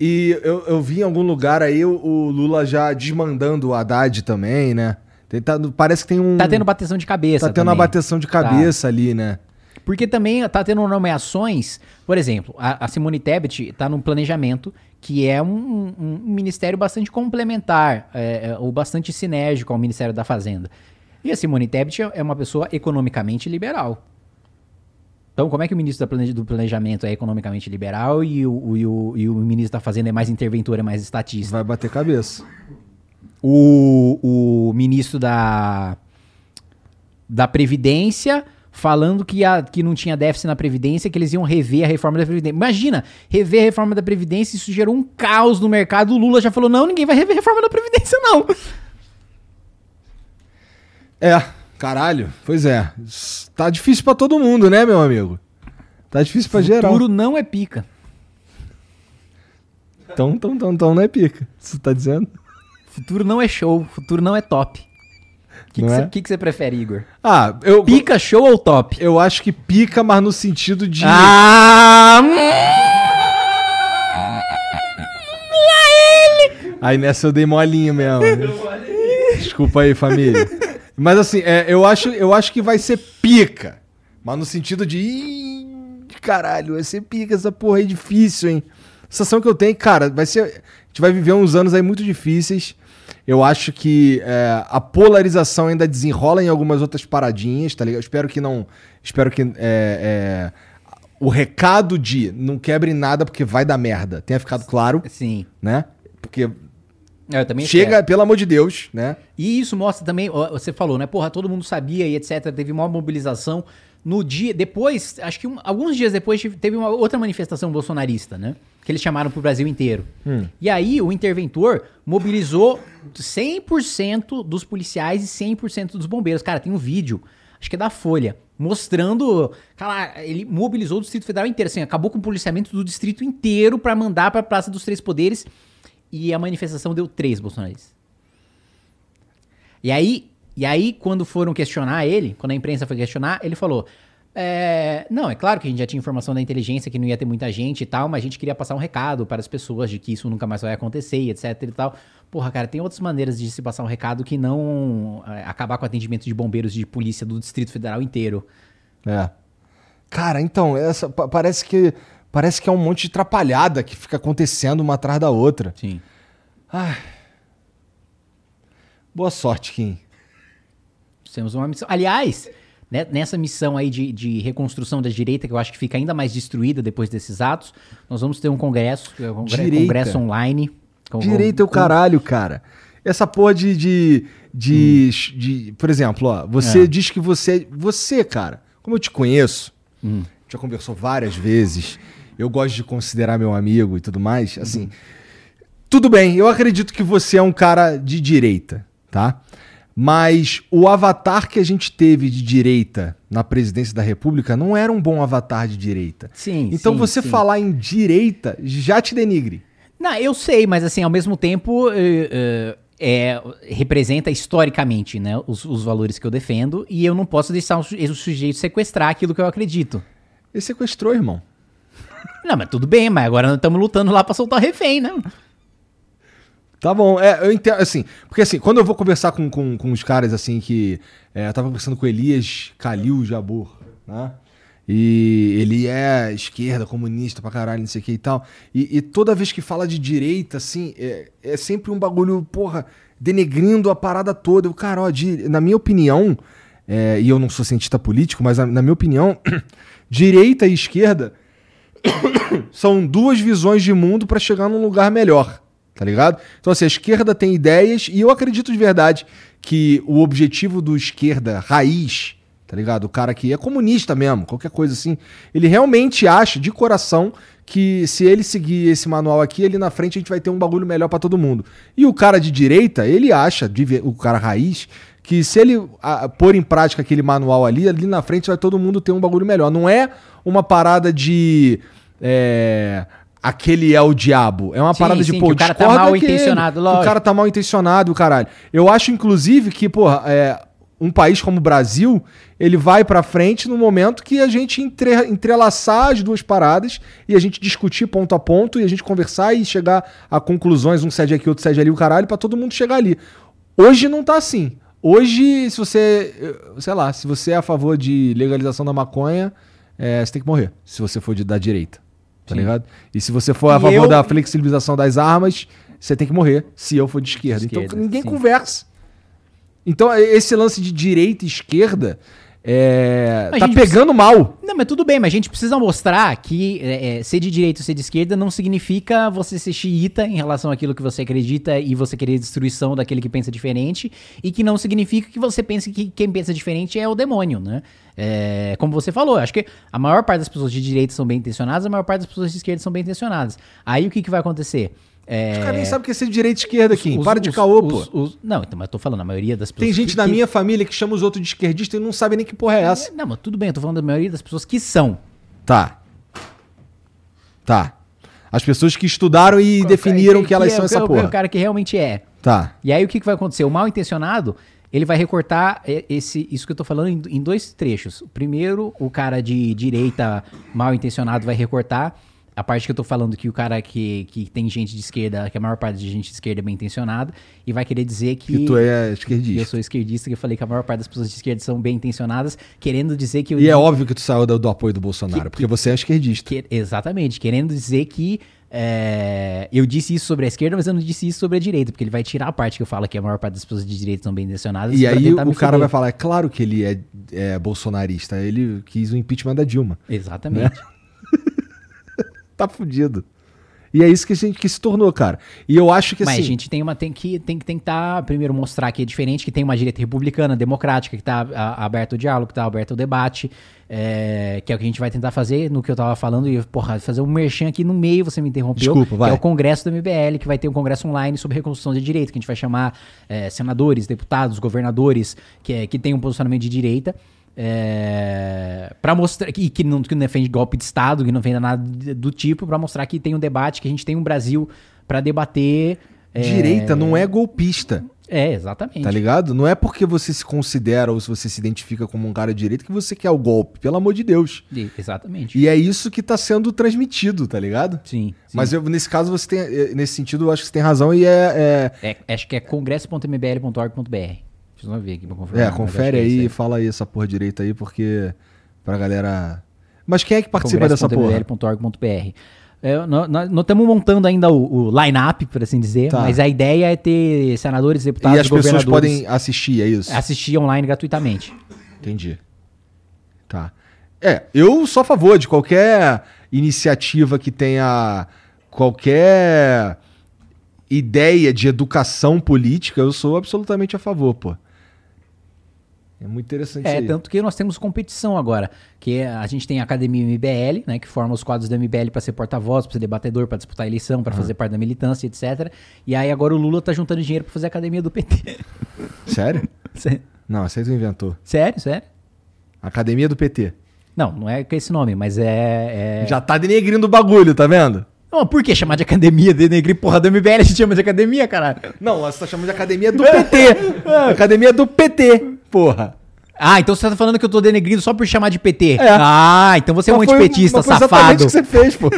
E eu, eu vi em algum lugar aí o, o Lula já desmandando o Haddad também, né? Tem- tá- parece que tem um. Tá tendo bateção de cabeça. tá tendo uma também. bateção de cabeça ali, né? Porque também tá tendo nomeações, por exemplo, a, a Simone Tebet tá num planejamento que é um, um- um ministério bastante complementar, é, é, ou bastante sinérgico ao Ministério da Fazenda. E a Simone Tebet é uma pessoa economicamente liberal. Então, como é que o ministro do planejamento é economicamente liberal e o, o, e o, e o ministro da Fazenda é mais interventor, é mais estatista? Vai bater cabeça. O, o ministro da, da Previdência falando que, a, que não tinha déficit na Previdência, que eles iam rever a reforma da Previdência. Imagina, rever a reforma da Previdência, isso gerou um caos no mercado. O Lula já falou: não, ninguém vai rever a reforma da Previdência, não. É, caralho, pois é. Tá difícil para todo mundo, né, meu amigo? Tá difícil pra Futuro geral. Futuro não é pica. Então, então, então, então não é pica. Você tá dizendo? Futuro não é show, futuro não é top. O que, é? que, que, você prefere, Igor? Ah, eu. Pica, show ou top? Eu acho que pica, mas no sentido de. Ah! Aí nessa eu dei molinho mesmo. Desculpa aí, família. Mas assim, é, eu, acho, eu acho que vai ser pica. Mas no sentido de. Ih, caralho, vai ser pica essa porra aí difícil, hein? A sensação que eu tenho, cara, vai ser. A gente vai viver uns anos aí muito difíceis. Eu acho que é, a polarização ainda desenrola em algumas outras paradinhas, tá ligado? Eu espero que não. Espero que é, é, o recado de não quebre nada porque vai dar merda tenha ficado claro. Sim. Né? Porque. Eu também Chega, espero. pelo amor de Deus, né? E isso mostra também, você falou, né? Porra, todo mundo sabia e etc. Teve uma mobilização. No dia, depois, acho que um, alguns dias depois, teve uma outra manifestação bolsonarista, né? Que eles chamaram pro Brasil inteiro. Hum. E aí, o interventor mobilizou 100% dos policiais e 100% dos bombeiros. Cara, tem um vídeo, acho que é da Folha, mostrando. Cara, ele mobilizou o Distrito Federal inteiro, assim, acabou com o policiamento do distrito inteiro para mandar pra Praça dos Três Poderes. E a manifestação deu três bolsonaristas. E aí, e aí, quando foram questionar ele, quando a imprensa foi questionar, ele falou: é, não, é claro que a gente já tinha informação da inteligência que não ia ter muita gente e tal, mas a gente queria passar um recado para as pessoas de que isso nunca mais vai acontecer e etc e tal. Porra, cara, tem outras maneiras de se passar um recado que não é, acabar com o atendimento de bombeiros de polícia do Distrito Federal inteiro. É. Cara, então, essa parece que parece que é um monte de trapalhada que fica acontecendo uma atrás da outra. Sim. Ai. Boa sorte, Kim. Temos uma missão. Aliás, né, nessa missão aí de, de, reconstrução da direita, que eu acho que fica ainda mais destruída depois desses atos, nós vamos ter um congresso, um congresso, congresso online. Com, direita é o caralho, cara. Essa porra de. de, de, hum. de por exemplo, ó, você é. diz que você. Você, cara, como eu te conheço, hum. já conversou várias vezes, eu gosto de considerar meu amigo e tudo mais, assim. Hum. Tudo bem, eu acredito que você é um cara de direita, tá? Mas o avatar que a gente teve de direita na presidência da República não era um bom avatar de direita. Sim. Então sim, você sim. falar em direita já te denigre. Não, eu sei, mas assim, ao mesmo tempo, uh, uh, é, representa historicamente né, os, os, valores que eu defendo e eu não posso deixar o, sujeito sequestrar aquilo que eu acredito. Ele sequestrou, irmão. Não, mas tudo bem, mas agora nós estamos lutando lá pra soltar o refém, né? Tá bom, é, eu entendo, assim, porque assim, quando eu vou conversar com, com, com os caras, assim, que, é, eu tava conversando com Elias Calil Jabor, né, e ele é esquerda, comunista pra caralho, não sei o que e tal, e, e toda vez que fala de direita, assim, é, é, sempre um bagulho, porra, denegrindo a parada toda, o cara, ó, de, na minha opinião, é, e eu não sou cientista político, mas na minha opinião, direita e esquerda são duas visões de mundo para chegar num lugar melhor tá ligado? Então, assim, a esquerda tem ideias e eu acredito de verdade que o objetivo do esquerda raiz, tá ligado? O cara que é comunista mesmo, qualquer coisa assim, ele realmente acha de coração que se ele seguir esse manual aqui, ali na frente a gente vai ter um bagulho melhor para todo mundo. E o cara de direita, ele acha, o cara raiz, que se ele pôr em prática aquele manual ali, ali na frente vai todo mundo ter um bagulho melhor. Não é uma parada de. É, aquele é o diabo. É uma sim, parada de, sim, pô, o cara tá mal intencionado, lógico. O cara tá mal intencionado, caralho. Eu acho, inclusive, que, porra, é, um país como o Brasil, ele vai pra frente no momento que a gente entre, entrelaçar as duas paradas e a gente discutir ponto a ponto e a gente conversar e chegar a conclusões, um cede aqui, outro cede ali, o caralho, pra todo mundo chegar ali. Hoje não tá assim. Hoje, se você, sei lá, se você é a favor de legalização da maconha, é, você tem que morrer, se você for de, da direita. Tá Sim. ligado? E se você for a favor eu... da flexibilização das armas, você tem que morrer se eu for de esquerda. esquerda então ninguém sim. conversa. Então, esse lance de direita e esquerda é, Mas tá pegando mal. Não, mas tudo bem, mas a gente precisa mostrar que é, é, ser de direita ou ser de esquerda não significa você ser xiita em relação àquilo que você acredita e você querer destruição daquele que pensa diferente, e que não significa que você pense que quem pensa diferente é o demônio, né? É, como você falou, acho que a maior parte das pessoas de direita são bem intencionadas, a maior parte das pessoas de esquerda são bem intencionadas. Aí o que, que vai acontecer? É, Os caras nem sabem o que é ser de direita e esquerda aqui. os- Para de os- caô, os- pô. os- não, então, mas eu tô falando, a maioria das pessoas. Tem gente que- na que- minha família que chama os outros de esquerdista e não sabe nem que porra é essa. Não, mas tudo bem, eu tô falando da maioria das pessoas que são. Tá. Tá. As pessoas que estudaram e definiram que, elas é são essa porra. O cara que realmente é. Tá. E aí o que, que vai acontecer? O mal intencionado, ele vai recortar esse, isso que eu tô falando em, em dois trechos. O primeiro, o cara de direita mal intencionado vai recortar a parte que eu tô falando que o cara que, que tem gente de esquerda, que a maior parte de gente de esquerda é bem intencionada, e vai querer dizer que. Que tu é Eu esquerdista. sou esquerdista, que eu falei que a maior parte das pessoas de esquerda são bem intencionadas, querendo dizer que eu E é óbvio que tu saiu do, do apoio do Bolsonaro, Que- porque você é esquerdista. que- exatamente, querendo dizer que é, eu disse isso sobre a esquerda, mas eu não disse isso sobre a direita, porque ele vai tirar a parte que eu falo que a maior parte das pessoas de direita são bem intencionadas. E aí o me cara foder. vai falar, é claro que ele é, é bolsonarista. Ele quis o impeachment da Dilma. Exatamente. Tá fudido. E é isso que a gente que se tornou, cara. E eu acho que Mas assim. a gente tem uma tem que tem que tentar primeiro mostrar que é diferente, que tem uma direita republicana, democrática, que tá a- aberto ao diálogo, que tá aberto ao debate, é, que é o que a gente vai tentar fazer no que eu tava falando e porra, fazer um merchan aqui no meio, você me interrompeu. Desculpa, vai. Que é o congresso do MBL, que vai ter um congresso online sobre reconstrução de direito, que a gente vai chamar é, senadores, deputados, governadores que é, que tem um posicionamento de direita. É, para mostrar que, que, não, que não defende golpe de Estado, que não defende nada do tipo, pra mostrar que tem um debate, que a gente tem um Brasil pra debater. é, Direita não é golpista, É, exatamente. tá ligado? Não é porque você se considera ou se você se identifica como um cara de direita que você quer o golpe, pelo amor de Deus. E- Exatamente. E é isso que tá sendo transmitido, tá ligado? Sim. sim. Mas eu, nesse caso, você tem. eh, Nesse sentido, eu acho que você tem razão e é. É, acho que é congresso.mbl.org.br. Ver aqui pra É, confirmar. é confere é aí, isso fala aí essa porra direita aí, porque. Pra galera. Mas quem é que participa dessa porra? congresso.mbl.org.br. É, nó- nó- Nós estamos montando ainda o, o line-up, por assim dizer, Tá. mas a ideia é ter senadores, deputados, E as pessoas podem assistir, é isso? assistir online gratuitamente. Entendi. Tá. É, eu sou a favor de qualquer iniciativa que tenha qualquer ideia de educação política, eu sou absolutamente a favor, pô. É muito interessante É, isso aí. tanto que nós temos competição agora, que é- a gente tem a Academia MBL, né, que forma os quadros da MBL para ser porta-voz, para ser debatedor, para disputar a eleição, para fazer parte da militância, etc. E aí agora o Lula tá juntando dinheiro para fazer a Academia do PT. Sério? Sé- Não, tu inventou. sério, sério? Academia do PT. Não, não é com esse nome, mas é... é... Já tá denegrindo o bagulho, tá vendo? Não, por que chamar de academia, de negrir porra do MBL, a gente chama de academia, caralho? Não, você tá chamando de academia do PT. academia do PT, porra. Ah, então você tá falando que eu tô denegrindo só por chamar de PT. É. Ah, então você é um antipetista, mas foi exatamente safado. o que você fez, pô.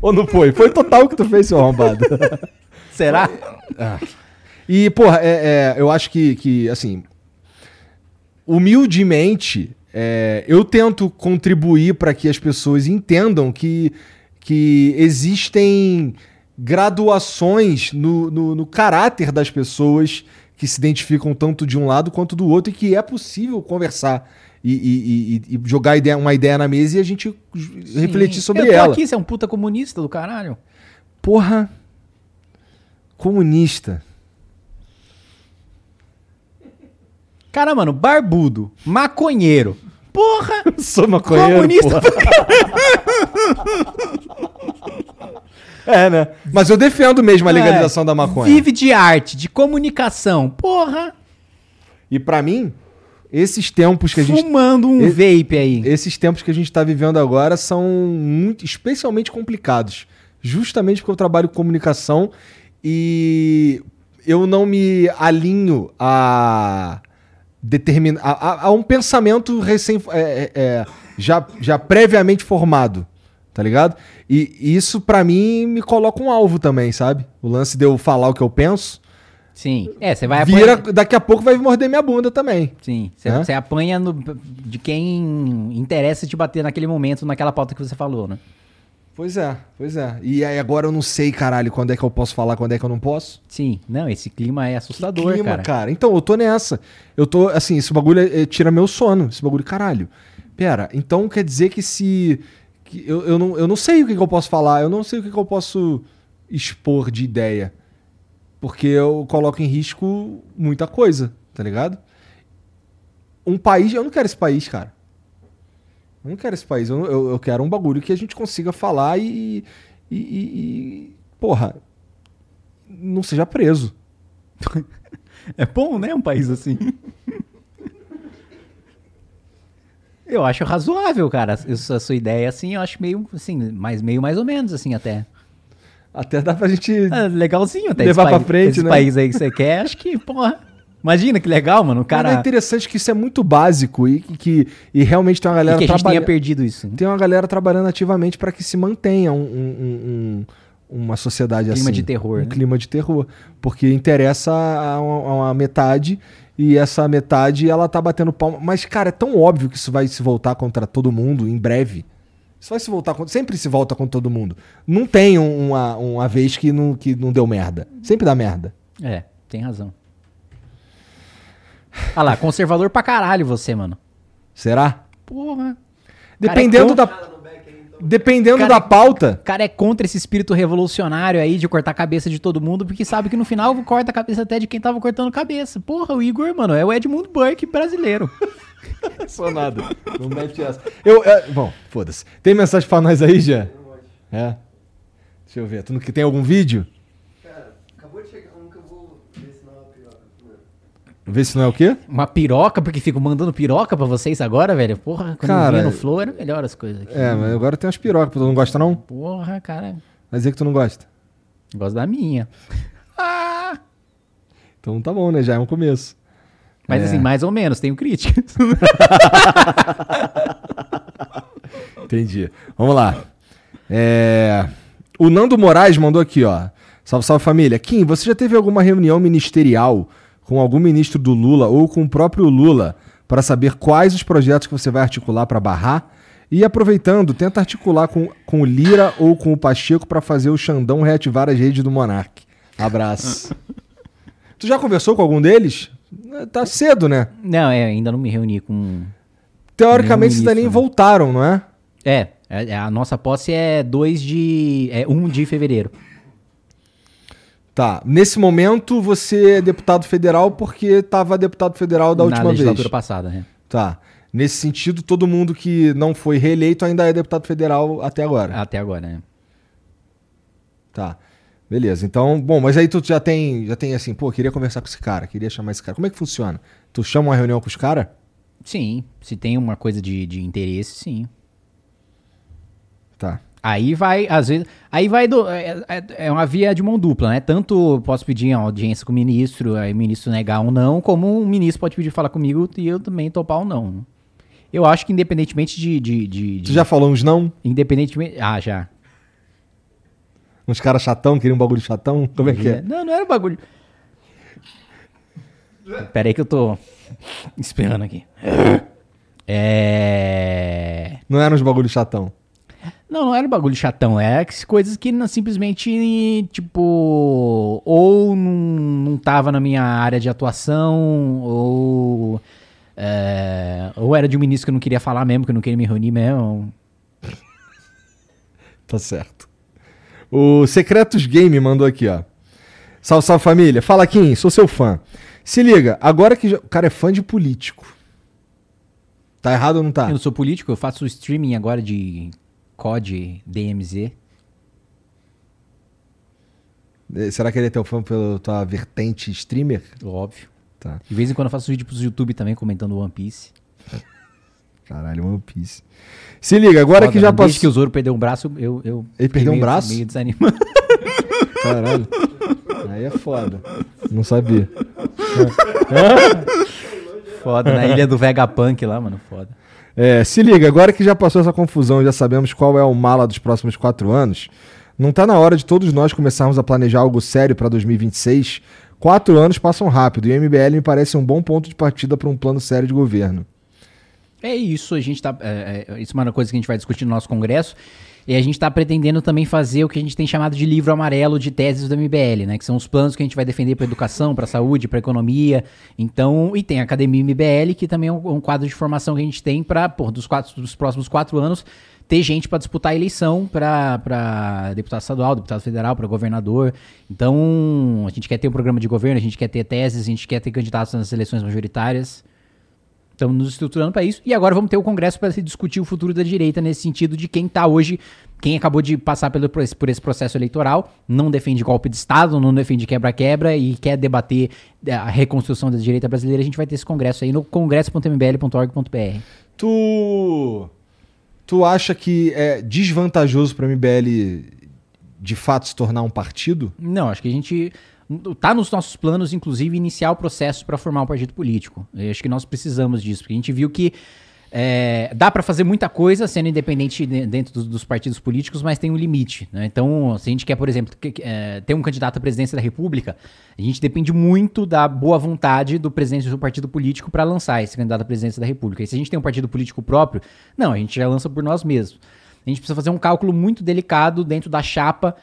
Ou não foi? Foi total o que tu fez, seu arrombado. Será? E, porra, é, é, eu acho que, que assim, humildemente, é, eu tento contribuir para que as pessoas entendam que, que existem graduações no, no, no caráter das pessoas que se identificam tanto de um lado quanto do outro e que é possível conversar e, e- e- e jogar ideia- uma ideia na mesa e a gente j- refletir Sim. sobre eu tô ela. aqui, você é um puta comunista do caralho. Porra, comunista. Cara, mano, barbudo, maconheiro. Porra! Sou maconheiro, Comunista porra. É, né? Mas eu defendo mesmo a legalização É, da maconha. Vive de arte, de comunicação. Porra! E pra mim, esses tempos que a gente Fumando um E- vape aí. esses tempos que a gente tá vivendo agora são muito especialmente complicados, justamente porque eu trabalho com comunicação e eu não me alinho a determinar a, a- a um pensamento recém é, é, é, já, já previamente formado, tá ligado? E isso pra mim me coloca um alvo também, sabe? O lance de eu falar o que eu penso, Sim. É, você vai vira apanhar. daqui a pouco vai morder minha bunda também. Sim. Você, você apanha no- de quem interessa te bater naquele momento, naquela pauta que você falou, né? Pois é, pois é. E aí agora eu não sei, caralho, quando é que eu posso falar, quando é que eu não posso. Sim, não, esse clima é assustador, clima, cara. Então, eu tô nessa. Eu tô, assim, esse bagulho é- é- tira meu sono. Esse bagulho, caralho. Pera, então quer dizer que se. Que eu, eu, não, eu não sei o que, que eu posso falar, eu não sei o que, que eu posso expor de ideia. Porque eu coloco em risco muita coisa, tá ligado? Um país. Eu não quero esse país, cara. Eu não quero esse país. Eu, eu, eu quero um bagulho que a gente consiga falar e. e, e- e- porra. Não seja preso. É bom, né? Um país assim. Eu acho razoável, cara. Essa sua ideia, assim, eu acho meio, assim, mais, meio mais ou menos, assim, até. Até dá pra gente. Ah, legalzinho até. Levar pra país- frente, esse né? país aí que você quer, acho que, porra. Imagina que legal, mano. O Cara, cara. é interessante que isso é muito básico e que, e realmente tem uma galera que a gente trabalhando. perdido isso. né? Tem uma galera trabalhando ativamente para que se mantenha um- um- um- uma sociedade Clima assim. de terror, Um né? clima de terror. Porque interessa a uma, a uma metade e essa metade ela tá batendo palma. Mas, cara, é tão óbvio que isso vai se voltar contra todo mundo em breve. Isso vai se voltar contra. Sempre se volta contra todo mundo. Não tem um- uma, uma vez que não, que não deu merda. Sempre dá merda. É, tem razão. Ah lá, conservador pra caralho você, mano. Será? Porra. Dependendo Cara, é da. Dependendo Cara, da é- pauta. O cara é contra esse espírito revolucionário aí de cortar a cabeça de todo mundo, porque sabe que no final corta a cabeça até de quem tava cortando cabeça. Porra, o Igor, mano, é o Edmund Burke brasileiro. Sou nada. Não mete essa. Eu, é, bom, foda-se. Tem mensagem pra nós aí, já? É. Deixa eu ver. Tu não, que tem algum vídeo? Cara, acabou de chegar um que eu vou ver se não é uma piroca. Mano. Vê se não é o quê? Uma piroca, porque fico mandando piroca pra vocês agora, velho. Porra, quando Cara, eu vinha no Flow era melhor as coisas aqui. É, mas agora tem umas pirocas. Tu não gosta, não? Porra, cara. Vai dizer que tu não gosta. Gosto da minha. Ah! Então tá bom, né? Já é um começo. Mas É. assim, mais ou menos, tenho críticas. Entendi. Vamos lá. É, O Nando Moraes mandou aqui, ó. Salve, salve família. Kim, você já teve alguma reunião ministerial com algum ministro do Lula ou com o próprio Lula para saber quais os projetos que você vai articular para barrar? E aproveitando, tenta articular com, com o Lira ou com o Pacheco para fazer o Xandão reativar as redes do Monark. Abraço. tu já conversou com algum deles? Tá cedo, né? não, é, ainda não me reuni com. Teoricamente, daí nem né? voltaram, não é? É, é, a nossa posse é 2 de. É 1 de fevereiro. Tá. Nesse momento você é deputado federal porque estava deputado federal da na última legislatura vez. passada, né? Tá. Nesse sentido, todo mundo que não foi reeleito ainda é deputado federal até agora. Até agora, né? Tá. Beleza. Então, bom, mas aí tu já tem, já tem assim, pô, queria conversar com esse cara, queria chamar esse cara. Como é que funciona? Tu chama uma reunião com os caras? Sim, se tem uma coisa de, de interesse, sim. Tá. Aí vai, às vezes. Aí vai do. É, é- é uma via de mão dupla, né? Tanto posso pedir uma audiência com o ministro, aí o ministro negar ou não, como o ministro pode pedir falar comigo e eu também topar ou não. Eu acho que independentemente de. de, de- Tu de- já falou uns não? Independentemente. Ah, já. Uns caras chatão, queriam um bagulho chatão? Como é que é? Não, não era bagulho. Pera aí que eu tô esperando aqui. É. Não eram uns bagulho chatão. Não, não era bagulho chatão. Que- coisas que não- simplesmente, tipo, ou não, não tava na minha área de atuação, ou. é, ou era de um ministro que eu não queria falar mesmo, que eu não queria me reunir mesmo. Tá certo. O Secretos Game mandou aqui, ó. Salve, salve família. Fala, Kim, sou seu fã. Se liga, agora que já- o cara é fã de político. Tá errado ou não tá? Eu não sou político, eu faço streaming agora de COD, DMZ. Será que ele é teu fã pela tua vertente streamer? Óbvio. Tá. De vez em quando eu faço vídeo pros YouTube também comentando One Piece. Caralho, One Piece. Se liga, agora Foda, que já né? Desde passou. que o Zoro perdeu um braço, eu. eu Ele perdeu um meio- braço? Meio desanimado. Caralho. Aí é foda. Não sabia. Foda, na ilha do Vegapunk lá, mano. Foda. É, se liga, agora que já passou essa confusão e já sabemos qual é o mala dos próximos quatro anos, não tá na hora de todos nós começarmos a planejar algo sério pra 2026? Quatro anos passam rápido e o MBL me parece um bom ponto de partida pra um plano sério de governo. É isso, a gente tá. É, é, isso é uma coisa que a gente vai discutir no nosso congresso. E a gente está pretendendo também fazer o que a gente tem chamado de livro amarelo de teses do MBL, né? Que são os planos que a gente vai defender para educação, para saúde, para economia. Então, e tem a Academia MBL, que também é um, um quadro de formação que a gente tem para, dos, quatro, dos próximos quatro anos, ter gente para disputar a eleição para deputado estadual, deputado federal, para governador. Então, a gente quer ter um programa de governo, a gente quer ter teses, a gente quer ter candidatos nas eleições majoritárias. Estamos nos estruturando para isso. E agora vamos ter o Congresso para se discutir o futuro da direita nesse sentido de quem está hoje, quem acabou de passar pelo, por, esse, por esse processo eleitoral, não defende golpe de Estado, não defende quebra-quebra e quer debater é, a reconstrução da direita brasileira. A gente vai ter esse congresso aí no congresso.mbl.org.br. Tu. Tu acha que é desvantajoso para o MBL de fato se tornar um partido? Não, acho que a gente Tá nos nossos planos, inclusive, iniciar o processo para formar um partido político. Eu acho que nós precisamos disso, porque a gente viu que é, dá para fazer muita coisa sendo independente dentro dos, dos, partidos políticos, mas tem um limite. Né? Então, se a gente quer, por exemplo, que, é, ter um candidato à presidência da República, a gente depende muito da boa vontade do presidente do partido político para lançar esse candidato à presidência da República. E se a gente tem um partido político próprio, não, a gente já lança por nós mesmos. A gente precisa fazer um cálculo muito delicado dentro da chapa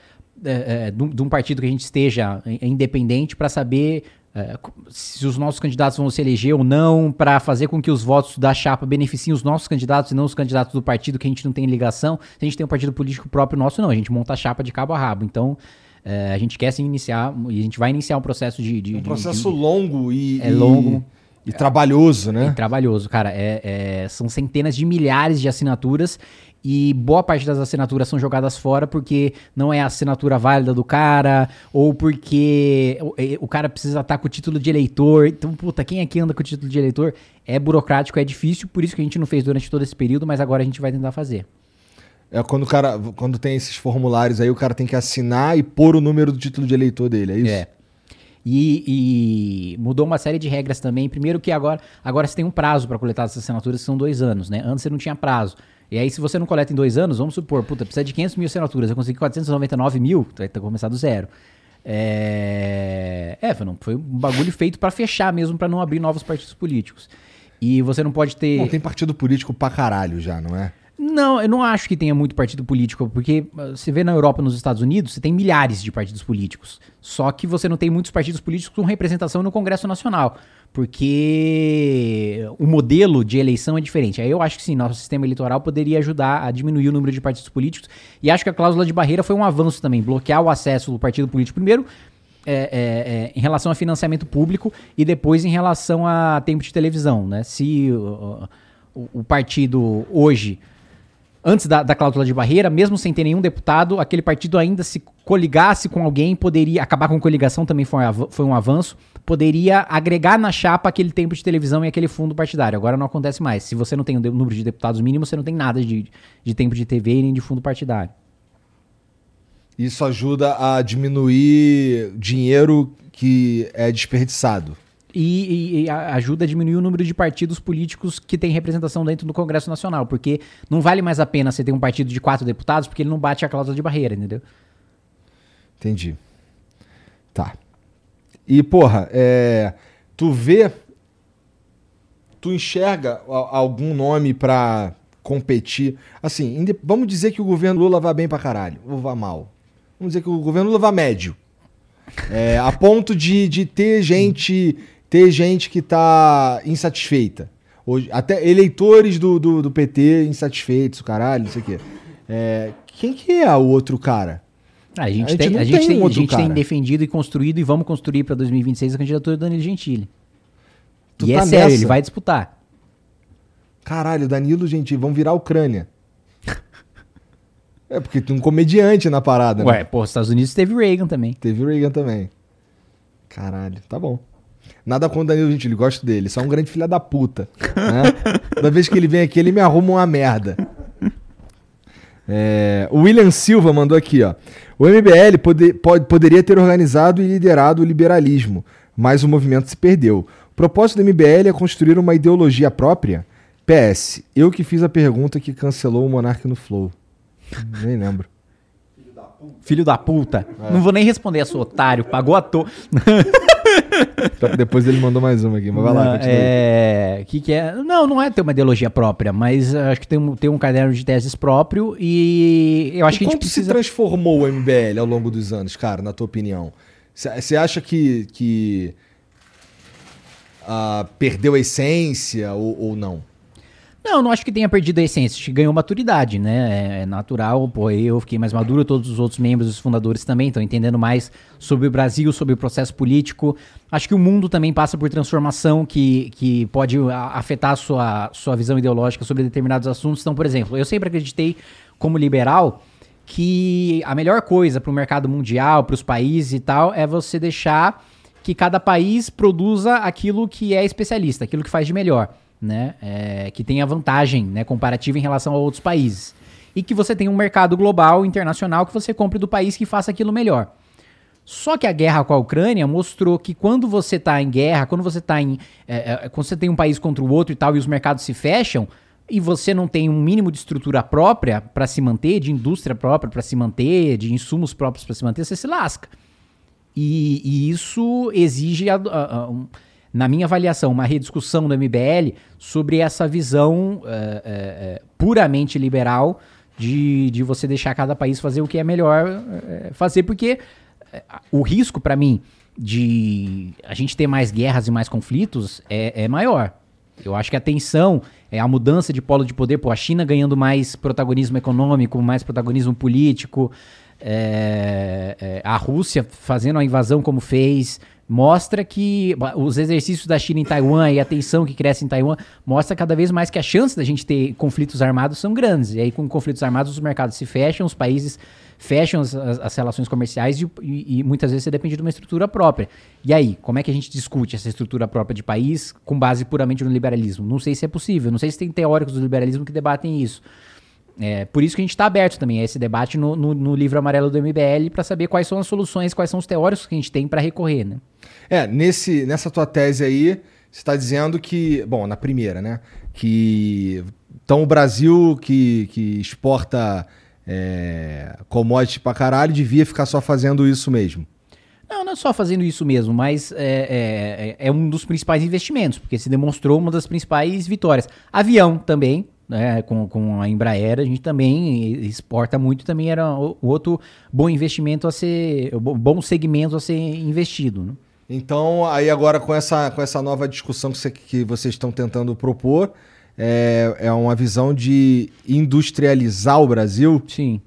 é, é, de, um partido que a gente esteja independente para saber é, se os nossos candidatos vão se eleger ou não, para fazer com que os votos da chapa beneficiem os nossos candidatos e não os candidatos do partido que a gente não tem ligação. Se a gente tem um partido político próprio nosso, não, a gente monta a chapa de cabo a rabo. Então, é, a gente quer se iniciar, e a gente vai iniciar um processo de. de um processo de, de, longo e. É longo. E, e trabalhoso, né? É trabalhoso, cara. É, é, são centenas de milhares de assinaturas e boa parte das assinaturas são jogadas fora porque não é a assinatura válida do cara, ou porque o, o cara precisa estar com o título de eleitor. Então, puta, quem aqui anda com o título de eleitor? É burocrático, é difícil, por isso que a gente não fez durante todo esse período, mas agora a gente vai tentar fazer. É quando o cara, quando tem esses formulários aí, o cara tem que assinar e pôr o número do título de eleitor dele, é isso? É. E, e, mudou uma série de regras também. Primeiro que agora, agora você tem um prazo para coletar essas assinaturas, que são dois anos, né? Antes você não tinha prazo. E aí, se você não coleta em dois anos, vamos supor, puta, precisa de 500 mil assinaturas, eu consegui 499 mil, vai ter que começar do zero. É, é foi, um bagulho feito para fechar mesmo, para não abrir novos partidos políticos. E você não pode ter. Não, tem partido político pra caralho já, não é? Não, eu não acho que tenha muito partido político, porque ah, você vê na Europa nos Estados Unidos, você tem milhares de partidos políticos. Só que você não tem muitos partidos políticos com representação no Congresso Nacional porque o modelo de eleição é diferente. Aí eu acho que sim, nosso sistema eleitoral poderia ajudar a diminuir o número de partidos políticos. E acho que a cláusula de barreira foi um avanço também, bloquear o acesso do partido político primeiro. É, é, é, em relação a financiamento público e depois em relação a tempo de televisão, né? Se o, o, o partido hoje antes da, da cláusula de barreira, mesmo sem ter nenhum deputado, aquele partido ainda se coligasse com alguém, poderia acabar com coligação também foi, foi um avanço, poderia agregar na chapa aquele tempo de televisão e aquele fundo partidário. Agora não acontece mais. Se você não tem o número de deputados mínimo, você não tem nada de, de tempo de TV nem de fundo partidário. Isso ajuda a diminuir dinheiro que é desperdiçado e, e, ajuda a diminuir o número de partidos políticos que tem representação dentro do Congresso Nacional, porque não vale mais a pena você ter um partido de quatro deputados, porque ele não bate a cláusula de barreira, entendeu? Entendi. Tá. E, porra, é, tu vê. Tu enxerga algum nome para competir? Assim, vamos dizer que o governo Lula vá bem pra caralho, ou vá mal. Vamos dizer que o governo Lula vá médio. É, a ponto de, de ter gente ter gente que está insatisfeita. Hoje, até eleitores do, do, do, PT insatisfeitos, caralho, não sei o quê. É, quem que é o outro cara? Ah, a gente, a gente tem, a gente, tem, um a gente tem, defendido e construído e vamos construir para 2026 a candidatura do Danilo Gentili. Tu e é tá é sério, nessa? ele vai disputar. Caralho, Danilo Gentili, vão virar Ucrânia. é, porque tem um comediante na parada, Ué, né? pô, Estados Unidos teve Reagan também. Teve Reagan também. Caralho, tá bom. Nada com o Danilo Gentili, gosto dele. Só um grande filho da puta. Né? Toda vez que ele vem aqui, ele me arruma uma merda. É, o William Silva mandou aqui, ó. O MBL pode, pode, poderia ter organizado e liderado o liberalismo, mas o movimento se perdeu. O propósito do MBL é construir uma ideologia própria? PS, eu que fiz a pergunta que cancelou o Monark no Flow. Nem lembro. Filho da puta. Filho da puta. É. Não vou nem responder a sua otário, pagou à toa. Só que depois ele mandou mais uma aqui, mas vai lá, Não, aí. é, que que é? Não, não é ter uma ideologia própria, mas uh, acho que tem um, tem um caderno de teses próprio e eu acho E que a gente quanto se precisa... transformou o MBL ao longo dos anos, cara, na tua opinião? Você acha que, que ah, perdeu a essência ou, ou não? Não, não acho que tenha perdido a essência, acho que ganhou maturidade, né? É, é natural, pô, eu fiquei mais maduro, todos os outros membros, os fundadores também estão entendendo mais sobre o Brasil, sobre o processo político. Acho que o mundo também passa por transformação que, que pode afetar a sua, sua visão ideológica sobre determinados assuntos. Então, por exemplo, eu sempre acreditei, como liberal, que a melhor coisa para o mercado mundial, para os países e tal, é você deixar que cada país produza aquilo que é especialista, aquilo que faz de melhor, né? É, que tenha vantagem né, comparativa em relação a outros países. E que você tenha um mercado global, internacional, que você compre do país que faça aquilo melhor. Só que a guerra com a Ucrânia mostrou que quando você está em guerra, quando você tá em. é, é, quando você tem um país contra o outro e tal, e os mercados se fecham, e você não tem um mínimo de estrutura própria para se manter, de indústria própria para se manter, de insumos próprios para se manter, você se lasca. E, e isso exige, a- a- a- um- na minha avaliação, uma rediscussão do MBL sobre essa visão é, é, é, puramente liberal de, de você deixar cada país fazer o que é melhor fazer, porque o risco, para mim, de a gente ter mais guerras e mais conflitos é, é maior. Eu acho que a tensão, é a mudança de polo de poder, pô, a China ganhando mais protagonismo econômico, mais protagonismo político, é, é, a Rússia fazendo a invasão como fez, mostra que os exercícios da China em Taiwan e a tensão que cresce em Taiwan mostra cada vez mais que as chances da gente ter conflitos armados são grandes. E aí, com conflitos armados, os mercados se fecham, os países fecham as, as- as relações comerciais e, e- e muitas vezes você depende de uma estrutura própria. E aí, como é que a gente discute essa estrutura própria de país com base puramente no liberalismo? Não sei se é possível, não sei se tem teóricos do liberalismo que debatem isso. É, por isso que a gente está aberto também a esse debate no, no- no livro amarelo do MBL para saber quais são as soluções, quais são os teóricos que a gente tem para recorrer, né? É, nesse, nessa tua tese aí, você está dizendo que, bom, na primeira, né? Que então o Brasil que, que exporta é, commodity pra caralho devia ficar só fazendo isso mesmo. Não, não é só fazendo isso mesmo, mas é, é- é um dos principais investimentos, porque se demonstrou uma das principais vitórias. Avião também, né, com, com a Embraer, a gente também exporta muito, também era outro bom investimento a ser, bom segmento a ser investido. Né? Então, aí agora com essa, com essa nova discussão que, você- que vocês estão tentando propor, é, é uma visão de industrializar o Brasil. Sim.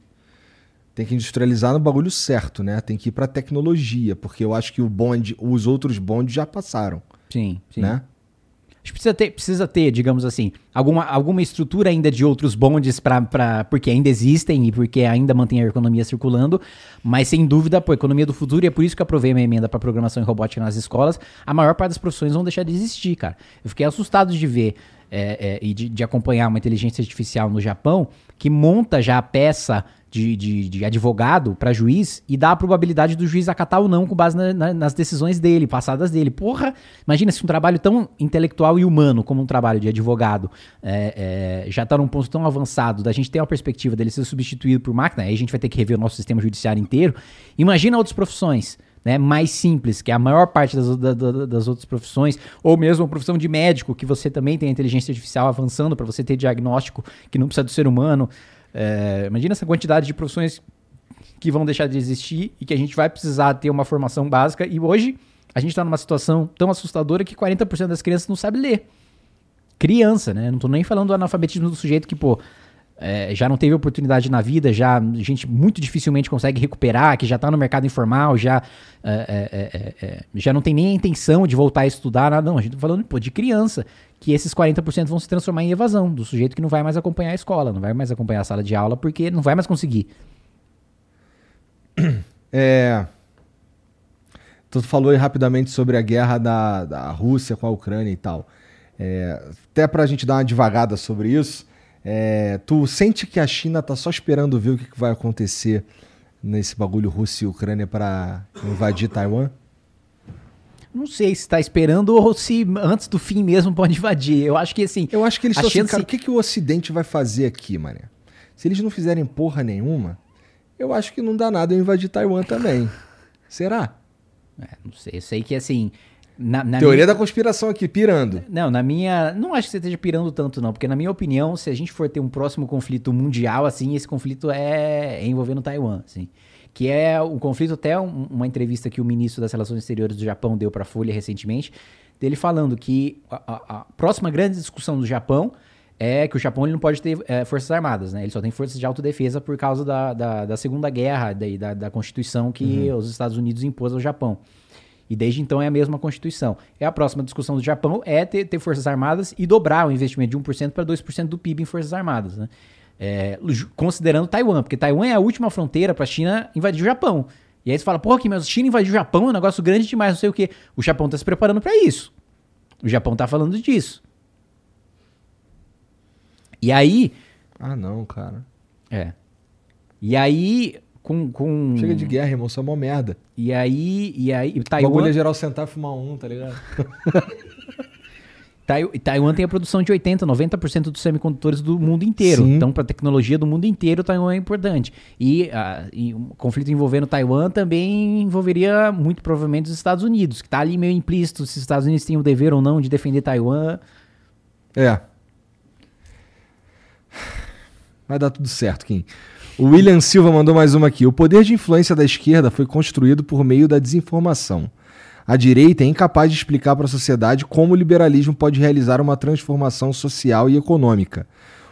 Tem que industrializar no bagulho certo, né? Tem que ir pra tecnologia, porque eu acho que o bonde, os outros bondes já passaram, Sim, sim. né? Acho que precisa ter, precisa ter, digamos assim, alguma, alguma estrutura ainda de outros bondes para porque ainda existem e porque ainda mantém a economia circulando, mas sem dúvida, pô, economia do futuro, e é por isso que eu aprovei minha emenda para programação e robótica nas escolas, a maior parte das profissões vão deixar de existir, cara. Eu fiquei assustado de ver é, é, e de, de acompanhar uma inteligência artificial no Japão que monta já a peça de, de, de advogado para juiz e dá a probabilidade do juiz acatar ou não com base na- na- nas decisões dele, passadas dele. Porra, imagina se um trabalho tão intelectual e humano como um trabalho de advogado é, é, já está num ponto tão avançado da gente ter uma perspectiva dele ser substituído por máquina, aí a gente vai ter que rever o nosso sistema judiciário inteiro. Imagina outras profissões. Né, mais simples, que é a maior parte das, da- da- das outras profissões, ou mesmo a profissão de médico, que você também tem a inteligência artificial avançando para você ter diagnóstico que não precisa do ser humano. É, imagina essa quantidade de profissões que vão deixar de existir e que a gente vai precisar ter uma formação básica. E hoje a gente está numa situação tão assustadora que 40% das crianças não sabe ler. Criança, né? Não tô nem falando do analfabetismo do sujeito que, pô, é, já não teve oportunidade na vida, já a gente muito dificilmente consegue recuperar, que já tá no mercado informal, já, é, é, é, é, já não tem nem a intenção de voltar a estudar, nada. Não, a gente tá falando pô, de criança, que esses 40% vão se transformar em evasão, do sujeito que não vai mais acompanhar a escola, não vai mais acompanhar a sala de aula, porque não vai mais conseguir. É. Tu falou aí rapidamente sobre a guerra da, da Rússia com a Ucrânia e tal. É, até pra gente dar uma devagada sobre isso, é, tu sente que a China tá só esperando ver o que, que vai acontecer nesse bagulho Rússia e Ucrânia pra invadir Taiwan? Não sei se tá esperando ou se antes do fim mesmo pode invadir. Eu acho que assim. Eu acho que eles estão assim, chance- cara, o que, que o Ocidente vai fazer aqui, mané? Se eles não fizerem porra nenhuma, eu acho que não dá nada eu invadir Taiwan também. Será? É, não sei, eu sei que assim. Na, na Teoria minha- da conspiração aqui, pirando. Não, na minha. Não acho que você esteja pirando tanto, não, porque na minha opinião, se a gente for ter um próximo conflito mundial, assim, esse conflito é, é envolvendo Taiwan, assim. Que é o conflito, até um- uma entrevista que o ministro das Relações Exteriores do Japão deu para a Folha recentemente, dele falando que a, a- a próxima grande discussão do Japão é que o Japão ele não pode ter eh, forças armadas, né? Ele só tem forças de autodefesa por causa da, da, da Segunda Guerra, da, da, da Constituição que os Estados Unidos impôs ao Japão. E desde então é a mesma Constituição. É a próxima discussão do Japão é ter, ter forças armadas e dobrar o investimento de 1% para 2% do PIB em forças armadas, né? É, considerando Taiwan, porque Taiwan é a última fronteira para a China invadir o Japão. E aí você fala, porra, que mas a China invadiu o Japão, é um negócio grande demais, não sei o quê. O Japão tá se preparando para isso. O Japão tá falando disso. E aí, Ah, não, cara. é. E aí, com. com Chega de guerra, irmão, isso é uma merda. E aí, e aí, O bagulho Taiwan, é geral sentar e fumar um, tá ligado? Tai- Taiwan tem a produção de 80, 90% dos semicondutores do mundo inteiro. Sim. Então, para a tecnologia do mundo inteiro, Taiwan é importante. E, ah, e um conflito envolvendo Taiwan também envolveria muito provavelmente os Estados Unidos, que tá ali meio implícito se os Estados Unidos têm o dever ou não de defender Taiwan. É. Vai dar tudo certo, Kim. O William Silva mandou mais uma aqui. O poder de influência da esquerda foi construído por meio da desinformação. A direita é incapaz de explicar para a sociedade como o liberalismo pode realizar uma transformação social e econômica.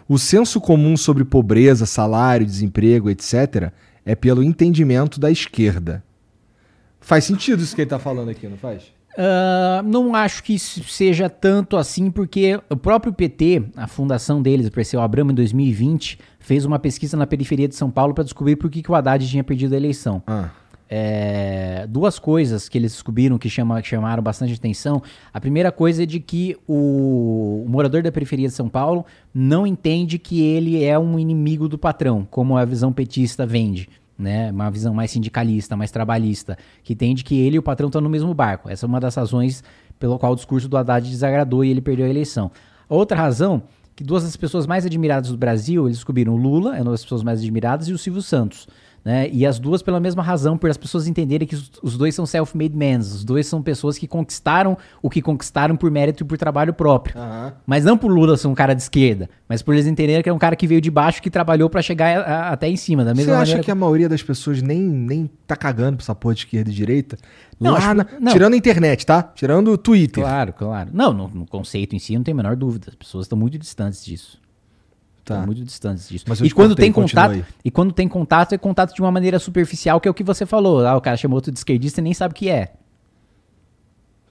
O senso comum sobre pobreza, salário, desemprego, etc., é pelo entendimento da esquerda. Faz sentido isso que ele está falando aqui, não faz? Ah, não acho que isso seja tanto assim, porque o próprio PT, a fundação deles, o Perseu Abramo, em 2020, fez uma pesquisa na periferia de São Paulo para descobrir por que, que o Haddad tinha perdido a eleição. Ah, É, duas coisas que eles descobriram que, chama- que chamaram bastante atenção. A primeira coisa é de que o, o morador da periferia de São Paulo não entende que ele é um inimigo do patrão, como a visão petista vende. Né? Uma visão mais sindicalista, mais trabalhista, que entende que ele e o patrão estão no mesmo barco. Essa é uma das razões pelo qual o discurso do Haddad desagradou e ele perdeu a eleição. A outra razão, que duas das pessoas mais admiradas do Brasil, eles descobriram o Lula, é uma das pessoas mais admiradas, e o Silvio Santos. Né? E as duas pela mesma razão, por as pessoas entenderem que os, dois são self-made men, os dois são pessoas que conquistaram o que conquistaram por mérito e por trabalho próprio. aham. Mas não por Lula ser um cara de esquerda, mas por eles entenderem que é um cara que veio de baixo que trabalhou pra chegar a- a- até em cima, da Você mesma acha maneira. que a maioria das pessoas nem, nem tá cagando pra essa porra de esquerda e direita? Não, acho na- não. Tirando a internet, tá? Tirando o Twitter. Claro, claro. Não, no, no conceito em si não tem a menor dúvida. As pessoas estão muito distantes disso. Tá. Estão muito distantes disso. Mas eu e te quando cortei, tem contato, aí. e quando tem contato é contato de uma maneira superficial, que é o que você falou. Ah, o cara chamou outro de esquerdista e nem sabe o que é.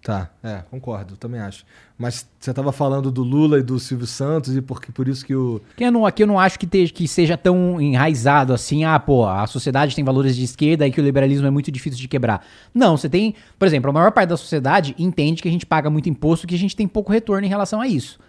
Tá, é, concordo, também acho. Mas você tava falando do Lula e do Silvio Santos e porque, por isso que o. Que eu não, aqui eu não acho que, te- que seja tão enraizado assim, ah, pô, a sociedade tem valores de esquerda e que o liberalismo é muito difícil de quebrar. Não, você tem, por exemplo, a maior parte da sociedade entende que a gente paga muito imposto e que a gente tem pouco retorno em relação a isso.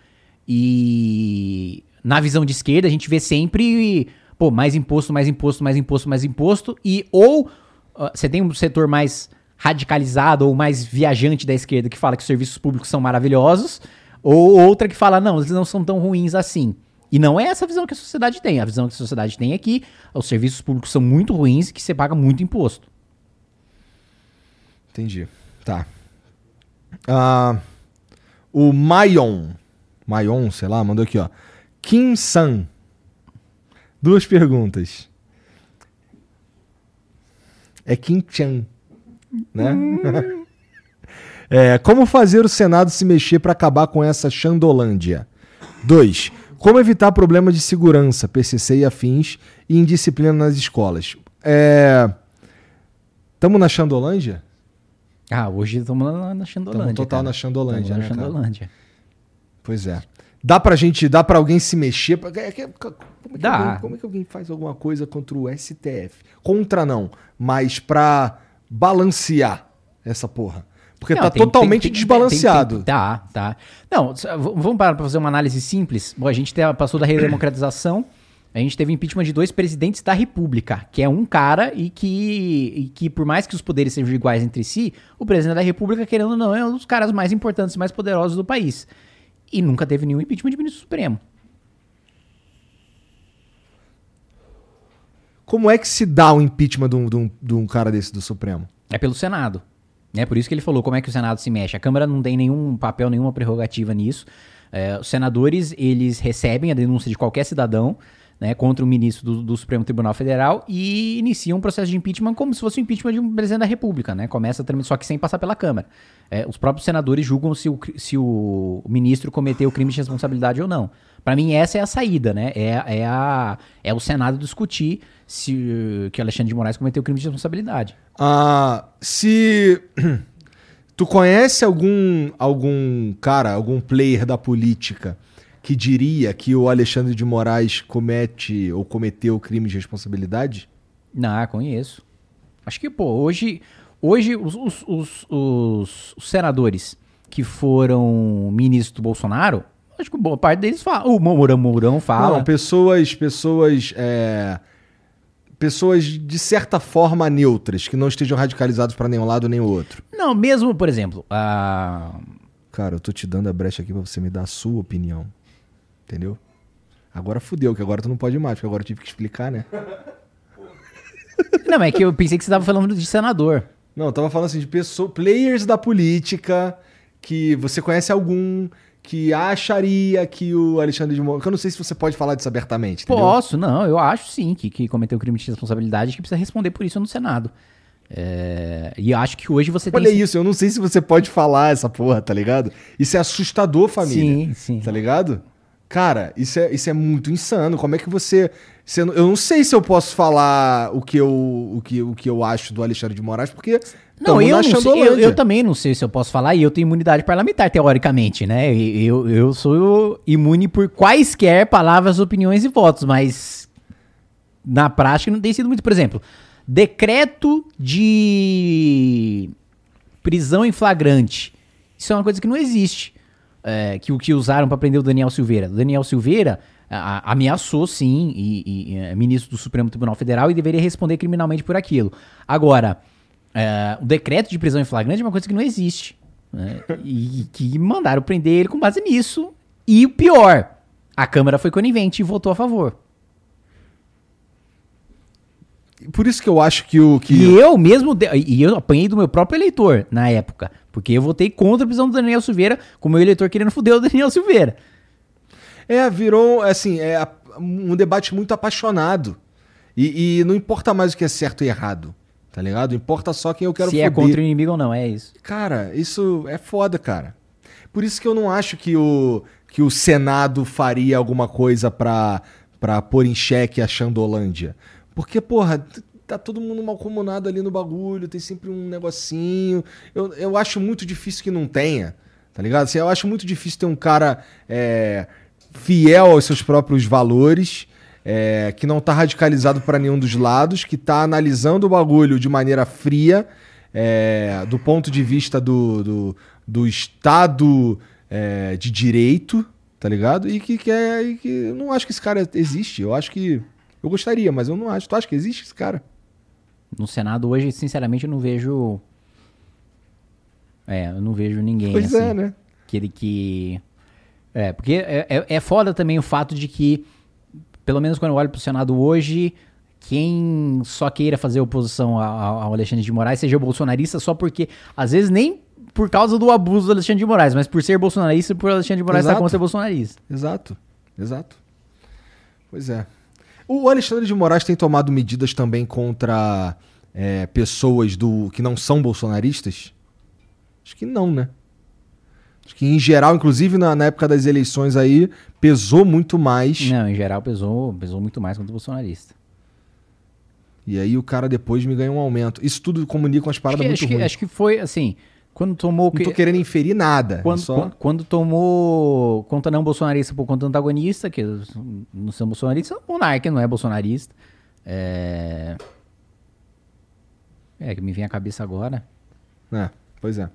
E na visão de esquerda a gente vê sempre, pô, mais imposto, mais imposto, mais imposto, mais imposto e ou ah, você tem um setor mais radicalizado ou mais viajante da esquerda que fala que os serviços públicos são maravilhosos, ou outra que fala, não, eles não são tão ruins assim. E não é essa a visão que a sociedade tem. A visão que a sociedade tem é que os serviços públicos são muito ruins e que você paga muito imposto. Entendi. Tá. Ah, o Mayon. Mayon, sei lá, mandou aqui, ó. Kim San. Duas perguntas. É Kim Chan, né? É, como fazer o Senado se mexer para acabar com essa Xandolândia? 2. Como evitar problemas de segurança, PCC e afins, e indisciplina nas escolas? É... Tamo na Xandolândia? Ah, hoje estamos na, na Xandolândia. Tamo total cara. na Xandolândia, Tamo né, na cara? Pois é. Dá pra gente, dá pra alguém se mexer? é que- Como é, que Dá. alguém, como é que alguém faz alguma coisa contra o STF? Contra não, mas pra balancear essa porra. Porque Não, tá tem- totalmente tem- desbalanceado. tem- tá, tá. Não, vamos parar pra fazer uma análise simples. Bom, a gente te- passou da redemocratização, a gente teve impeachment de dois presidentes da República, que é um cara e que, e que por mais que os poderes sejam iguais entre si, o presidente da República, querendo ou não, é um dos caras mais importantes e mais poderosos do país. E nunca teve nenhum impeachment de ministro supremo. Como é que se dá o impeachment de um, de um- de um cara desse do Supremo? É pelo Senado. Né? Por isso que ele falou como é que o Senado se mexe. A Câmara não tem nenhum papel, nenhuma prerrogativa nisso. É, os senadores, eles recebem a denúncia de qualquer cidadão né, contra o ministro do, do, Supremo Tribunal Federal e iniciam um processo de impeachment como se fosse o impeachment de um presidente da República, né? Começa também, só que sem passar pela Câmara. É, os próprios senadores julgam se o, se o ministro cometeu crime de responsabilidade ou não. Para mim, essa é a saída, né? É, é, a, é o Senado discutir se que Alexandre de Moraes cometeu crime de responsabilidade. Ah, se tu conhece algum algum cara, algum player da política que diria que o Alexandre de Moraes comete ou cometeu crime de responsabilidade? Não, conheço. Acho que, pô, hoje, hoje os, os, os, os, senadores que foram ministros do Bolsonaro, acho que boa parte deles fala. O Mourão Mourão fala. Não, pessoas, pessoas, é, pessoas de certa forma neutras, que não estejam radicalizados para nenhum lado nem o outro. Não, mesmo, por exemplo, a... Cara, eu tô te dando a brecha aqui para você me dar a sua opinião. Entendeu? Agora fudeu, que agora tu não pode mais, porque agora eu tive que explicar, né? Não, é que eu pensei que você tava falando de senador. Não, eu tava falando assim de pessoas, players da política, que você conhece algum que acharia que o Alexandre de Moraes. Eu não sei se você pode falar disso abertamente. Entendeu? Posso, não. Eu acho sim que, que cometeu crime de responsabilidade e que precisa responder por isso no Senado. É... E acho que hoje você Olha tem. Olha isso, eu não sei se você pode falar essa porra, tá ligado? Isso é assustador, família. Sim, sim. Tá ligado? Cara, isso é, isso é muito insano. Como é que você, você. Eu não sei se eu posso falar o que eu, o que, o que eu acho do Alexandre de Moraes, porque. Não, eu, não sei, eu, eu, também não sei se eu posso falar, e eu tenho imunidade parlamentar, teoricamente, né? Eu, eu sou imune por quaisquer palavras, opiniões e votos, mas na prática não tem sido muito. Por exemplo, decreto de prisão em flagrante. Isso é uma coisa que não existe é, que o que usaram para prender o Daniel Silveira. O Daniel Silveira a, ameaçou, sim, e, e, é ministro do Supremo Tribunal Federal e deveria responder criminalmente por aquilo. Agora, é, o decreto de prisão em flagrante é uma coisa que não existe. Né? E que mandaram prender ele com base nisso. E o pior, a Câmara foi conivente e votou a favor. Por isso que eu acho que o. Que... E eu mesmo. De... E eu apanhei do meu próprio eleitor na época. Porque eu votei contra a prisão do Daniel Silveira, com o meu eleitor querendo foder o Daniel Silveira. É, virou, assim, é um debate muito apaixonado. E, e, não importa mais o que é certo e errado, tá ligado? Importa só quem eu quero Se é foder. é contra o inimigo ou não, é isso. Cara, isso é foda, cara. Por isso que eu não acho que o, que o Senado faria alguma coisa pra, pra pôr em xeque a Xandolândia. Porque, porra, tá todo mundo malcomunado ali no bagulho, tem sempre um negocinho. Eu, eu acho muito difícil que não tenha, tá ligado? Assim, eu acho muito difícil ter um cara é, fiel aos seus próprios valores, é, que não tá radicalizado para nenhum dos lados, que tá analisando o bagulho de maneira fria, é, do ponto de vista do, do, do Estado é, de Direito, tá ligado? E que, quer. e que eu não acho que esse cara existe. Eu acho que eu gostaria, mas eu não acho. Tu acha que existe esse cara? No Senado hoje, sinceramente, eu não vejo. É, eu não vejo ninguém. Pois assim, é, né? Que ele que. É, porque é, é, é foda também o fato de que, pelo menos quando eu olho pro Senado hoje, quem só queira fazer oposição ao Alexandre de Moraes seja bolsonarista só porque, às vezes, nem por causa do abuso do Alexandre de Moraes, mas por ser bolsonarista e por Alexandre de Moraes estar contra bolsonarista. Exato, exato. Pois é. O Alexandre de Moraes tem tomado medidas também contra é, pessoas do que não são bolsonaristas? Acho que não, né? Acho que em geral, inclusive na, na, época das eleições aí, pesou muito mais. Não, em geral pesou, pesou muito mais contra o bolsonarista. E aí o cara depois me ganha um aumento. Isso tudo comunica com as paradas acho muito que, ruins. Acho que foi assim, quando tomou. Não tô querendo inferir nada. Quando, só... quando, quando, tomou conta não bolsonarista por conta antagonista, que não são bolsonaristas, o Monark não é bolsonarista. É. É, que me vem à cabeça agora. É, pois é.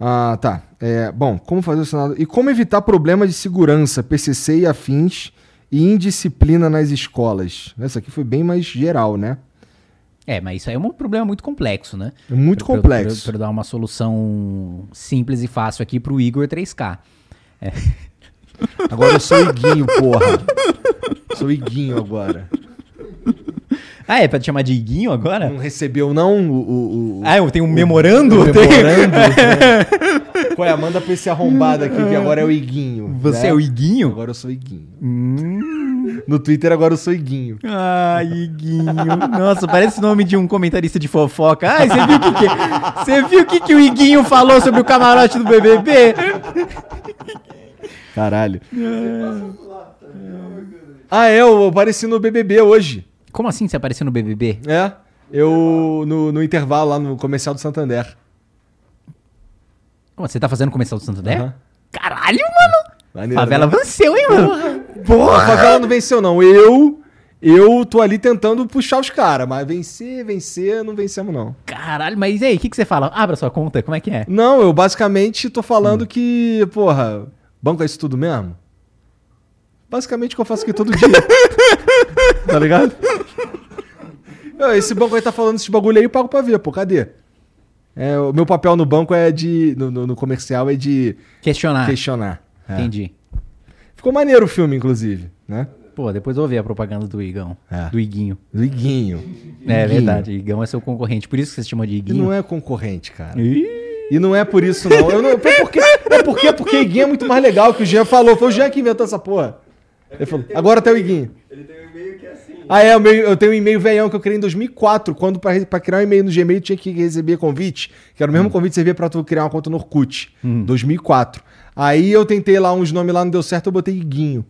Ah, tá. É, bom, como fazer o Senado. E como evitar problemas de segurança, PCC e afins e indisciplina nas escolas? Essa aqui foi bem mais geral, né? É, mas isso aí é um problema muito complexo, né? É muito pra, complexo. Para dar uma solução simples e fácil aqui pro Igor 3K. É. Agora eu sou Iguinho, porra. Sou Iguinho agora. Ah, é pra te chamar de Iguinho agora? Não recebeu, não, o... o, o Ah, eu tenho um memorando? o Tem- memorando, né? Qual é? Manda pra esse arrombado aqui, que agora é o Iguinho. Você né? é o Iguinho? Agora eu sou Iguinho. Hum. No Twitter agora eu sou Iguinho. Ai, Iguinho. Nossa, parece o nome de um comentarista de fofoca. Ai, você viu o que, que Você viu o que, que o Iguinho falou sobre o camarote do BBB? Caralho. Ah, é, eu apareci no BBB hoje. Como assim você apareceu no BBB? É, eu no, no intervalo lá no comercial do Santander. Como, Você tá fazendo comercial do Santander? Aham. Caralho, mano. Maneiro, Favela né? venceu, hein, mano? A Porra. favela não venceu, não. Eu, eu tô ali tentando puxar os caras, mas vencer, vencer, não vencemos, não. Caralho, mas e aí, o que, que você fala? Abra sua conta, como é que é? Não, eu basicamente tô falando que, porra, banco é isso tudo mesmo? Basicamente o que eu faço aqui todo dia. tá ligado? Esse banco aí tá falando esse bagulho aí, eu pago pra ver, pô, cadê? É, o meu papel no banco é de. No, no- no comercial é de Questionar. questionar. É. Entendi. Ficou maneiro o filme, inclusive, né? Pô, depois eu ouvi a propaganda do Igão. É. Do Iguinho. Do Iguinho. É Iguinho. verdade, Igão é seu concorrente. Por isso que você se chama de E Iguinho. não é concorrente, cara. Ih. E não é por isso, não. Eu não é porque, é porque, porque Iguinho é muito mais legal que o Jean falou. Foi o Jean que inventou essa porra. Ele falou, agora até o Iguinho. Ele tem um e-mail que é assim. Ah, é, o meu- eu tenho um e-mail velhão que eu criei em 2004, quando pra, pra criar um e-mail no Gmail tinha que receber convite, que era o mesmo convite que servia pra tu criar uma conta no Orkut, 2004. Aí eu tentei lá uns nomes lá, não deu certo, eu botei Iguinho.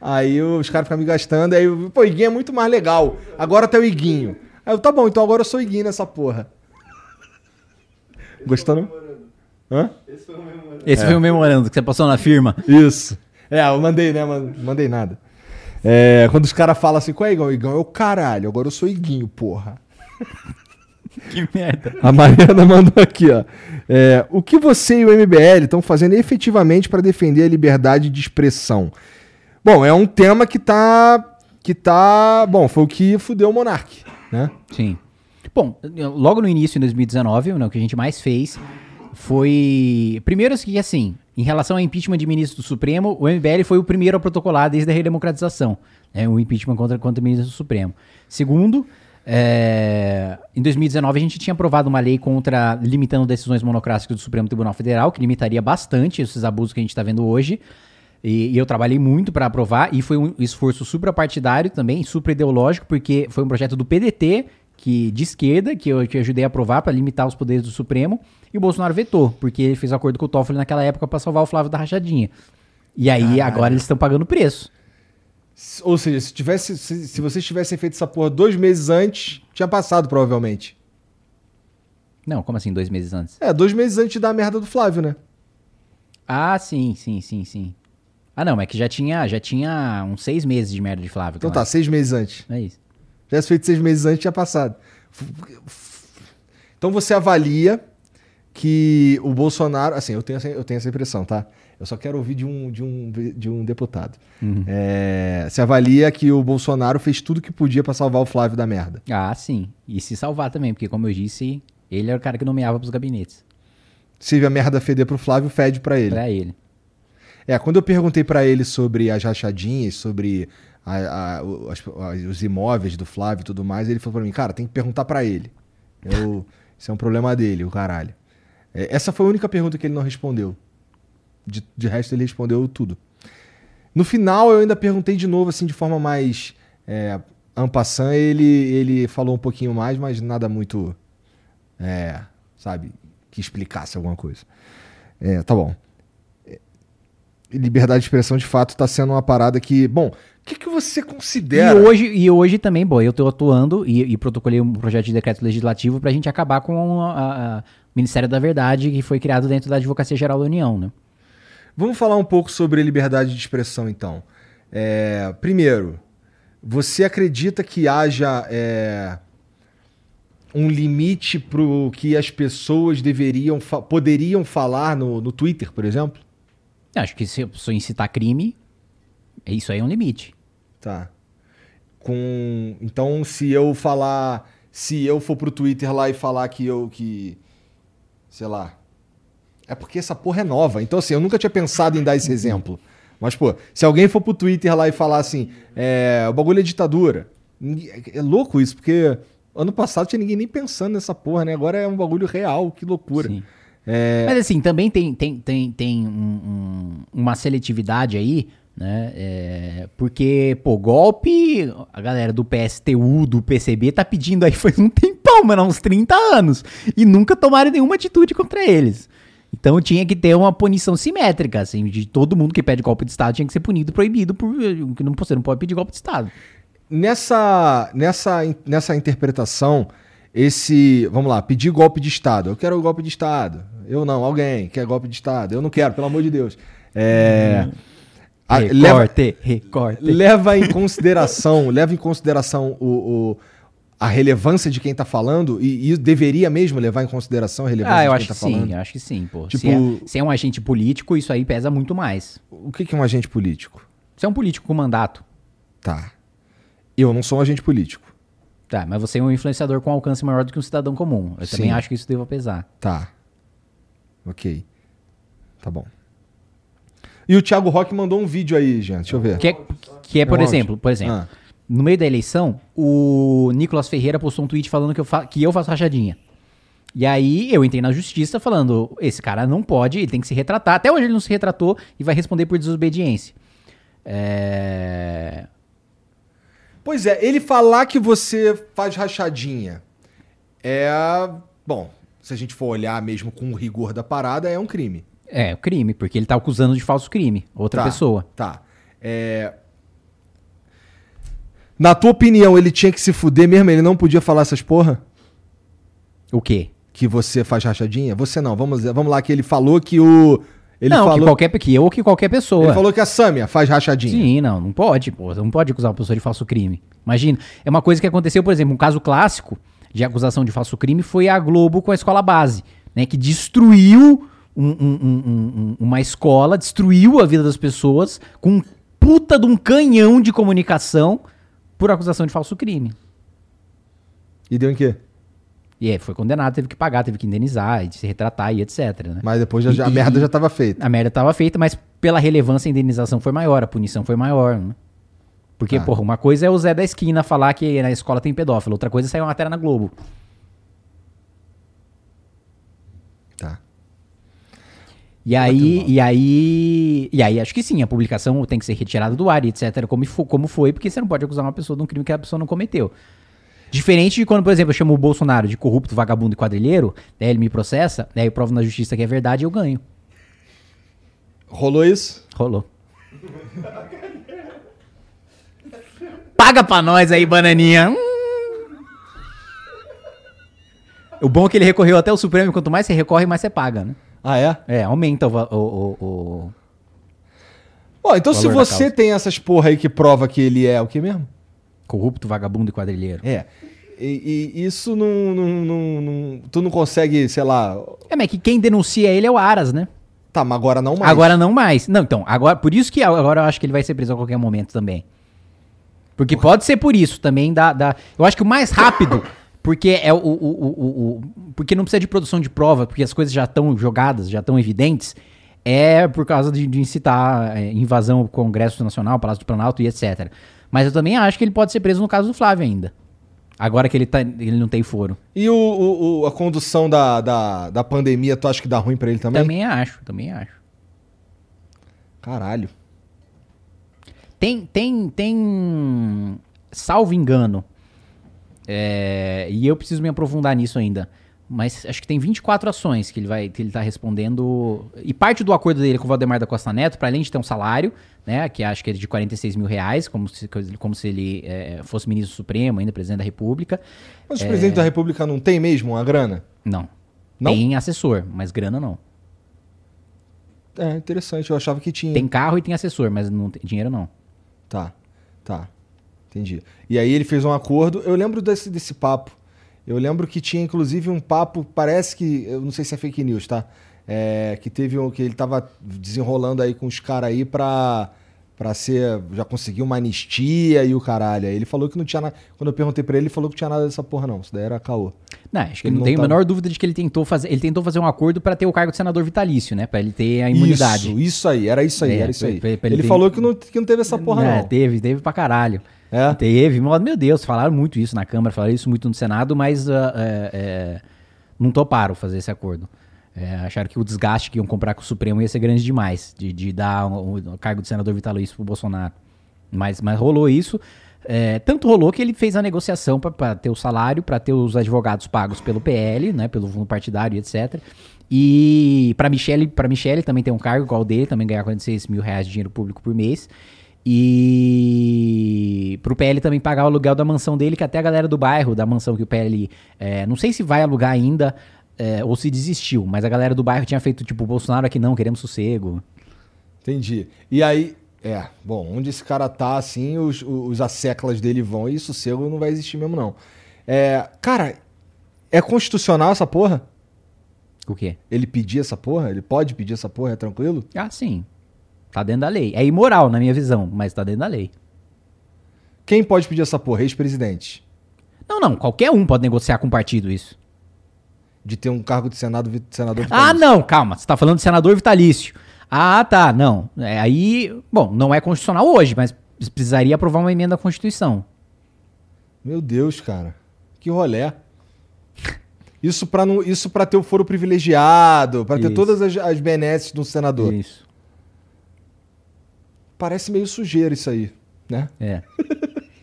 Aí eu- os caras ficam me gastando, aí eu, pô, Iguinho é muito mais legal, agora até o Iguinho. Aí eu, tá bom, então agora eu sou Iguinho nessa porra. Gostou não? Hã? Esse foi o meu mano. Esse foi o memorando que você passou na firma. Isso. É, eu mandei, né? Man- Mandei nada. É, quando os caras falam assim, qual é Igão? Igão é o caralho, agora eu sou Iguinho, porra. Que merda. A Mariana mandou aqui, ó. É, o que você e o MBL estão fazendo efetivamente para defender a liberdade de expressão? Bom, é um tema que tá. Que tá. Bom, foi o que fudeu o Monark, né? Sim. Bom, logo no início, em 2019, né, o que a gente mais fez foi. Primeiro, que assim, em relação ao impeachment de ministro do Supremo, o MBL foi o primeiro a protocolar desde a redemocratização. Né, o impeachment contra, contra o ministro do Supremo. Segundo, é, em 2019 a gente tinha aprovado uma lei contra limitando decisões monocráticas do Supremo Tribunal Federal, que limitaria bastante esses abusos que a gente está vendo hoje. E, e eu trabalhei muito para aprovar, e foi um esforço suprapartidário também, super ideológico, porque foi um projeto do PDT, que de esquerda, que eu, eu ajudei a aprovar para limitar os poderes do Supremo, e o Bolsonaro vetou, porque ele fez acordo com o Toffoli naquela época para salvar o Flávio da rachadinha. E aí, Caralho. agora eles estão pagando preço. Ou seja, se, tivesse, se, se vocês tivessem feito essa porra dois meses antes, tinha passado, provavelmente. Não, como assim, dois meses antes? É, dois meses antes da merda do Flávio, né? Ah, sim, sim, sim, sim. Ah, não, é que já tinha, já tinha uns seis meses de merda de Flávio. Então tá, seis meses antes. É isso. Tivesse feito seis meses antes, tinha passado. Então você avalia que o Bolsonaro. Assim, eu tenho, essa- eu tenho essa impressão, tá? Eu só quero ouvir de um, de um, de um deputado. É, você avalia que o Bolsonaro fez tudo que podia pra salvar o Flávio da merda. Ah, sim. E se salvar também, porque como eu disse, ele era o cara que nomeava pros gabinetes. Se a merda feder pro Flávio, fede pra ele. Pra ele. É, quando eu perguntei pra ele sobre as rachadinhas, sobre a- a- o- as- a- os imóveis do Flávio e tudo mais, ele falou pra mim, cara, tem que perguntar pra ele. Eu, isso é um problema dele, o caralho. É, essa foi a única pergunta que ele não respondeu. De, de resto, ele respondeu tudo. No final, eu ainda perguntei de novo, assim, de forma mais é, en passant, ele, ele falou um pouquinho mais, mas nada muito, é, sabe, que explicasse alguma coisa. É, tá bom liberdade de expressão de fato está sendo uma parada que. Bom, o que, que você considera? E hoje, e hoje também, bom, eu tô atuando e, e protocolei um projeto de decreto legislativo pra gente acabar com a- a- o Ministério da Verdade, que foi criado dentro da Advocacia Geral da União, né? Vamos falar um pouco sobre liberdade de expressão, então. É, primeiro, você acredita que haja é, um limite para o que as pessoas deveriam poderiam falar no, no Twitter, por exemplo? Acho que se a pessoa incitar crime, isso aí é um limite. Tá. Com, então, se eu falar, se eu for pro Twitter lá e falar que eu que sei lá. É porque essa porra é nova. Então assim, eu nunca tinha pensado em dar esse exemplo. Mas pô, se alguém for pro Twitter lá e falar assim, é, o bagulho é ditadura. É louco isso, porque ano passado tinha ninguém nem pensando nessa porra, né? Agora é um bagulho real, que loucura. Sim. É, Mas assim, também tem, tem, tem, tem um- um- uma seletividade aí, né? É, porque, pô, golpe, a galera do PSTU, do PCB, tá pedindo aí faz um tempão, mano, há uns 30 anos. E nunca tomaram nenhuma atitude contra eles. Então tinha que ter uma punição simétrica, assim, de todo mundo que pede golpe de Estado tinha que ser punido, proibido, por, que não, você não pode pedir golpe de Estado. Nessa, nessa, nessa interpretação, esse. Vamos lá, pedir golpe de Estado. Eu quero golpe de Estado. Eu não, alguém quer golpe de Estado. Eu não quero, pelo amor de Deus. É. a- leva, recorte, recorte. leva em consideração, leva em consideração o, o- a relevância de quem tá falando, e, e deveria mesmo levar em consideração a relevância Ah, eu de acho quem que tá sim, falando. eu acho que sim, pô. Tipo- Se, é, se é um agente político, isso aí pesa muito mais. O que, que é um agente político? Se é um político com mandato, Tá. Eu não sou um agente político. Tá, mas você é um influenciador com alcance maior do que um cidadão comum. Eu também Sim. acho que isso deva pesar. Tá. Ok. Tá bom. E o Thiago Roque mandou um vídeo aí, gente. Deixa eu ver. Que é, que é por É áudio. exemplo, por exemplo, Ah. no meio da eleição, o Nicolas Ferreira postou um tweet falando que eu, fa- que eu faço rachadinha. E aí eu entrei na justiça falando, esse cara não pode, ele tem que se retratar. Até hoje ele não se retratou e vai responder por desobediência. É... Pois é, ele falar que você faz rachadinha é. Bom, se a gente for olhar mesmo com o rigor da parada, é um crime. É, crime, porque ele tá acusando de falso crime, outra Tá, pessoa. Tá. É. Na tua opinião, ele tinha que se fuder mesmo? Ele não podia falar essas porra? O quê? Que você faz rachadinha? Você não, vamos, vamos lá, que ele falou que o. Ele não, que falou, qualquer que eu ou que qualquer pessoa. ele falou que a Sâmia faz rachadinha. Sim, não, não pode, pô. Você não pode acusar uma pessoa de falso crime. Imagina. É uma coisa que aconteceu, por exemplo, um caso clássico de acusação de falso crime foi a Globo com a escola base, né? Que destruiu um- um- um- uma escola, destruiu a vida das pessoas com um puta de um canhão de comunicação por acusação de falso crime. E deu em quê? E é, foi condenado, teve que pagar, teve que indenizar, e se retratar e etc. Né? Mas depois já, já- a E- merda e- já tava feita. A merda tava feita, mas pela relevância a indenização foi maior, a punição foi maior, né? Porque, Tá. porra, uma coisa é o Zé da esquina falar que na escola tem pedófilo, outra coisa é sair uma matéria na Globo. Tá. E aí, e aí, e aí acho que sim, a publicação tem que ser retirada do ar e etc, como, como foi, porque você não pode acusar uma pessoa de um crime que a pessoa não cometeu. Diferente de quando, por exemplo, eu chamo o Bolsonaro de corrupto, vagabundo e quadrilheiro, daí ele me processa, daí eu provo na justiça que é verdade e eu ganho. Rolou isso? Rolou. Paga pra nós aí, bananinha. Hum. O bom é que ele recorreu até o Supremo, quanto mais você recorre, mais você paga, né? Ah, é? É, aumenta o... o, o, o- Bom, então se você tem essas porra aí que prova que ele é o que mesmo? Corrupto, vagabundo e quadrilheiro. É. E, e isso não, não, não- não- Tu não consegue, sei lá. É, mas que quem denuncia ele é o Aras, né? Tá, mas agora não mais. Agora não mais. Não, então, agora, por isso que agora eu acho que ele vai ser preso a qualquer momento também. Porque pode ser por isso também da, da- Eu acho que o mais rápido, porque é o, o, o, o- o- Porque não precisa de produção de prova, porque as coisas já estão jogadas, já estão evidentes, é por causa de, de incitar é, invasão ao Congresso Nacional, Palácio do Planalto e etc. Mas eu também acho que ele pode ser preso no caso do Flávio ainda. Agora que ele, tá, ele não tem foro. E o, o- o- a condução da, da, da pandemia, tu acha que dá ruim pra ele também? Também acho, também acho. Caralho. Tem, tem, tem, salvo engano, é, e eu preciso me aprofundar nisso ainda, mas acho que tem 24 ações que ele vai, que ele tá respondendo, e parte do acordo dele com o Valdemar da Costa Neto, para além de ter um salário, né, que acho que é de 46 mil reais, como se, como se ele é, fosse ministro supremo, ainda presidente da república, Mas o presidente da república não tem mesmo uma grana? não. Não? Tem assessor, mas grana não. É, interessante. Eu achava que tinha. Tem carro e tem assessor, mas não tem dinheiro não. Tá, tá. Entendi. E aí ele fez um acordo. Eu lembro desse, desse papo. Eu lembro que tinha inclusive um papo, parece que. Eu não sei se é fake news, tá? É, que teve um. Que ele tava desenrolando aí com os caras aí pra. Pra ser. Já conseguiu uma anistia e o caralho. Aí ele falou que não tinha nada. Quando eu perguntei pra ele, ele falou que não tinha nada dessa porra, não. Isso daí era caô. Não, acho que Ele não, não tenho a menor dúvida de que ele tentou fazer. Ele tentou fazer um acordo pra ter o cargo de senador vitalício, né? Pra ele ter a imunidade. Isso, isso aí, era isso aí, É, era isso aí. pra- pra ele ele ter- falou que não, que não teve essa porra, É, não. Teve, teve pra caralho. É? Teve, meu Deus, falaram muito isso na Câmara, falaram isso muito no Senado, mas é, é, não toparam fazer esse acordo. É, acharam que o desgaste que iam comprar com o Supremo ia ser grande demais, de, de dar o, o cargo de senador vitalício pro Bolsonaro. Mas, mas rolou isso. É, tanto rolou que ele fez a negociação para ter o salário, para ter os advogados pagos pelo PL, né, pelo fundo partidário, etc. E para Michele, para Michele também tem um cargo igual dele, também ganhar 46 mil reais de dinheiro público por mês. E pro PL também pagar o aluguel da mansão dele, que até a galera do bairro, da mansão que o PL, é, não sei se vai alugar ainda é, ou se desistiu, mas a galera do bairro tinha feito tipo, Bolsonaro aqui não, queremos sossego. Entendi. E aí, é, bom, onde esse cara tá, assim, os, os asseclas dele vão e sossego não vai existir mesmo, não. É, cara, é constitucional essa porra? O quê? Ele pedir essa porra? Ele pode pedir essa porra, é tranquilo? Ah, sim. Tá dentro da lei. É imoral, na minha visão, mas tá dentro da lei. Quem pode pedir essa porra? Ex-presidente. Não, não, qualquer um pode negociar com o partido isso. De ter um cargo de senado, senador Ah, vitalício. não, calma, você tá falando de senador vitalício. Ah, tá, não. É, aí, bom, não é constitucional hoje, mas precisaria aprovar uma emenda à Constituição. Meu Deus, cara. Que rolé. Isso pra, não, isso pra ter o foro privilegiado, pra ter todas as, as benesses um senador. Isso. Parece meio sujeira isso aí, né? É.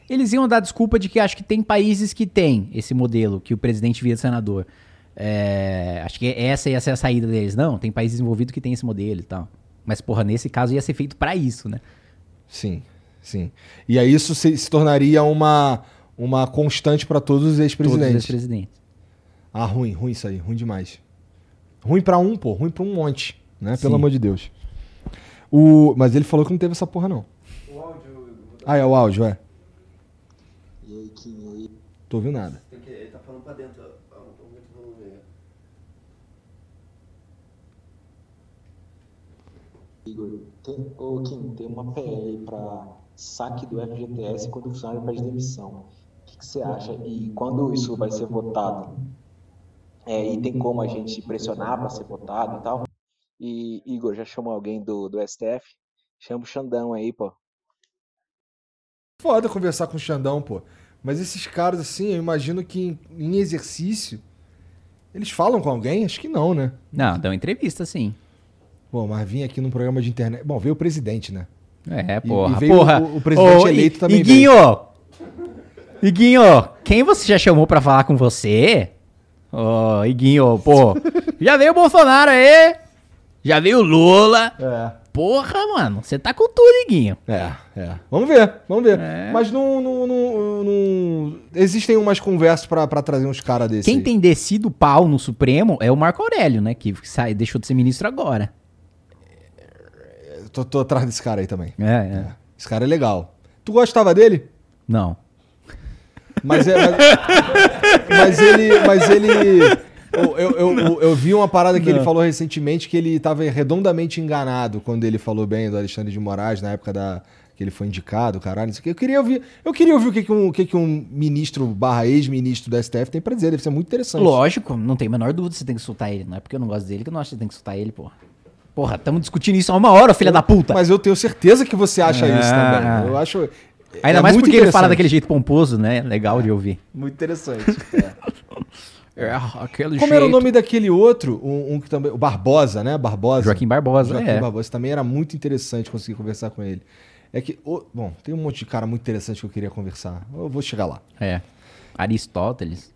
Eles iam dar desculpa de que acho que tem países que tem esse modelo, que o presidente vira senador. É, acho que essa ia ser a saída deles. Não, tem países envolvidos que tem esse modelo e tal. Mas, porra, nesse caso ia ser feito pra isso, né? Sim, sim. E aí isso se, se tornaria uma, uma constante pra todos os Todos os ex-presidentes. ex-presidentes. Ah, ruim, ruim isso aí, ruim demais. Ruim pra um, pô, ruim pra um monte, né? Pelo Sim. amor de Deus. O, mas ele falou que não teve essa porra, não. O áudio. Ah, é o áudio, é. E aí, Kim, e aí? Tô ouvindo nada. Tem que, ele tá falando pra dentro. ó, Aumenta o volume aí. Igor, tem, ô Kim, tem uma PL para saque do FGTS quando o funcionário pede demissão. O que, que você acha? E quando isso vai ser votado? É, e tem como a gente pressionar para ser votado e tal? E Igor, já chamou alguém do, do STF? Chama o Xandão aí, pô. Foda conversar com o Xandão, pô. Mas esses caras, assim, eu imagino que em, em exercício. Eles falam com alguém? Acho que não, né? Não, dão entrevista, sim. Pô, mas vim aqui num programa de internet. Bom, veio o presidente, né? É, E- porra. e veio porra. o- o presidente eleito I- também Iguinho! Iguinho, quem você já chamou pra falar com você? Ô, Iguinho, pô. já veio o Bolsonaro aí. Já veio o Lula. É. Porra, mano, você tá com tudo, Iguinho. É, é. Vamos ver, vamos ver. É. Mas não, não, não, não- Existem umas conversas pra, pra trazer uns caras desses. Quem aí. tem descido pau no Supremo é o Marco Aurélio, né? Que sai, deixou de ser ministro agora. Tô, tô atrás desse cara aí também. É, é. Esse cara é legal. Tu gostava dele? Não. Mas, é, mas, mas ele. Mas ele. Eu, eu, eu, eu vi uma parada que ele falou recentemente que ele estava redondamente enganado quando ele falou bem do Alexandre de Moraes na época da que ele foi indicado, caralho. Não sei o quê. Eu queria ouvir, eu queria ouvir o que, que, um, o que, que um ministro barra ex-ministro do STF tem pra dizer. Deve ser muito interessante. Lógico, não tem a menor dúvida você tem que soltar ele. Não é porque eu não gosto dele que eu não acho que você tem que soltar ele, porra. Porra, estamos discutindo isso há uma hora, filha da puta. Mas eu tenho certeza que você acha isso Ah. também. Eu acho. Ainda é mais porque ele fala daquele jeito pomposo, né? Legal de ouvir. Muito interessante. É, aquele Como era o nome daquele outro? Um, um que também. O Barbosa, né? Barbosa. Joaquim Barbosa, Joaquim é. Barbosa também era muito interessante conseguir conversar com ele. É que. o- bom, tem um monte de cara muito interessante que eu queria conversar. Eu vou chegar lá. É. Aristóteles.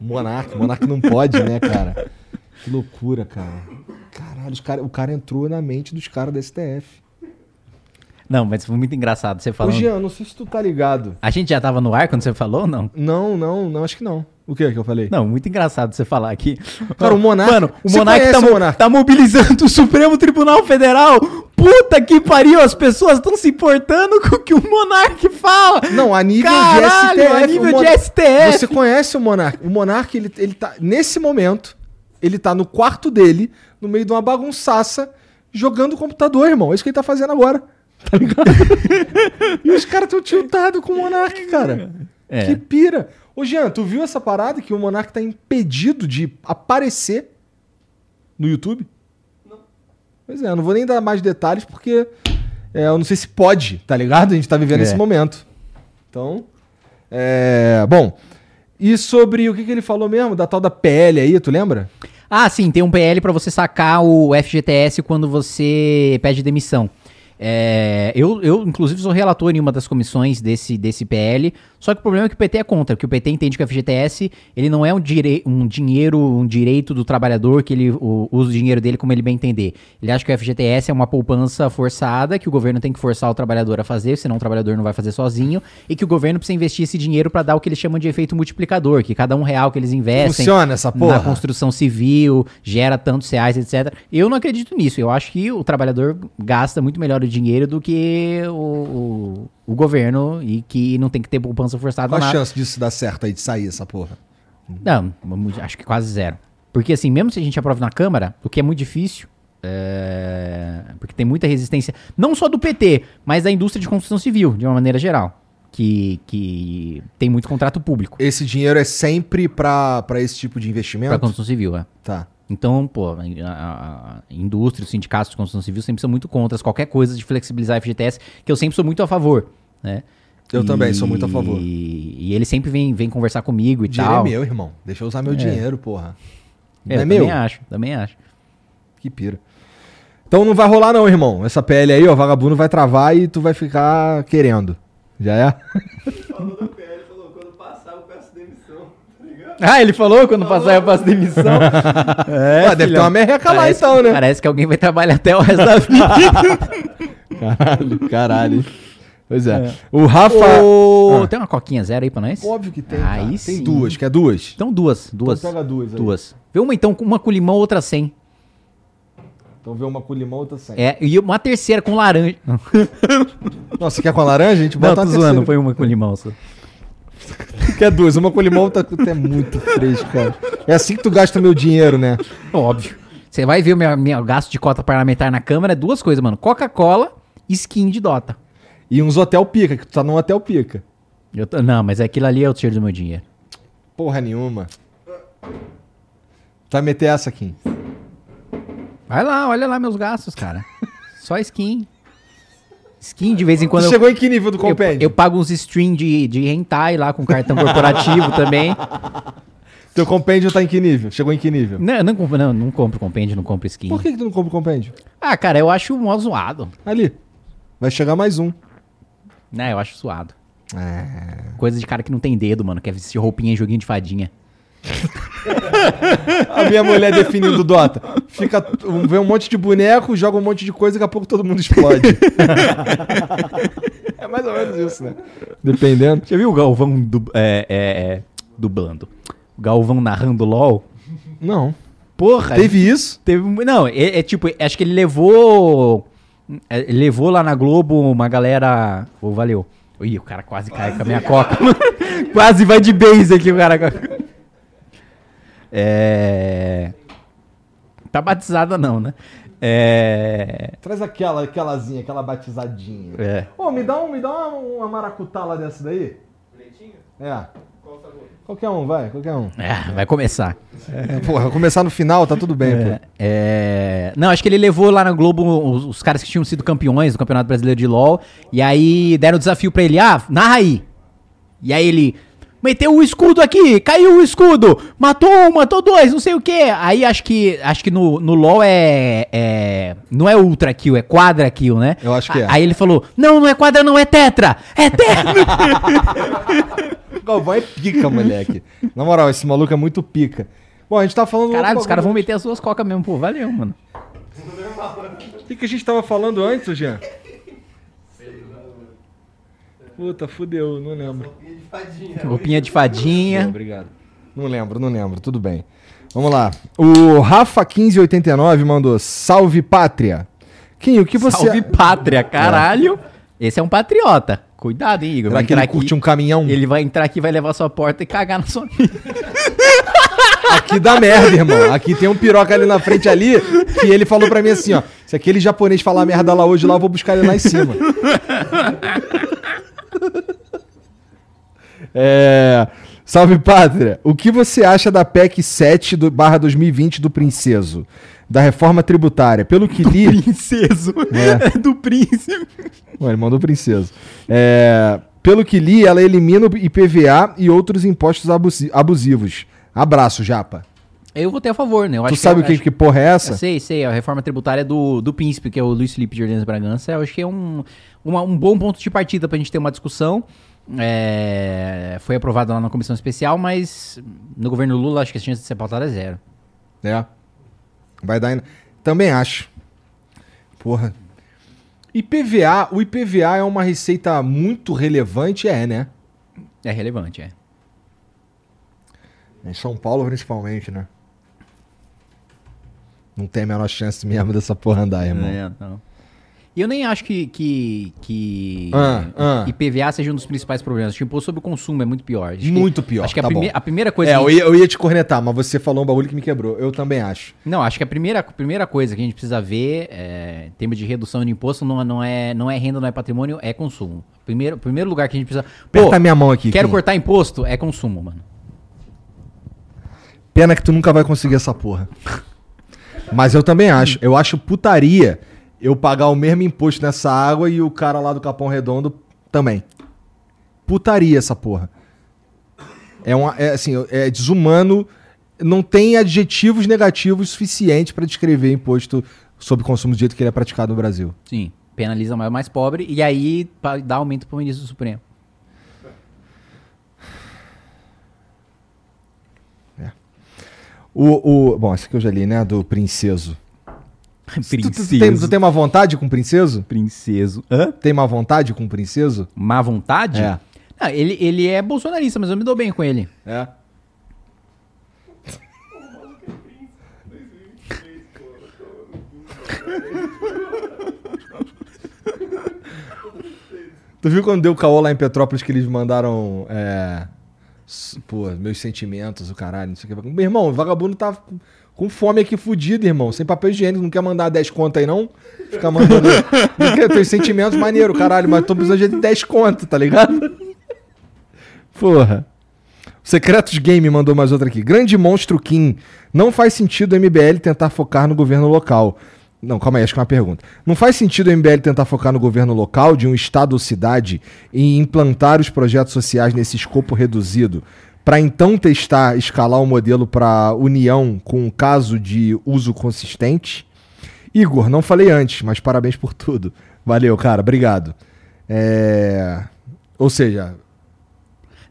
Monark. Monark não pode, né, cara? Que loucura, cara. Caralho, cara, o cara entrou na mente dos caras da STF. Não, mas foi muito engraçado você Ô, falando. Jean, não sei se tu tá ligado. A gente já tava no ar quando você falou ou não? Não, não, não, acho que não. O que que eu falei? Não, muito engraçado você falar aqui. Cara, o Monark- Mano, o Monark tá, o Monark? tá mobilizando o Supremo Tribunal Federal. Puta que pariu, as pessoas estão se importando com o que o Monark fala. Não, a nível Caralho, de STF. a nível Mon- de STF. Você conhece o Monark? O Monark, ele, ele tá. Nesse momento, ele tá no quarto dele, no meio de uma bagunçaça, jogando o computador, irmão. É isso que ele tá fazendo agora. Tá ligado? e os caras tão tiltados com o Monark, cara. É. Que pira. Ô, Jean, tu viu essa parada que o Monark tá impedido de aparecer no YouTube? Não. Pois é, eu não vou nem dar mais detalhes porque é, eu não sei se pode, tá ligado? A gente tá vivendo É. esse momento. Então, é. Bom. E sobre o que, que ele falou mesmo? Da tal da PL aí, tu lembra? Ah, sim, tem um PL pra você sacar o FGTS quando você pede demissão. É, eu, eu, inclusive, sou relator em uma das comissões desse, desse PL, só que o problema é que o PT é contra, que o PT entende que o FGTS ele não é um, direi um dinheiro, um direito do trabalhador, que ele o- usa o dinheiro dele como ele bem entender. Ele acha que o FGTS é uma poupança forçada, que o governo tem que forçar o trabalhador a fazer, senão o trabalhador não vai fazer sozinho, e que o governo precisa investir esse dinheiro pra dar o que eles chamam de efeito multiplicador, que cada um real que eles investem Funciona essa na porra? construção civil, gera tantos reais, etc. Eu não acredito nisso. Eu acho que o trabalhador gasta muito melhor dinheiro do que o, o, o governo e que não tem que ter poupança forçada Qual a nada. chance disso dar certo aí, de sair essa porra? Não, acho que quase zero. Porque assim, mesmo se a gente aprove na Câmara, o que é muito difícil, é, porque tem muita resistência, não só do PT, mas da indústria de construção civil, de uma maneira geral, que, que tem muito contrato público Esse dinheiro é sempre pra, pra esse tipo de investimento? para construção civil, é. Tá. Então, pô, a, a- a indústria, os sindicatos de construção civil sempre são muito contra qualquer coisa de flexibilizar a FGTS, que eu sempre sou muito a favor, né? Eu também sou muito a favor. E ele sempre vem, vem conversar comigo e dinheiro tal. é meu, irmão. Deixa eu usar meu dinheiro, porra. É, Não é eu meu? também acho, também acho. Que pira. Então não vai rolar não, irmão. Essa PL aí, ó, vagabundo vai travar e tu vai ficar querendo. Já é? Falou da PL, falou, quando passar eu peço demissão, tá ligado? Ah, ele falou quando passar eu faço demissão. é, Ah, deve ter uma merreca lá então, né? Parece que alguém vai trabalhar até o resto da vida. Caralho, caralho. Pois é. O Rafa... Ô, Ah. Tem uma coquinha zero aí pra nós? Óbvio que tem, Aí cara. sim. Tem duas, quer duas? Então duas, duas. Então pega duas aí. Duas. Vê uma então, com uma com limão, outra sem. Então vê uma com limão, outra sem. É, e uma terceira com laranja. Não, Não, você quer com a laranja? A gente bota tô uma zoando, foi uma com limão só. Quer duas, uma com limão, com... é muito fresco, cara. É assim que tu gasta meu dinheiro, né? Óbvio. Você vai ver o meu, meu gasto de cota parlamentar na Câmara, é duas coisas, mano. Coca-Cola e skin de Dota. E uns hotel pica, que tu tá num hotel pica. Eu tô- não, mas aquilo ali é o tiro do meu dinheiro. Porra nenhuma. Tu vai meter essa aqui. Vai lá, olha lá meus gastos, cara. Só skin. Skin de vez em quando tu eu, chegou em que nível do eu, compêndio? eu pago uns stream de, de hentai lá com cartão corporativo também. Teu compêndio tá em que nível? Chegou em que nível? Não, eu não, compro- não, não compro compêndio, não compro skin. Por que, que tu não compra compêndio? Ah, cara, eu acho mó zoado. Ali. Vai chegar mais um. Né, eu acho suado. É. Coisa de cara que não tem dedo, mano. Quer vestir roupinha em joguinho de fadinha. A minha mulher definindo o Dota. Fica, um- vê um monte de boneco, joga um monte de coisa, daqui a pouco todo mundo explode. é mais ou menos isso, né? Dependendo. Já viu o Galvão du, é, é, é, dublando? O Galvão narrando LOL? Não. Porra, Teve isso? Teve, não, é, é tipo, acho que ele levou. é, ele levou lá na Globo uma galera. Ô, valeu. Ih, o cara quase cai com a minha coca. quase vai de base aqui, o cara. É. Tá batizada, não, né? É. Traz aquela, aquelazinha, aquela batizadinha. É. Ô, me dá, um, me dá uma, uma maracutala dessa daí. Leitinho? É. Qual sabor? Qualquer um, vai, qualquer um. É, vai começar. É, porra, começar no final, tá tudo bem, É, pô. é, Não, acho que ele levou lá na Globo os, os caras que tinham sido campeões do Campeonato Brasileiro de LoL. E aí deram o desafio pra ele: ah, narra aí. E aí ele. Meteu o escudo aqui, caiu o escudo, matou um, matou dois, não sei o que. Aí acho que acho que no, no LoL é, é. Não é ultra kill, é quadra kill, né? Eu acho que é. Aí ele falou: Não, não é quadra, não, é tetra! É tetra! Galvão é pica, moleque. Na moral, esse maluco é muito pica. Bom, a gente tá falando. Caralho, os caras vão meter as suas cocas mesmo, pô. Valeu, mano. O que, que a gente tava falando antes, Jean? Puta, fudeu, não lembro. Roupinha de fadinha. Roupinha de fadinha. Obrigado. Não lembro, não lembro, tudo bem. Vamos lá. O Rafa1589 mandou: Salve pátria. Kim, o que você. Salve pátria, caralho. Esse é um patriota. Cuidado, hein, Igor. Será Vai que ele entrar curte aqui, um caminhão? ele vai entrar aqui, vai levar sua porta e cagar na sua aqui dá merda, irmão. Aqui tem um piroca ali na frente ali, que ele falou pra mim assim, ó. Se aquele japonês falar merda lá hoje, lá eu vou buscar ele lá em cima. É, Salve, pátria. O que você acha da PEC 7 do, barra 2020 do Princeso? Da reforma tributária? Pelo que li... Princeso. É. Do príncipe. Ué, ele mandou Princeso. É, pelo que li, ela elimina o IPVA e outros impostos abusi- abusivos. Abraço, Japa. Eu votei a favor, né? Eu tu sabe o que, que porra é essa? Sei, sei. A reforma tributária do, do príncipe, que é o Luiz Felipe de Orleans Bragança, eu acho que é um, uma- um bom ponto de partida pra gente ter uma discussão. É, foi aprovada lá na comissão especial, mas no governo Lula acho que a chance de ser pautada é zero. É. Vai dar. em- Também acho. Porra. IPVA, o IPVA é uma receita muito relevante, é, né? É relevante, é. Em São Paulo, principalmente, né? Não tem a menor chance mesmo dessa porra andar, irmão. É, não. E eu nem acho que, que, que Ah, ah. IPVA seja um dos principais problemas. Acho que o imposto sobre o consumo é muito pior. Acho que- Muito pior, Acho que a, tá prime- bom. a primeira coisa. É, que a eu ia, eu ia te cornetar, mas você falou um bagulho que me quebrou. Eu também acho. Não, acho que a primeira, a primeira coisa que a gente precisa ver, é, em termos de redução de imposto, não, não, é, não é renda, não é patrimônio, é consumo. Primeiro, primeiro lugar que a gente precisa. Aperta minha mão aqui. quero cortar imposto, é consumo, mano. Pena que tu nunca vai conseguir essa porra. Mas eu também acho. Eu acho putaria eu pagar o mesmo imposto nessa água e o cara lá do Capão Redondo também. Putaria essa porra. É, uma, é assim, é desumano. Não tem adjetivos negativos suficientes pra descrever imposto sobre consumo do jeito que ele é praticado no Brasil. Sim. Penaliza mais o mais pobre e aí dá aumento pro ministro do Supremo. O, o, bom, esse aqui eu já li, né? Do Princeso. Tu, tu- tu tem, Princeso. tu tem uma vontade com o Princeso? Princeso. Hã? Tem uma vontade com o Princeso? Má vontade? É. Não, ele, ele é bolsonarista, mas eu me dou bem com ele. É. Tu viu quando deu caô lá em Petrópolis que eles mandaram. É, pô, meus sentimentos, o caralho, não sei o que. Meu irmão, o vagabundo tá com- fome aqui fudido, irmão. Sem papel higiênico, não quer mandar 10 conto aí, não? Fica mandando. não sentimentos maneiro, caralho, mas tô precisando de 10 conto, tá ligado? Porra. Secretos Game mandou mais outra aqui. Grande monstro Kim. Não faz sentido o MBL tentar focar no governo local. Não, calma aí, acho que é uma pergunta. Não faz sentido o MBL tentar focar no governo local de um estado ou cidade e implantar os projetos sociais nesse escopo reduzido, para então testar, escalar o modelo para União com um caso de uso consistente? Igor, não falei antes, mas parabéns por tudo. Valeu, cara, obrigado. É... Ou seja,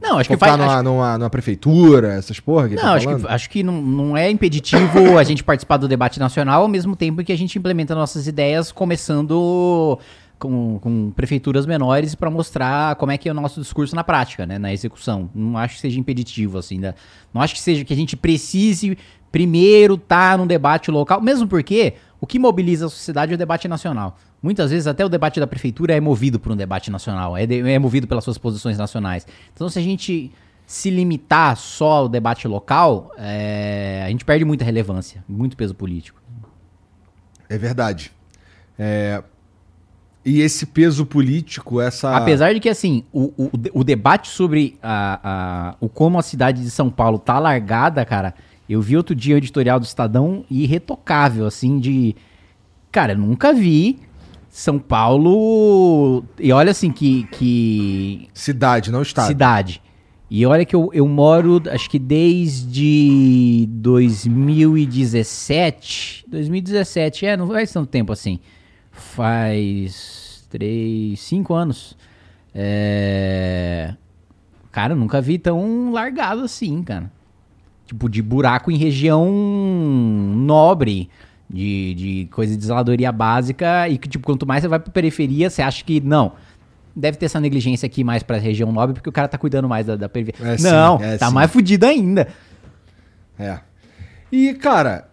Não, acho que faz. numa, acho- numa, numa prefeitura, essas porra que Não, tá acho falando? que, acho que não, não é impeditivo a gente participar do debate nacional ao mesmo tempo que a gente implementa nossas ideias, começando com, com prefeituras menores para mostrar como é que é o nosso discurso na prática, né, na execução. Não acho que seja impeditivo, assim. né? Não acho que seja que a gente precise primeiro estar num debate local, mesmo porque o que mobiliza a sociedade é o debate nacional. Muitas vezes até o debate da prefeitura é movido por um debate nacional, é, de- é movido pelas suas posições nacionais. Então, se a gente se limitar só ao debate local, é, a gente perde muita relevância, muito peso político. É verdade. É, E esse peso político, essa. Apesar de que, assim, o, o, o debate sobre a, a- o como a cidade de São Paulo tá largada, cara, eu vi outro dia o editorial do Estadão irretocável, assim, de. Cara, eu nunca vi São Paulo. E olha assim que. que Cidade, não estado. cidade. E olha que eu, eu moro, acho que desde 2017. 2017, é, não faz tanto tempo assim. Faz três, cinco anos. É... Cara, nunca vi tão largado assim, cara. Tipo, de buraco em região nobre, de, de coisa de zeladoria básica, e que, tipo, quanto mais você vai pra periferia, você acha que, não, deve ter essa negligência aqui mais pra região nobre, porque o cara tá cuidando mais da, da periferia. É, sim, não, é, tá sim. mais fudido ainda. É. E, cara,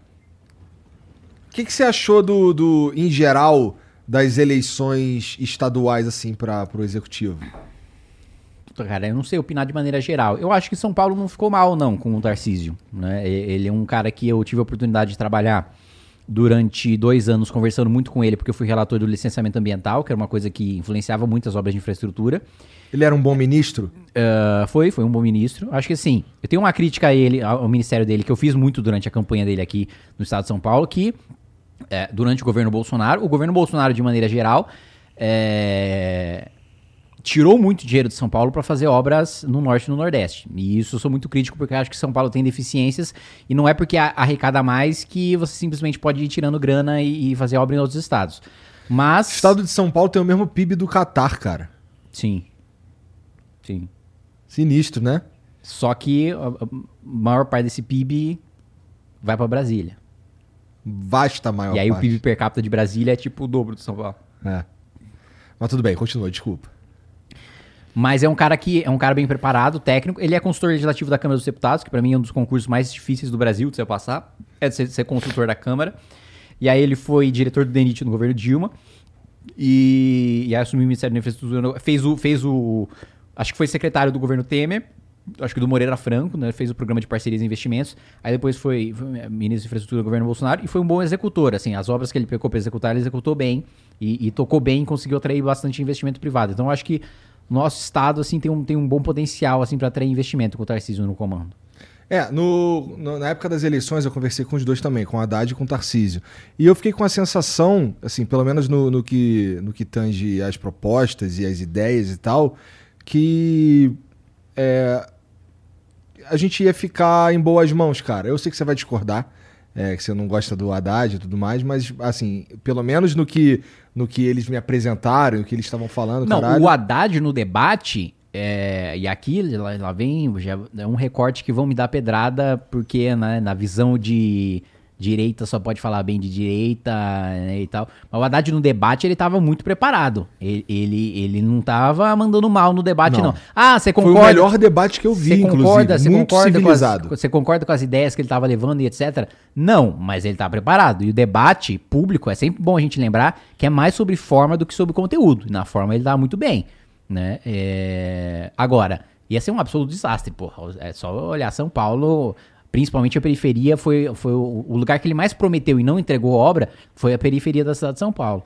o que, que você achou do, do, em geral, das eleições estaduais, assim, para pro executivo? Puta, cara, eu não sei opinar de maneira geral. Eu acho que São Paulo não ficou mal, não, com o Tarcísio. Né? Ele é um cara que eu tive a oportunidade de trabalhar durante dois anos conversando muito com ele, porque eu fui relator do licenciamento ambiental, que era uma coisa que influenciava muito as obras de infraestrutura. Ele era um bom ministro? Ah, foi, foi um bom ministro. Acho que assim, eu tenho uma crítica a ele, ao ao ministério dele, que eu fiz muito durante a campanha dele aqui no estado de São Paulo, que é, durante o governo Bolsonaro, o governo Bolsonaro, de maneira geral, é, tirou muito dinheiro de São Paulo para fazer obras no norte e no nordeste. E isso eu sou muito crítico porque acho que São Paulo tem deficiências e não é porque arrecada mais que você simplesmente pode ir tirando grana e, e fazer obra em outros estados. Mas. O estado de São Paulo tem o mesmo PIB do Catar, cara. Sim. Sim. Sinistro, né? Só que a, maior parte desse PIB vai pra Brasília. Vasta maior e aí o parte. PIB per capita de Brasília é tipo o dobro do São Paulo. É. Mas tudo bem, continua, desculpa. Mas é um cara que é um cara bem preparado, técnico. Ele é consultor legislativo da Câmara dos Deputados, que pra mim é um dos concursos mais difíceis do Brasil de você passar. É de ser, ser consultor da Câmara. E aí ele foi diretor do DENIT no governo Dilma. E, e aí assumiu o Ministério da Infraestrutura. Fez o, fez o. Acho que foi secretário do governo Temer. Acho que do Moreira Franco, né? Fez o programa de parcerias e investimentos. Aí depois foi, foi ministro de infraestrutura do governo Bolsonaro e foi um bom executor. Assim, as obras que ele pegou para executar, ele executou bem e, e tocou bem e conseguiu atrair bastante investimento privado. Então acho que nosso estado assim tem um, tem um bom potencial assim para atrair investimento com o Tarcísio no comando. É, no, no- na época das eleições eu conversei com os dois também, com Haddad e com Tarcísio. E eu fiquei com a sensação, assim, pelo menos no, no que, no que tange as propostas e as ideias e tal, que é, a gente ia ficar em boas mãos, cara. Eu sei que você vai discordar, é, que você não gosta do Haddad e tudo mais, mas, assim, pelo menos no que, no que eles me apresentaram, o que eles estavam falando, Não, caralho. o Haddad no debate, é, e aqui lá, lá vem já é um recorte que vão me dar pedrada, porque né, na visão de direita só pode falar bem de direita né, e tal. Mas o Haddad no debate ele tava muito preparado. Ele, ele, ele não tava mandando mal no debate, Não. não. Ah, você Foi concorda? o melhor debate que eu vi, Você inclusive. concorda, você muito concorda civilizado. Com as, você concorda com as ideias que ele estava levando e etc? Não, mas ele tá preparado. E o debate público é sempre bom a gente lembrar que é mais sobre forma do que sobre conteúdo. E na forma ele tá muito bem, né? É, Agora, ia ser um absoluto desastre, porra. É só olhar São Paulo, principalmente a periferia, foi, foi o lugar que ele mais prometeu e não entregou obra, foi a periferia da cidade de São Paulo.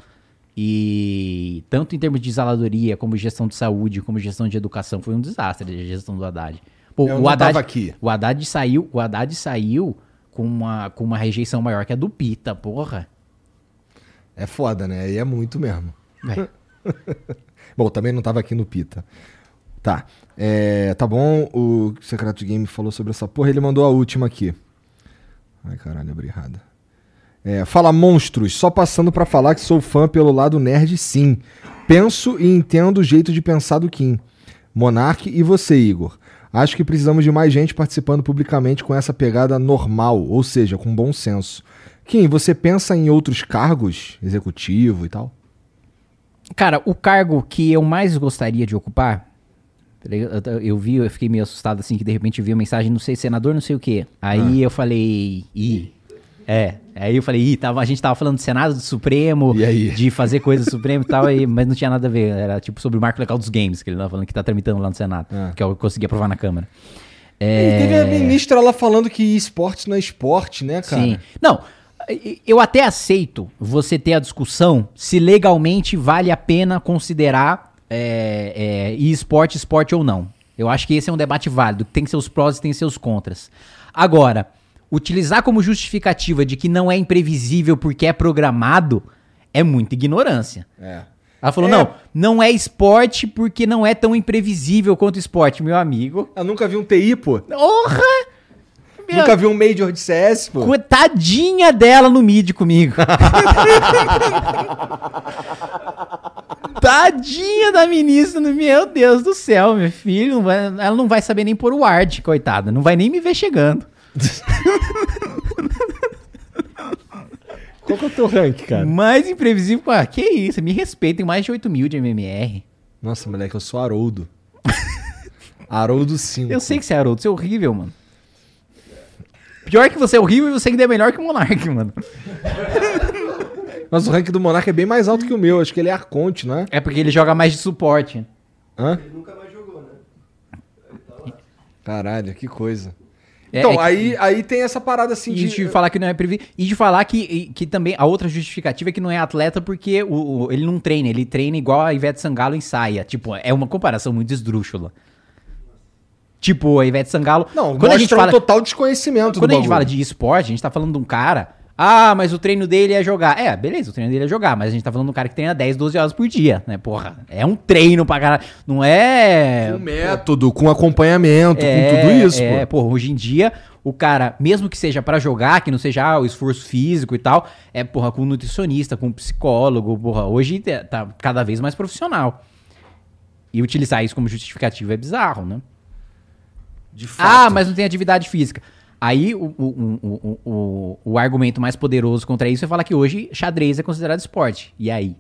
E tanto em termos de zeladoria, como gestão de saúde, como gestão de educação, foi um desastre a gestão do Haddad. Pô, Eu o Haddad, aqui. O Haddad saiu, o Haddad saiu com uma, com uma rejeição maior que a do Pita, porra. É foda, né? E é muito mesmo. É. Bom, também não tava aqui no Pita. Tá. É, tá bom, o Secreto Game falou sobre essa porra, ele mandou a última aqui. Ai, caralho, abri errado. É, fala monstros, só passando pra falar que sou fã pelo lado nerd sim. Penso e entendo o jeito de pensar do Kim. Monark e você, Igor. Acho que precisamos de mais gente participando publicamente com essa pegada normal, ou seja, com bom senso. Kim, você pensa em outros cargos, executivo e tal? Cara, o cargo que eu mais gostaria de ocupar. Peraí, Eu, vi, eu fiquei meio assustado assim, que de repente eu vi a mensagem, não sei, senador, não sei o quê. Aí eu falei, ih. É, aí eu falei, ih, tava, a gente tava falando do Senado, do Supremo, E de fazer coisa do Supremo e tal, aí, mas não tinha nada a ver. Era tipo sobre o marco legal dos games, que ele tava falando que tá tramitando lá no Senado, Ah. que eu consegui aprovar na Câmara. E É... teve a ministra lá falando que esporte não é esporte, né, cara? Sim. Não, eu até aceito você ter a discussão se legalmente vale a pena considerar é, é, esporte, esporte ou não. Eu acho que esse é um debate válido, que tem seus prós e tem seus contras. Agora, utilizar como justificativa de que não é imprevisível porque é programado é muita ignorância. É. Ela falou, É. não, não é esporte porque não é tão imprevisível quanto esporte, meu amigo. Eu nunca vi um TI, pô. Porra! Meu- Nunca vi um Major de CS, pô. Coitadinha dela no mid comigo. Tadinha da ministra, no- meu Deus do céu, meu filho. não vai- ela não vai saber nem pôr o ward, coitada. Não vai nem me ver chegando. Qual que é o teu rank, cara? Mais imprevisível. Ah, que isso, me respeitem. Mais de 8 mil de MMR. Nossa, moleque, eu sou Haroldo. Haroldo 5. Eu sei que você é Haroldo, você é horrível, mano. Pior que você é horrível e você ainda é melhor que o Monark, mano. Mas o rank do Monark é bem mais alto que o meu. Acho que ele é Arconte, não é? É porque ele joga mais de suporte. Hã? Ele nunca mais jogou, né? Caralho, que coisa. É- então, é que- aí, aí tem essa parada assim E de falar que não é previ... E de falar que, que também a outra justificativa é que não é atleta porque o, o- ele não treina, ele treina igual a Ivete Sangalo em saia. Tipo, é uma comparação muito esdrúxula. Tipo, a Ivete Sangalo. Não, quando a gente fala, um total desconhecimento quando do a gente bagulho. fala de esporte, a gente tá falando de um cara. Ah, mas o treino dele é jogar. É, beleza, o treino dele é jogar, mas a gente tá falando de um cara que treina 10, 12 horas por dia, né? Porra, é um treino pra caralho. Não é. Com método, com acompanhamento, É, com tudo isso, é, pô. porra, hoje em dia, o cara, mesmo que seja pra jogar, que não seja ah, o esforço físico e tal, é, porra, com um nutricionista, com um psicólogo, porra, hoje tá cada vez mais profissional. E utilizar isso como justificativa é bizarro, né? De fato. Ah, mas não tem atividade física. Aí o, o, o, o, argumento mais poderoso contra isso é falar que hoje xadrez é considerado esporte. E aí?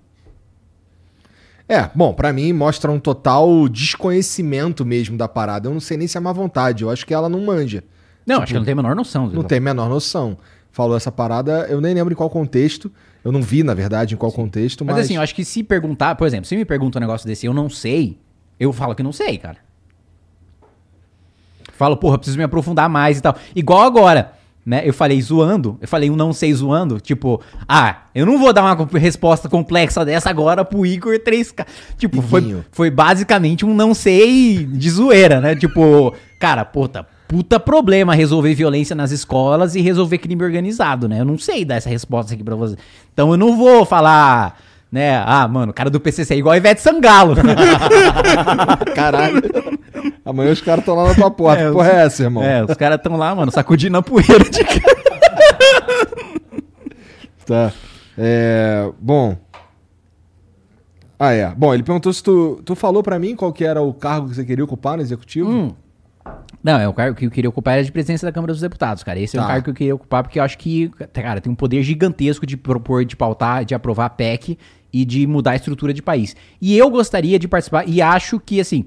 É, bom, pra mim mostra um total desconhecimento mesmo da parada. Eu não sei nem se é má vontade, eu acho que ela não manja. Não, acho que não tem a menor noção. Não tem a menor noção. Falou essa parada, eu nem lembro em qual contexto. Eu não vi, na verdade, em qual contexto, Mas, mas. assim, eu acho que se perguntar, por exemplo, se me pergunta um negócio desse e eu não sei, eu falo que não sei, cara. Falo, porra, preciso me aprofundar mais e tal. Igual agora, né? Eu falei zoando, eu falei um não sei zoando, tipo, ah, eu não vou dar uma resposta complexa dessa agora pro Igor 3K. Tipo, foi, foi basicamente um não sei de zoeira, né? Tipo, cara, puta, puta problema resolver violência nas escolas e resolver crime organizado, né? Eu não sei dar essa resposta aqui pra você. Então eu não vou falar, né? Ah, mano, o cara do PCC é igual a Ivete Sangalo. Caralho. Amanhã os caras estão lá na tua porta. É, que porra é essa, irmão? É, os caras estão lá, mano, sacudindo a poeira de Tá. É, bom. Ah, é. Bom, ele perguntou se tu. Tu falou pra mim qual que era o cargo que você queria ocupar no executivo? Hum. Não, é o cargo que eu queria ocupar era de presidência da Câmara dos Deputados, cara. Esse é o Tá. cargo que eu queria ocupar porque eu acho que, cara, tem um poder gigantesco de propor, de pautar, de aprovar a PEC e de mudar a estrutura de país. E eu gostaria de participar e acho que, assim,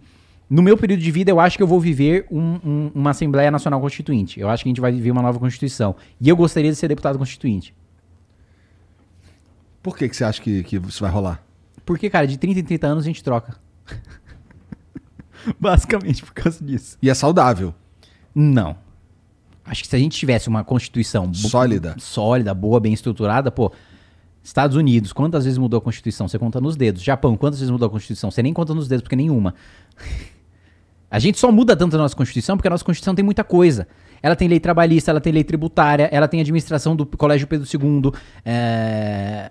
no meu período de vida, eu acho que eu vou viver um- um- uma Assembleia Nacional Constituinte. Eu acho que a gente vai viver uma nova Constituição. E eu gostaria de ser deputado constituinte. Por que, que você acha que, que isso vai rolar? Porque, cara, de 30 em 30 anos a gente troca. Basicamente por causa disso. E é saudável. Não. Acho que se a gente tivesse uma constituição Sólida. sólida, boa, bem estruturada, pô. Estados Unidos, quantas vezes mudou a Constituição? Você conta nos dedos. Japão, quantas vezes mudou a Constituição? Você nem conta nos dedos, porque nenhuma. A gente só muda tanto a nossa Constituição porque a nossa Constituição tem muita coisa. Ela tem lei trabalhista, ela tem lei tributária, ela tem administração do Colégio Pedro II. É...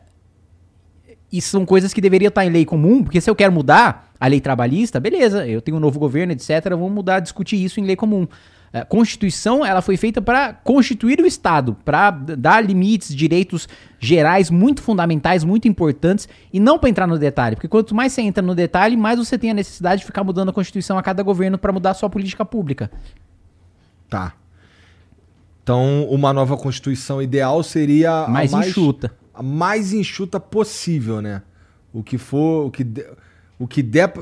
E são coisas que deveriam estar em lei comum, porque se eu quero mudar a lei trabalhista, beleza, eu tenho um novo governo, etc. Vamos mudar, discutir isso em lei comum. A Constituição, ela foi feita para constituir o Estado, para dar limites, direitos gerais muito fundamentais, muito importantes, e não para entrar no detalhe, porque quanto mais você entra no detalhe, mais você tem a necessidade de ficar mudando a Constituição a cada governo para mudar a sua política pública. Tá. Então, uma nova Constituição ideal seria a Mais enxuta. A mais enxuta possível, né? O que for, o que der, o que der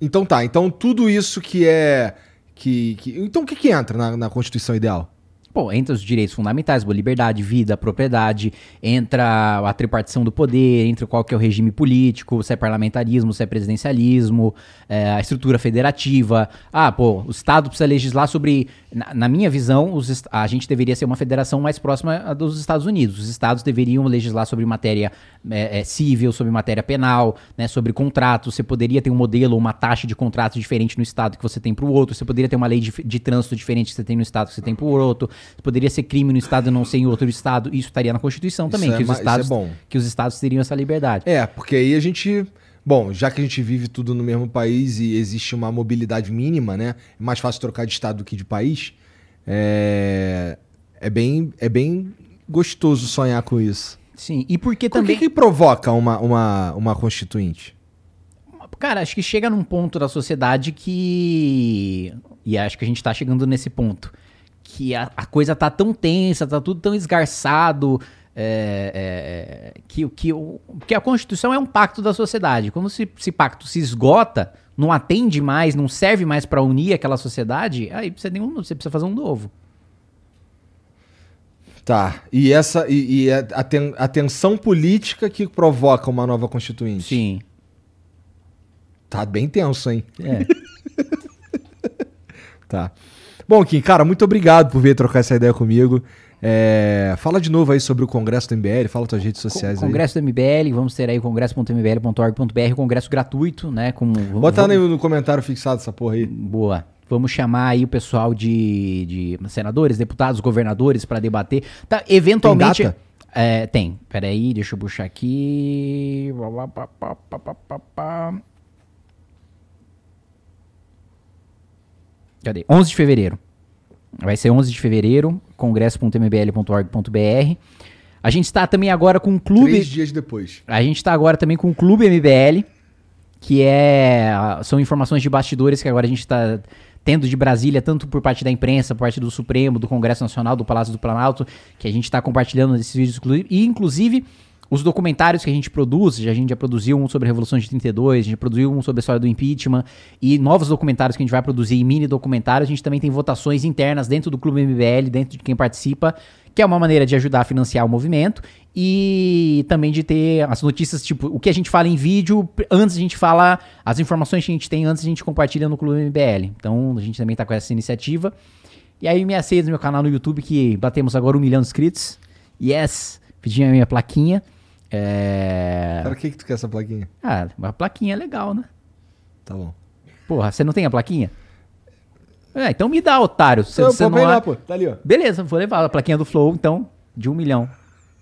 Então tá, então tudo isso que é que, que- então o que que entra na, na Constituição ideal? Pô, entra os direitos fundamentais, boa liberdade, vida, propriedade, entra a tripartição do poder, entra qual que é o regime político, se é parlamentarismo, se é presidencialismo, é, a estrutura federativa. Ah, pô, o Estado precisa legislar sobre. Na, na minha visão, os a gente deveria ser uma federação mais próxima dos Estados Unidos. Os estados deveriam legislar sobre matéria é, é, civil, sobre matéria penal, né, sobre contratos. Você poderia ter um modelo, uma taxa de contrato diferente no estado que você tem para o outro. Você poderia ter uma lei de, de trânsito diferente que você tem no estado que você tem para o outro. Poderia ser crime no estado e não ser em outro estado. Isso estaria na Constituição Isso também, é que, os é estados, que os estados teriam essa liberdade. É, porque aí a gente. Bom, já que a gente vive tudo no mesmo país e existe uma mobilidade mínima, né? É mais fácil trocar de estado do que de país. É, é, bem, é bem gostoso sonhar com isso. Sim, e porque O que, também... que provoca uma, uma, uma constituinte? Cara, acho que chega num ponto da sociedade que. E acho que a gente tá chegando nesse ponto. Que a, a coisa tá tão tensa, tá tudo tão esgarçado. é, é, que, que, que a Constituição é um pacto da sociedade. Quando esse, esse pacto se esgota, não atende mais, não serve mais pra unir aquela sociedade, aí você, tem um, você precisa fazer um novo. Tá. E essa e, e a, ten- a tensão política que provoca uma nova constituinte. Sim. Tá bem tenso, hein? É. Tá. Bom, Kim, cara, muito obrigado por vir trocar essa ideia comigo. É, fala de novo aí sobre o Congresso do MBL, fala tuas redes sociais aí. Congresso do MBL, vamos ter aí congresso.mbl.org.br, congresso gratuito, né? Com, Bota vamos- no, no comentário fixado essa porra aí. Boa. Vamos chamar aí o pessoal de, de senadores, deputados, governadores para debater. Tá, eventualmente. Tem? É, tem. Peraí, deixa eu puxar aqui. Cadê? 11 de fevereiro. Vai ser 11 de fevereiro, congresso.mbl.org.br. A gente está também agora com um clube. Três dias depois. A gente tá agora também com o Clube MBL, que é são informações de bastidores que agora a gente tá tendo de Brasília, tanto por parte da imprensa, por parte do Supremo, do Congresso Nacional, do Palácio do Planalto, que a gente tá compartilhando esses vídeos, e inclusive os documentários que a gente produz, a gente já produziu um sobre a Revolução de 32, a gente produziu um sobre a história do impeachment, e novos documentários que a gente vai produzir, e mini documentários, a gente também tem votações internas dentro do Clube MBL, dentro de quem participa, que é uma maneira de ajudar a financiar o movimento e também de ter as notícias, tipo, o que a gente fala em vídeo, antes a gente fala, as informações que a gente tem antes a gente compartilha no Clube MBL. Então a gente também tá com essa iniciativa. E aí minha seis no meu canal no YouTube, que batemos agora um milhão de inscritos. Yes! Pedi a minha plaquinha. É... Para que, que tu quer essa plaquinha? Ah, uma plaquinha é legal, né? Tá bom. Porra, você não tem a plaquinha? É, então me dá, otário. Você, Pô, você pô, não lá, pô. Tá ali, ó. Beleza, vou levar a plaquinha do Flow, então, de um milhão.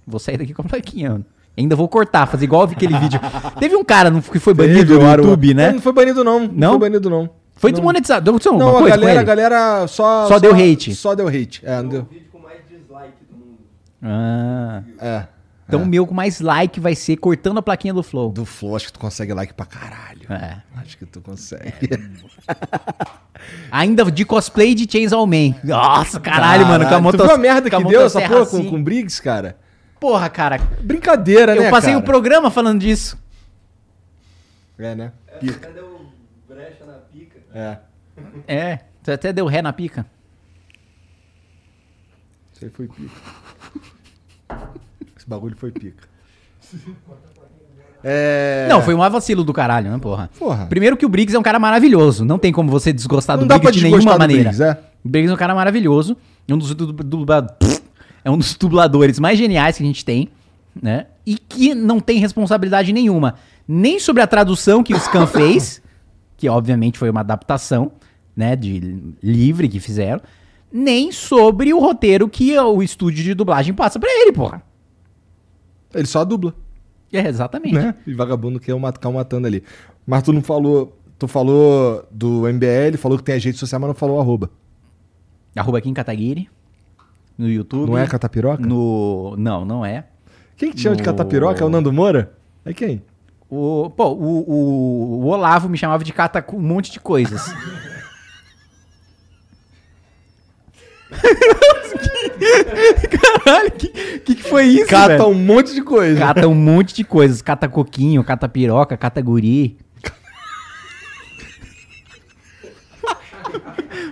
Vou sair daqui com a plaquinha, mano. Ainda vou cortar, fazer igual aquele vídeo. Teve um cara que foi banido Teve, no o Aru- YouTube, né? Não foi banido, não. Não, Não? foi banido, não. Foi Não. desmonetizado. Deu aconteceu Não, alguma a coisa galera, a com ele? galera só. Só deu hate. Só deu hate. É, não O deu. vídeo com mais dislike do mundo. Ah, É. então o meu com mais like vai ser cortando a plaquinha do Flow. Do Flow, acho que tu consegue like pra caralho. É. Acho que tu consegue. Ainda de cosplay de Chainsaw Man. Nossa, caralho, mano. Com a tu motos- viu a merda que deu essa porra assim. com, com o Briggs, cara? Porra, cara. Brincadeira, né, Eu passei cara? o programa falando disso. É, né? É, até deu brecha na pica. É. É, você até deu ré na pica. Isso aí foi pica. Esse bagulho foi pica. É... Não, foi um vacilo do caralho, né, porra? Porra. Primeiro que o Briggs é um cara maravilhoso. Não tem como você desgostar Não do Briggs de nenhuma maneira. Briggs, é? O Briggs é um cara maravilhoso. É um dos, du- é um dos dubladores mais geniais que a gente tem, né? E que não tem responsabilidade nenhuma. Nem sobre a tradução que o Scan fez, que obviamente foi uma adaptação, né? De livre que fizeram. Nem sobre o roteiro que o estúdio de dublagem passa pra ele, porra. Ele só dubla, É, exatamente. né? E vagabundo quer uma- ficar matando ali. Mas tu não falou... Tu falou do MBL, falou que tem as redes sociais, mas não falou arroba. Arroba Kim Kataguiri. No YouTube. Não é Catapiroca? No... Não, não é. Quem que te chama de No- Catapiroca? É o Nando Moura? É quem? O, pô, o, o, o Olavo me chamava de cata com um monte de coisas. Caralho, que, que que foi isso, Cata velho? um monte de coisa. Cata um monte de coisas. Cata coquinho, cata piroca, cata guri.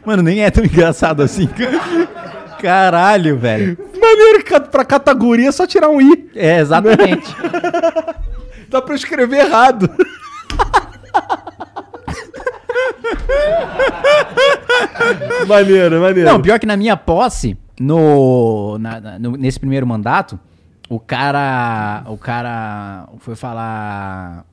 Mano, nem é tão engraçado assim. Caralho, velho. Maneiro, pra categoria é só tirar um I. É, exatamente. Dá pra escrever errado. maneiro, maneiro. Não, pior que na minha posse, no, na- na- no- nesse primeiro mandato, o cara. O cara foi falar.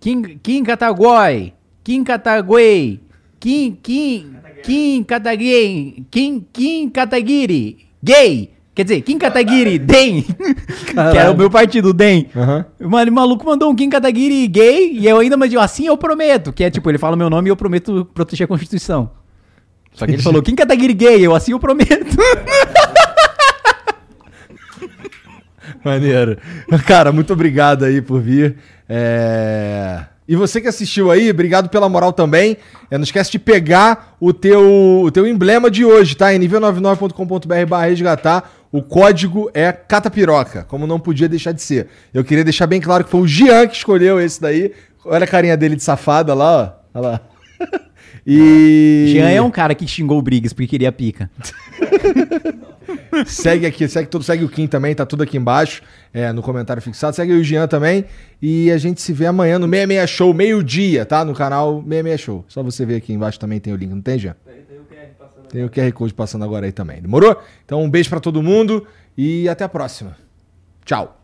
Kim, Kim Kataguai, Kim Kataguei, Kim, Kim, Kim Kataguei, Kim, Kim Kataguiri, gay. Quer dizer, Kim Kataguiri, DEM, que era o meu partido, DEM. Aham. Mano, o maluco mandou um Kim Kataguiri gay e eu ainda mandei assim eu prometo. Que é tipo, ele fala meu nome e eu prometo proteger a Constituição. Só que ele falou Kim Kataguiri gay, eu assim eu prometo. Maneiro. Cara, muito obrigado aí por vir. É, E você que assistiu aí, obrigado pela moral também. É, não esquece de pegar o teu, o teu emblema de hoje, tá? Em nível99.com.br barra resgatar. O código é Catapiroca, como não podia deixar de ser. Eu queria deixar bem claro que foi o Jean que escolheu esse daí. Olha a carinha dele de safada lá, ó. Olha lá. E. Jean é um cara que xingou o Briggs porque queria pica. segue aqui, segue tudo, segue o Kim também, tá tudo aqui embaixo, é, no comentário fixado. Segue o Jean também. E a gente se vê amanhã no 66 Show, meio-dia, tá? No canal 66 Show. Só você ver aqui embaixo também tem o link, não tem, Jean? Tem, tem o QR passando. Tem o QR Code passando agora aí também. Demorou? Então um beijo pra todo mundo e até a próxima. Tchau.